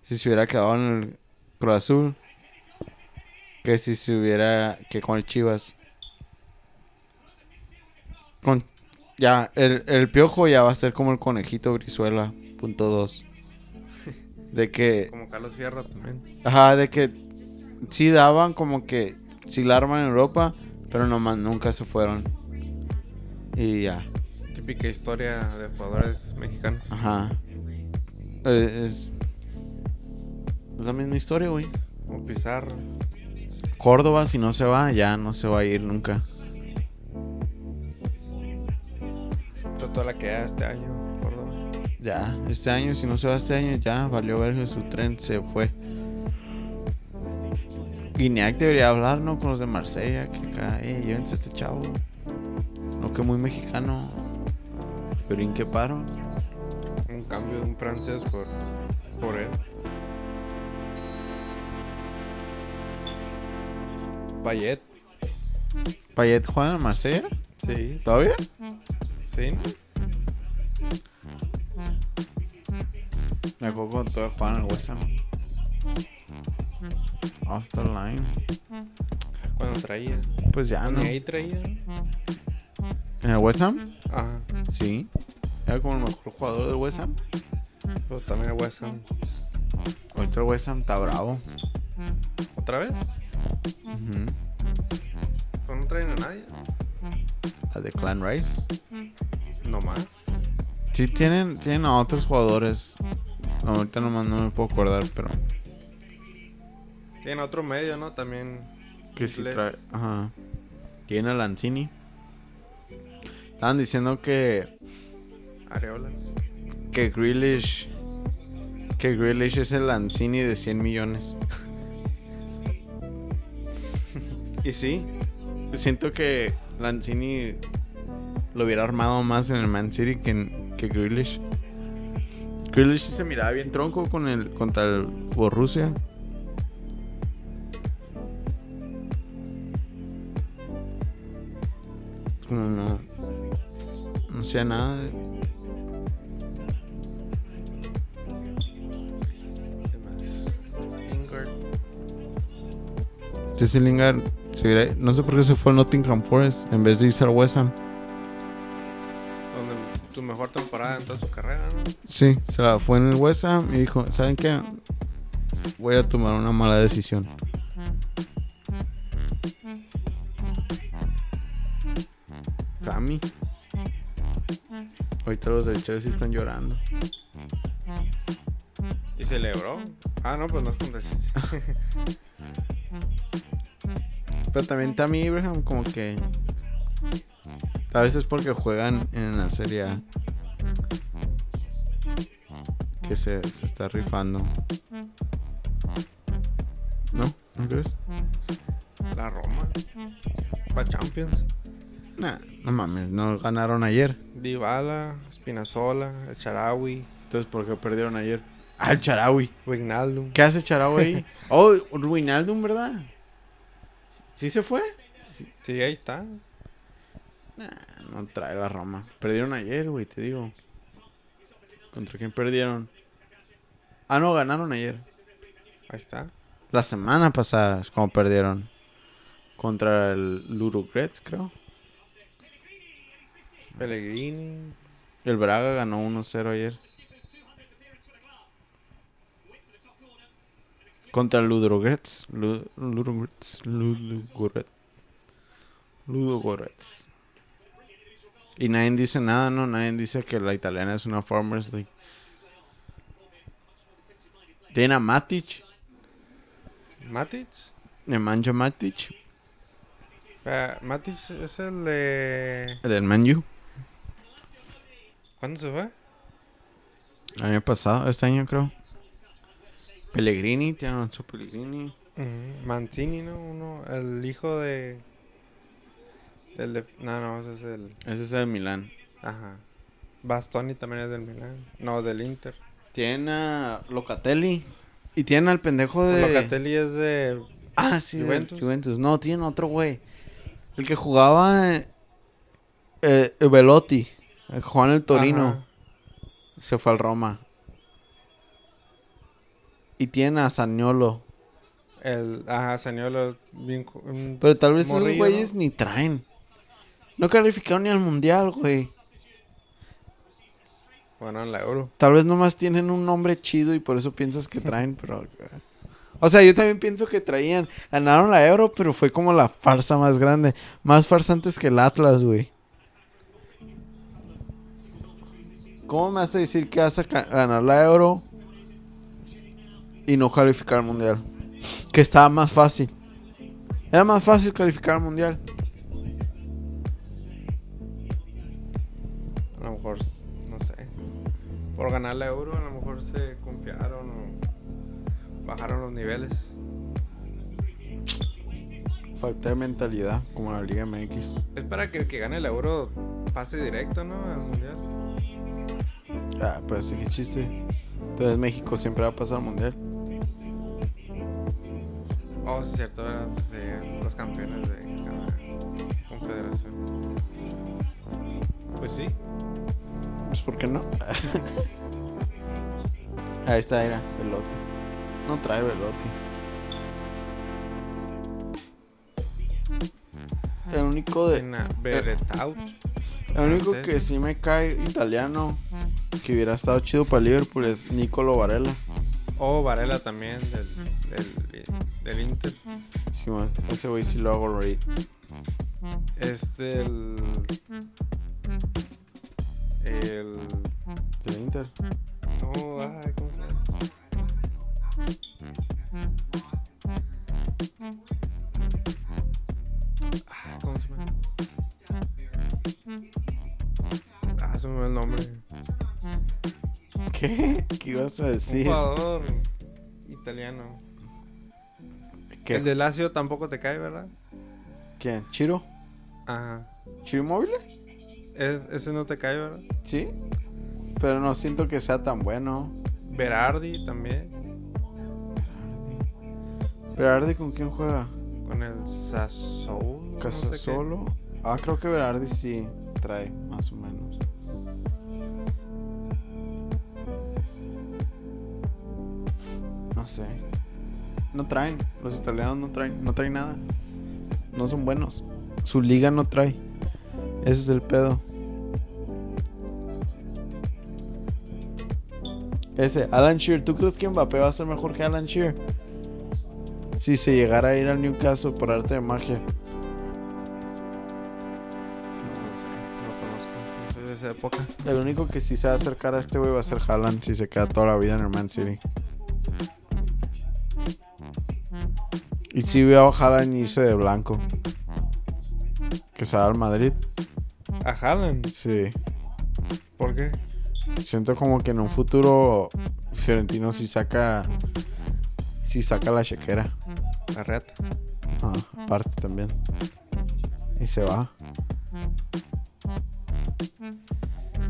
C: si se hubiera quedado en el Cruz Azul que si se hubiera que con el Chivas. Con ya el, el Piojo ya va a ser como el conejito Brizuela punto dos. De que
B: Como Carlos Fierro también.
C: Ajá, de que sí daban como que sí la arman en Europa, pero nomás nunca se fueron. Y ya,
B: Típica historia de jugadores mexicanos.
C: ajá. Eh, es, es la misma historia, güey.
B: Como Pizarro.
C: Córdoba, si no se va, ya no se va a ir nunca.
B: Toda la que da este año.
C: Ya, este año, si no se va este año, ya valió ver su tren, se fue. Guiñac debería hablar, ¿no? Con los de Marsella, que acá, eh, llévense a este chavo. No que muy mexicano. Pero en qué paro.
B: Un cambio de un francés por, por él. Payet.
C: Payet juega en Marsella,
B: Sí.
C: ¿todavía?
B: Sí.
C: Me acuerdo cuando todavía jugaban en el West Ham. Off the line.
B: Cuando traía.
C: Pues ya, ¿no?
B: Ni ahí traía.
C: ¿En el West Ham?
B: Ajá.
C: Sí. Era como el mejor jugador del West Ham.
B: Pero también el West Ham.
C: Ahorita el West Ham está bravo.
B: ¿Otra vez?
C: Ujú.
B: Pues no traen a nadie.
C: A The Clan Rice.
B: No más.
C: Sí, tienen, tienen a otros jugadores. Ahorita nomás no me puedo acordar, pero.
B: Tiene otro medio, ¿no? También.
C: Que sí trae. Ajá. Tiene a Lanzini. Estaban diciendo que.
B: Areolas.
C: Que Grealish. Que Grealish es el Lanzini de 100 millones. y sí, siento que Lanzini lo hubiera armado más en el Man City que, en- que Grealish. Grealish se miraba bien tronco con el, contra el Borussia. Como no, no hacía nada. de-. Jesse Lingard, se no sé por qué se fue al Nottingham Forest en vez de irse al.
B: Mejor temporada en toda su carrera, ¿no?
C: Sí, se la fue en el West Ham y dijo, ¿saben qué? Voy a tomar una mala decisión. Sammy. Ahorita los del Chelsea están llorando.
B: Y celebró. Ah, no, pues no es contra el Chelsea.
C: Pero también Tammy Abraham como que... A veces porque juegan en la Serie A. Que se, se está rifando. ¿No? ¿No crees?
B: La Roma. Pa' Champions.
C: Nah, no mames, no ganaron ayer.
B: Dybala, Spinazzola, el Charawi,
C: Entonces, ¿por qué perdieron ayer? Ah, el Charawi.
B: Wijnaldum.
C: ¿Qué hace Charawi ahí? oh, Ruinaldum, ¿verdad? ¿Sí se fue?
B: Sí, ahí está.
C: Nah, no trae la Roma. Perdieron ayer, güey, te digo. ¿Contra quién perdieron? Ah, no, ganaron ayer.
B: Ahí está.
C: La semana pasada es como perdieron. Contra el Ludogorets, creo.
B: Pellegrini.
C: El Braga ganó 1-0 ayer. Contra el Ludogorets. Lu- Ludogorets. Ludogorets. Ludogorets. Y nadie dice nada, ¿no? Nadie dice que la italiana es una Farmers League. Tiene a Matic.
B: Matic.
C: Nemanja Matic.
B: Matic es el de.
C: El del Manu.
B: ¿Cuándo se fue?
C: El año pasado, este año creo. Pellegrini, tiene Alonso Pellegrini.
B: Ujú, Mancini, ¿no? Uno, el hijo de. El de. No, no, ese es el.
C: Ese es el Milán.
B: Ajá. Bastoni también es del Milan. No, del Inter.
C: Tiene a Locatelli. Y tiene al pendejo de.
B: Locatelli es de.
C: Ah, sí,
B: Juventus.
C: No, tiene otro güey. El que jugaba. Eh, eh, Velotti. En el Torino.
B: Ajá.
C: Se fue al Roma. Y tiene a Saniolo.
B: El. Ajá, Saniolo. Bien,
C: Pero tal vez esos güeyes ni traen. No calificaron ni al mundial, güey.
B: En la Euro.
C: Tal vez nomás tienen un nombre chido y por eso piensas que traen, pero... O sea, yo también pienso que traían. Ganaron la Euro, pero fue como la farsa más grande. Más farsantes que el Atlas, güey. ¿Cómo me a decir que ca- ganar la Euro y no calificar al Mundial? Que estaba más fácil. Era más fácil calificar al Mundial.
B: Por ganar la Euro, a lo mejor se confiaron o bajaron los niveles.
C: Falta de mentalidad, como la Liga MX.
B: Es para que el que gane la Euro pase directo, ¿no? Al mundial.
C: Ah, pues sí, qué chiste. Entonces México siempre va a pasar al mundial.
B: Oh, sí, cierto, ¿verdad? Pues, eh, los campeones de cada confederación. Pues sí.
C: Pues ¿por qué no? Ahí está, era Velotti. No trae Velotti. El único de.
B: Beretaut.
C: El único que sí me cae italiano que hubiera estado chido para Liverpool es Nicolo Varela.
B: Oh, Varela también, del, del, del Inter.
C: Sí, man, ese güey sí lo hago reír.
B: Este, el. El.
C: ¿Del Inter?
B: No, ay, ¿cómo se llama? Ah, ¿Cómo se llama? Ah, se me va el nombre.
C: ¿Qué? ¿Qué ibas a
B: Un
C: decir?
B: jugador italiano.
C: ¿Qué?
B: El de Lazio tampoco te cae, ¿verdad?
C: ¿Quién? ¿Chiro?
B: Ajá.
C: ¿Chiro Inmóvil?
B: Es- ese no te cae, ¿verdad?
C: Sí. Pero no siento que sea tan bueno.
B: Berardi también.
C: ¿Berardi con quién juega?
B: Con el Sassuolo. no sé qué.
C: ¿Casasolo? ah, creo que Berardi sí trae, más o menos. No sé. No traen. Los italianos no traen. No traen nada. No son buenos. Su liga no trae. Ese es el pedo. Ese, Alan Shearer. ¿Tú crees que Mbappé va a ser mejor que Alan Shearer? Si se llegara a ir al Newcastle por arte de magia.
B: No sé, no conozco. No soy de esa época.
C: El único que sí se va a acercar a este güey va a ser Haaland si se queda toda la vida en el Man City. Y si veo a Haaland irse de blanco. Que se va al Madrid.
B: A Haaland.
C: Sí.
B: ¿Por qué?
C: Siento como que en un futuro Fiorentino si saca. Si saca la chequera.
B: A Reata.
C: Ah, aparte también. Y se va.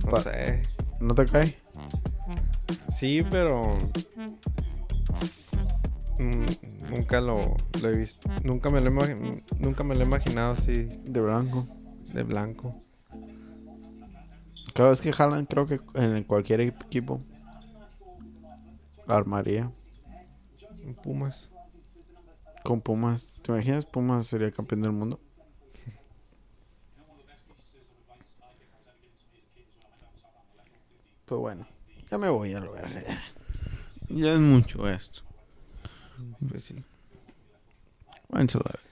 B: No
C: Pa-
B: sé.
C: ¿No te cae?
B: Sí, pero. mm, Nunca lo, lo he visto. Nunca me lo he, nunca me lo he imaginado así
C: De blanco.
B: de blanco.
C: Cada vez que Haaland creo que en cualquier equipo. Armaría.
B: En Pumas.
C: Con Pumas. ¿Te imaginas Pumas sería campeón del mundo? Pues bueno, ya me voy a lo verga. Ya. Ya es mucho esto.
B: Pues sí.
C: Verga.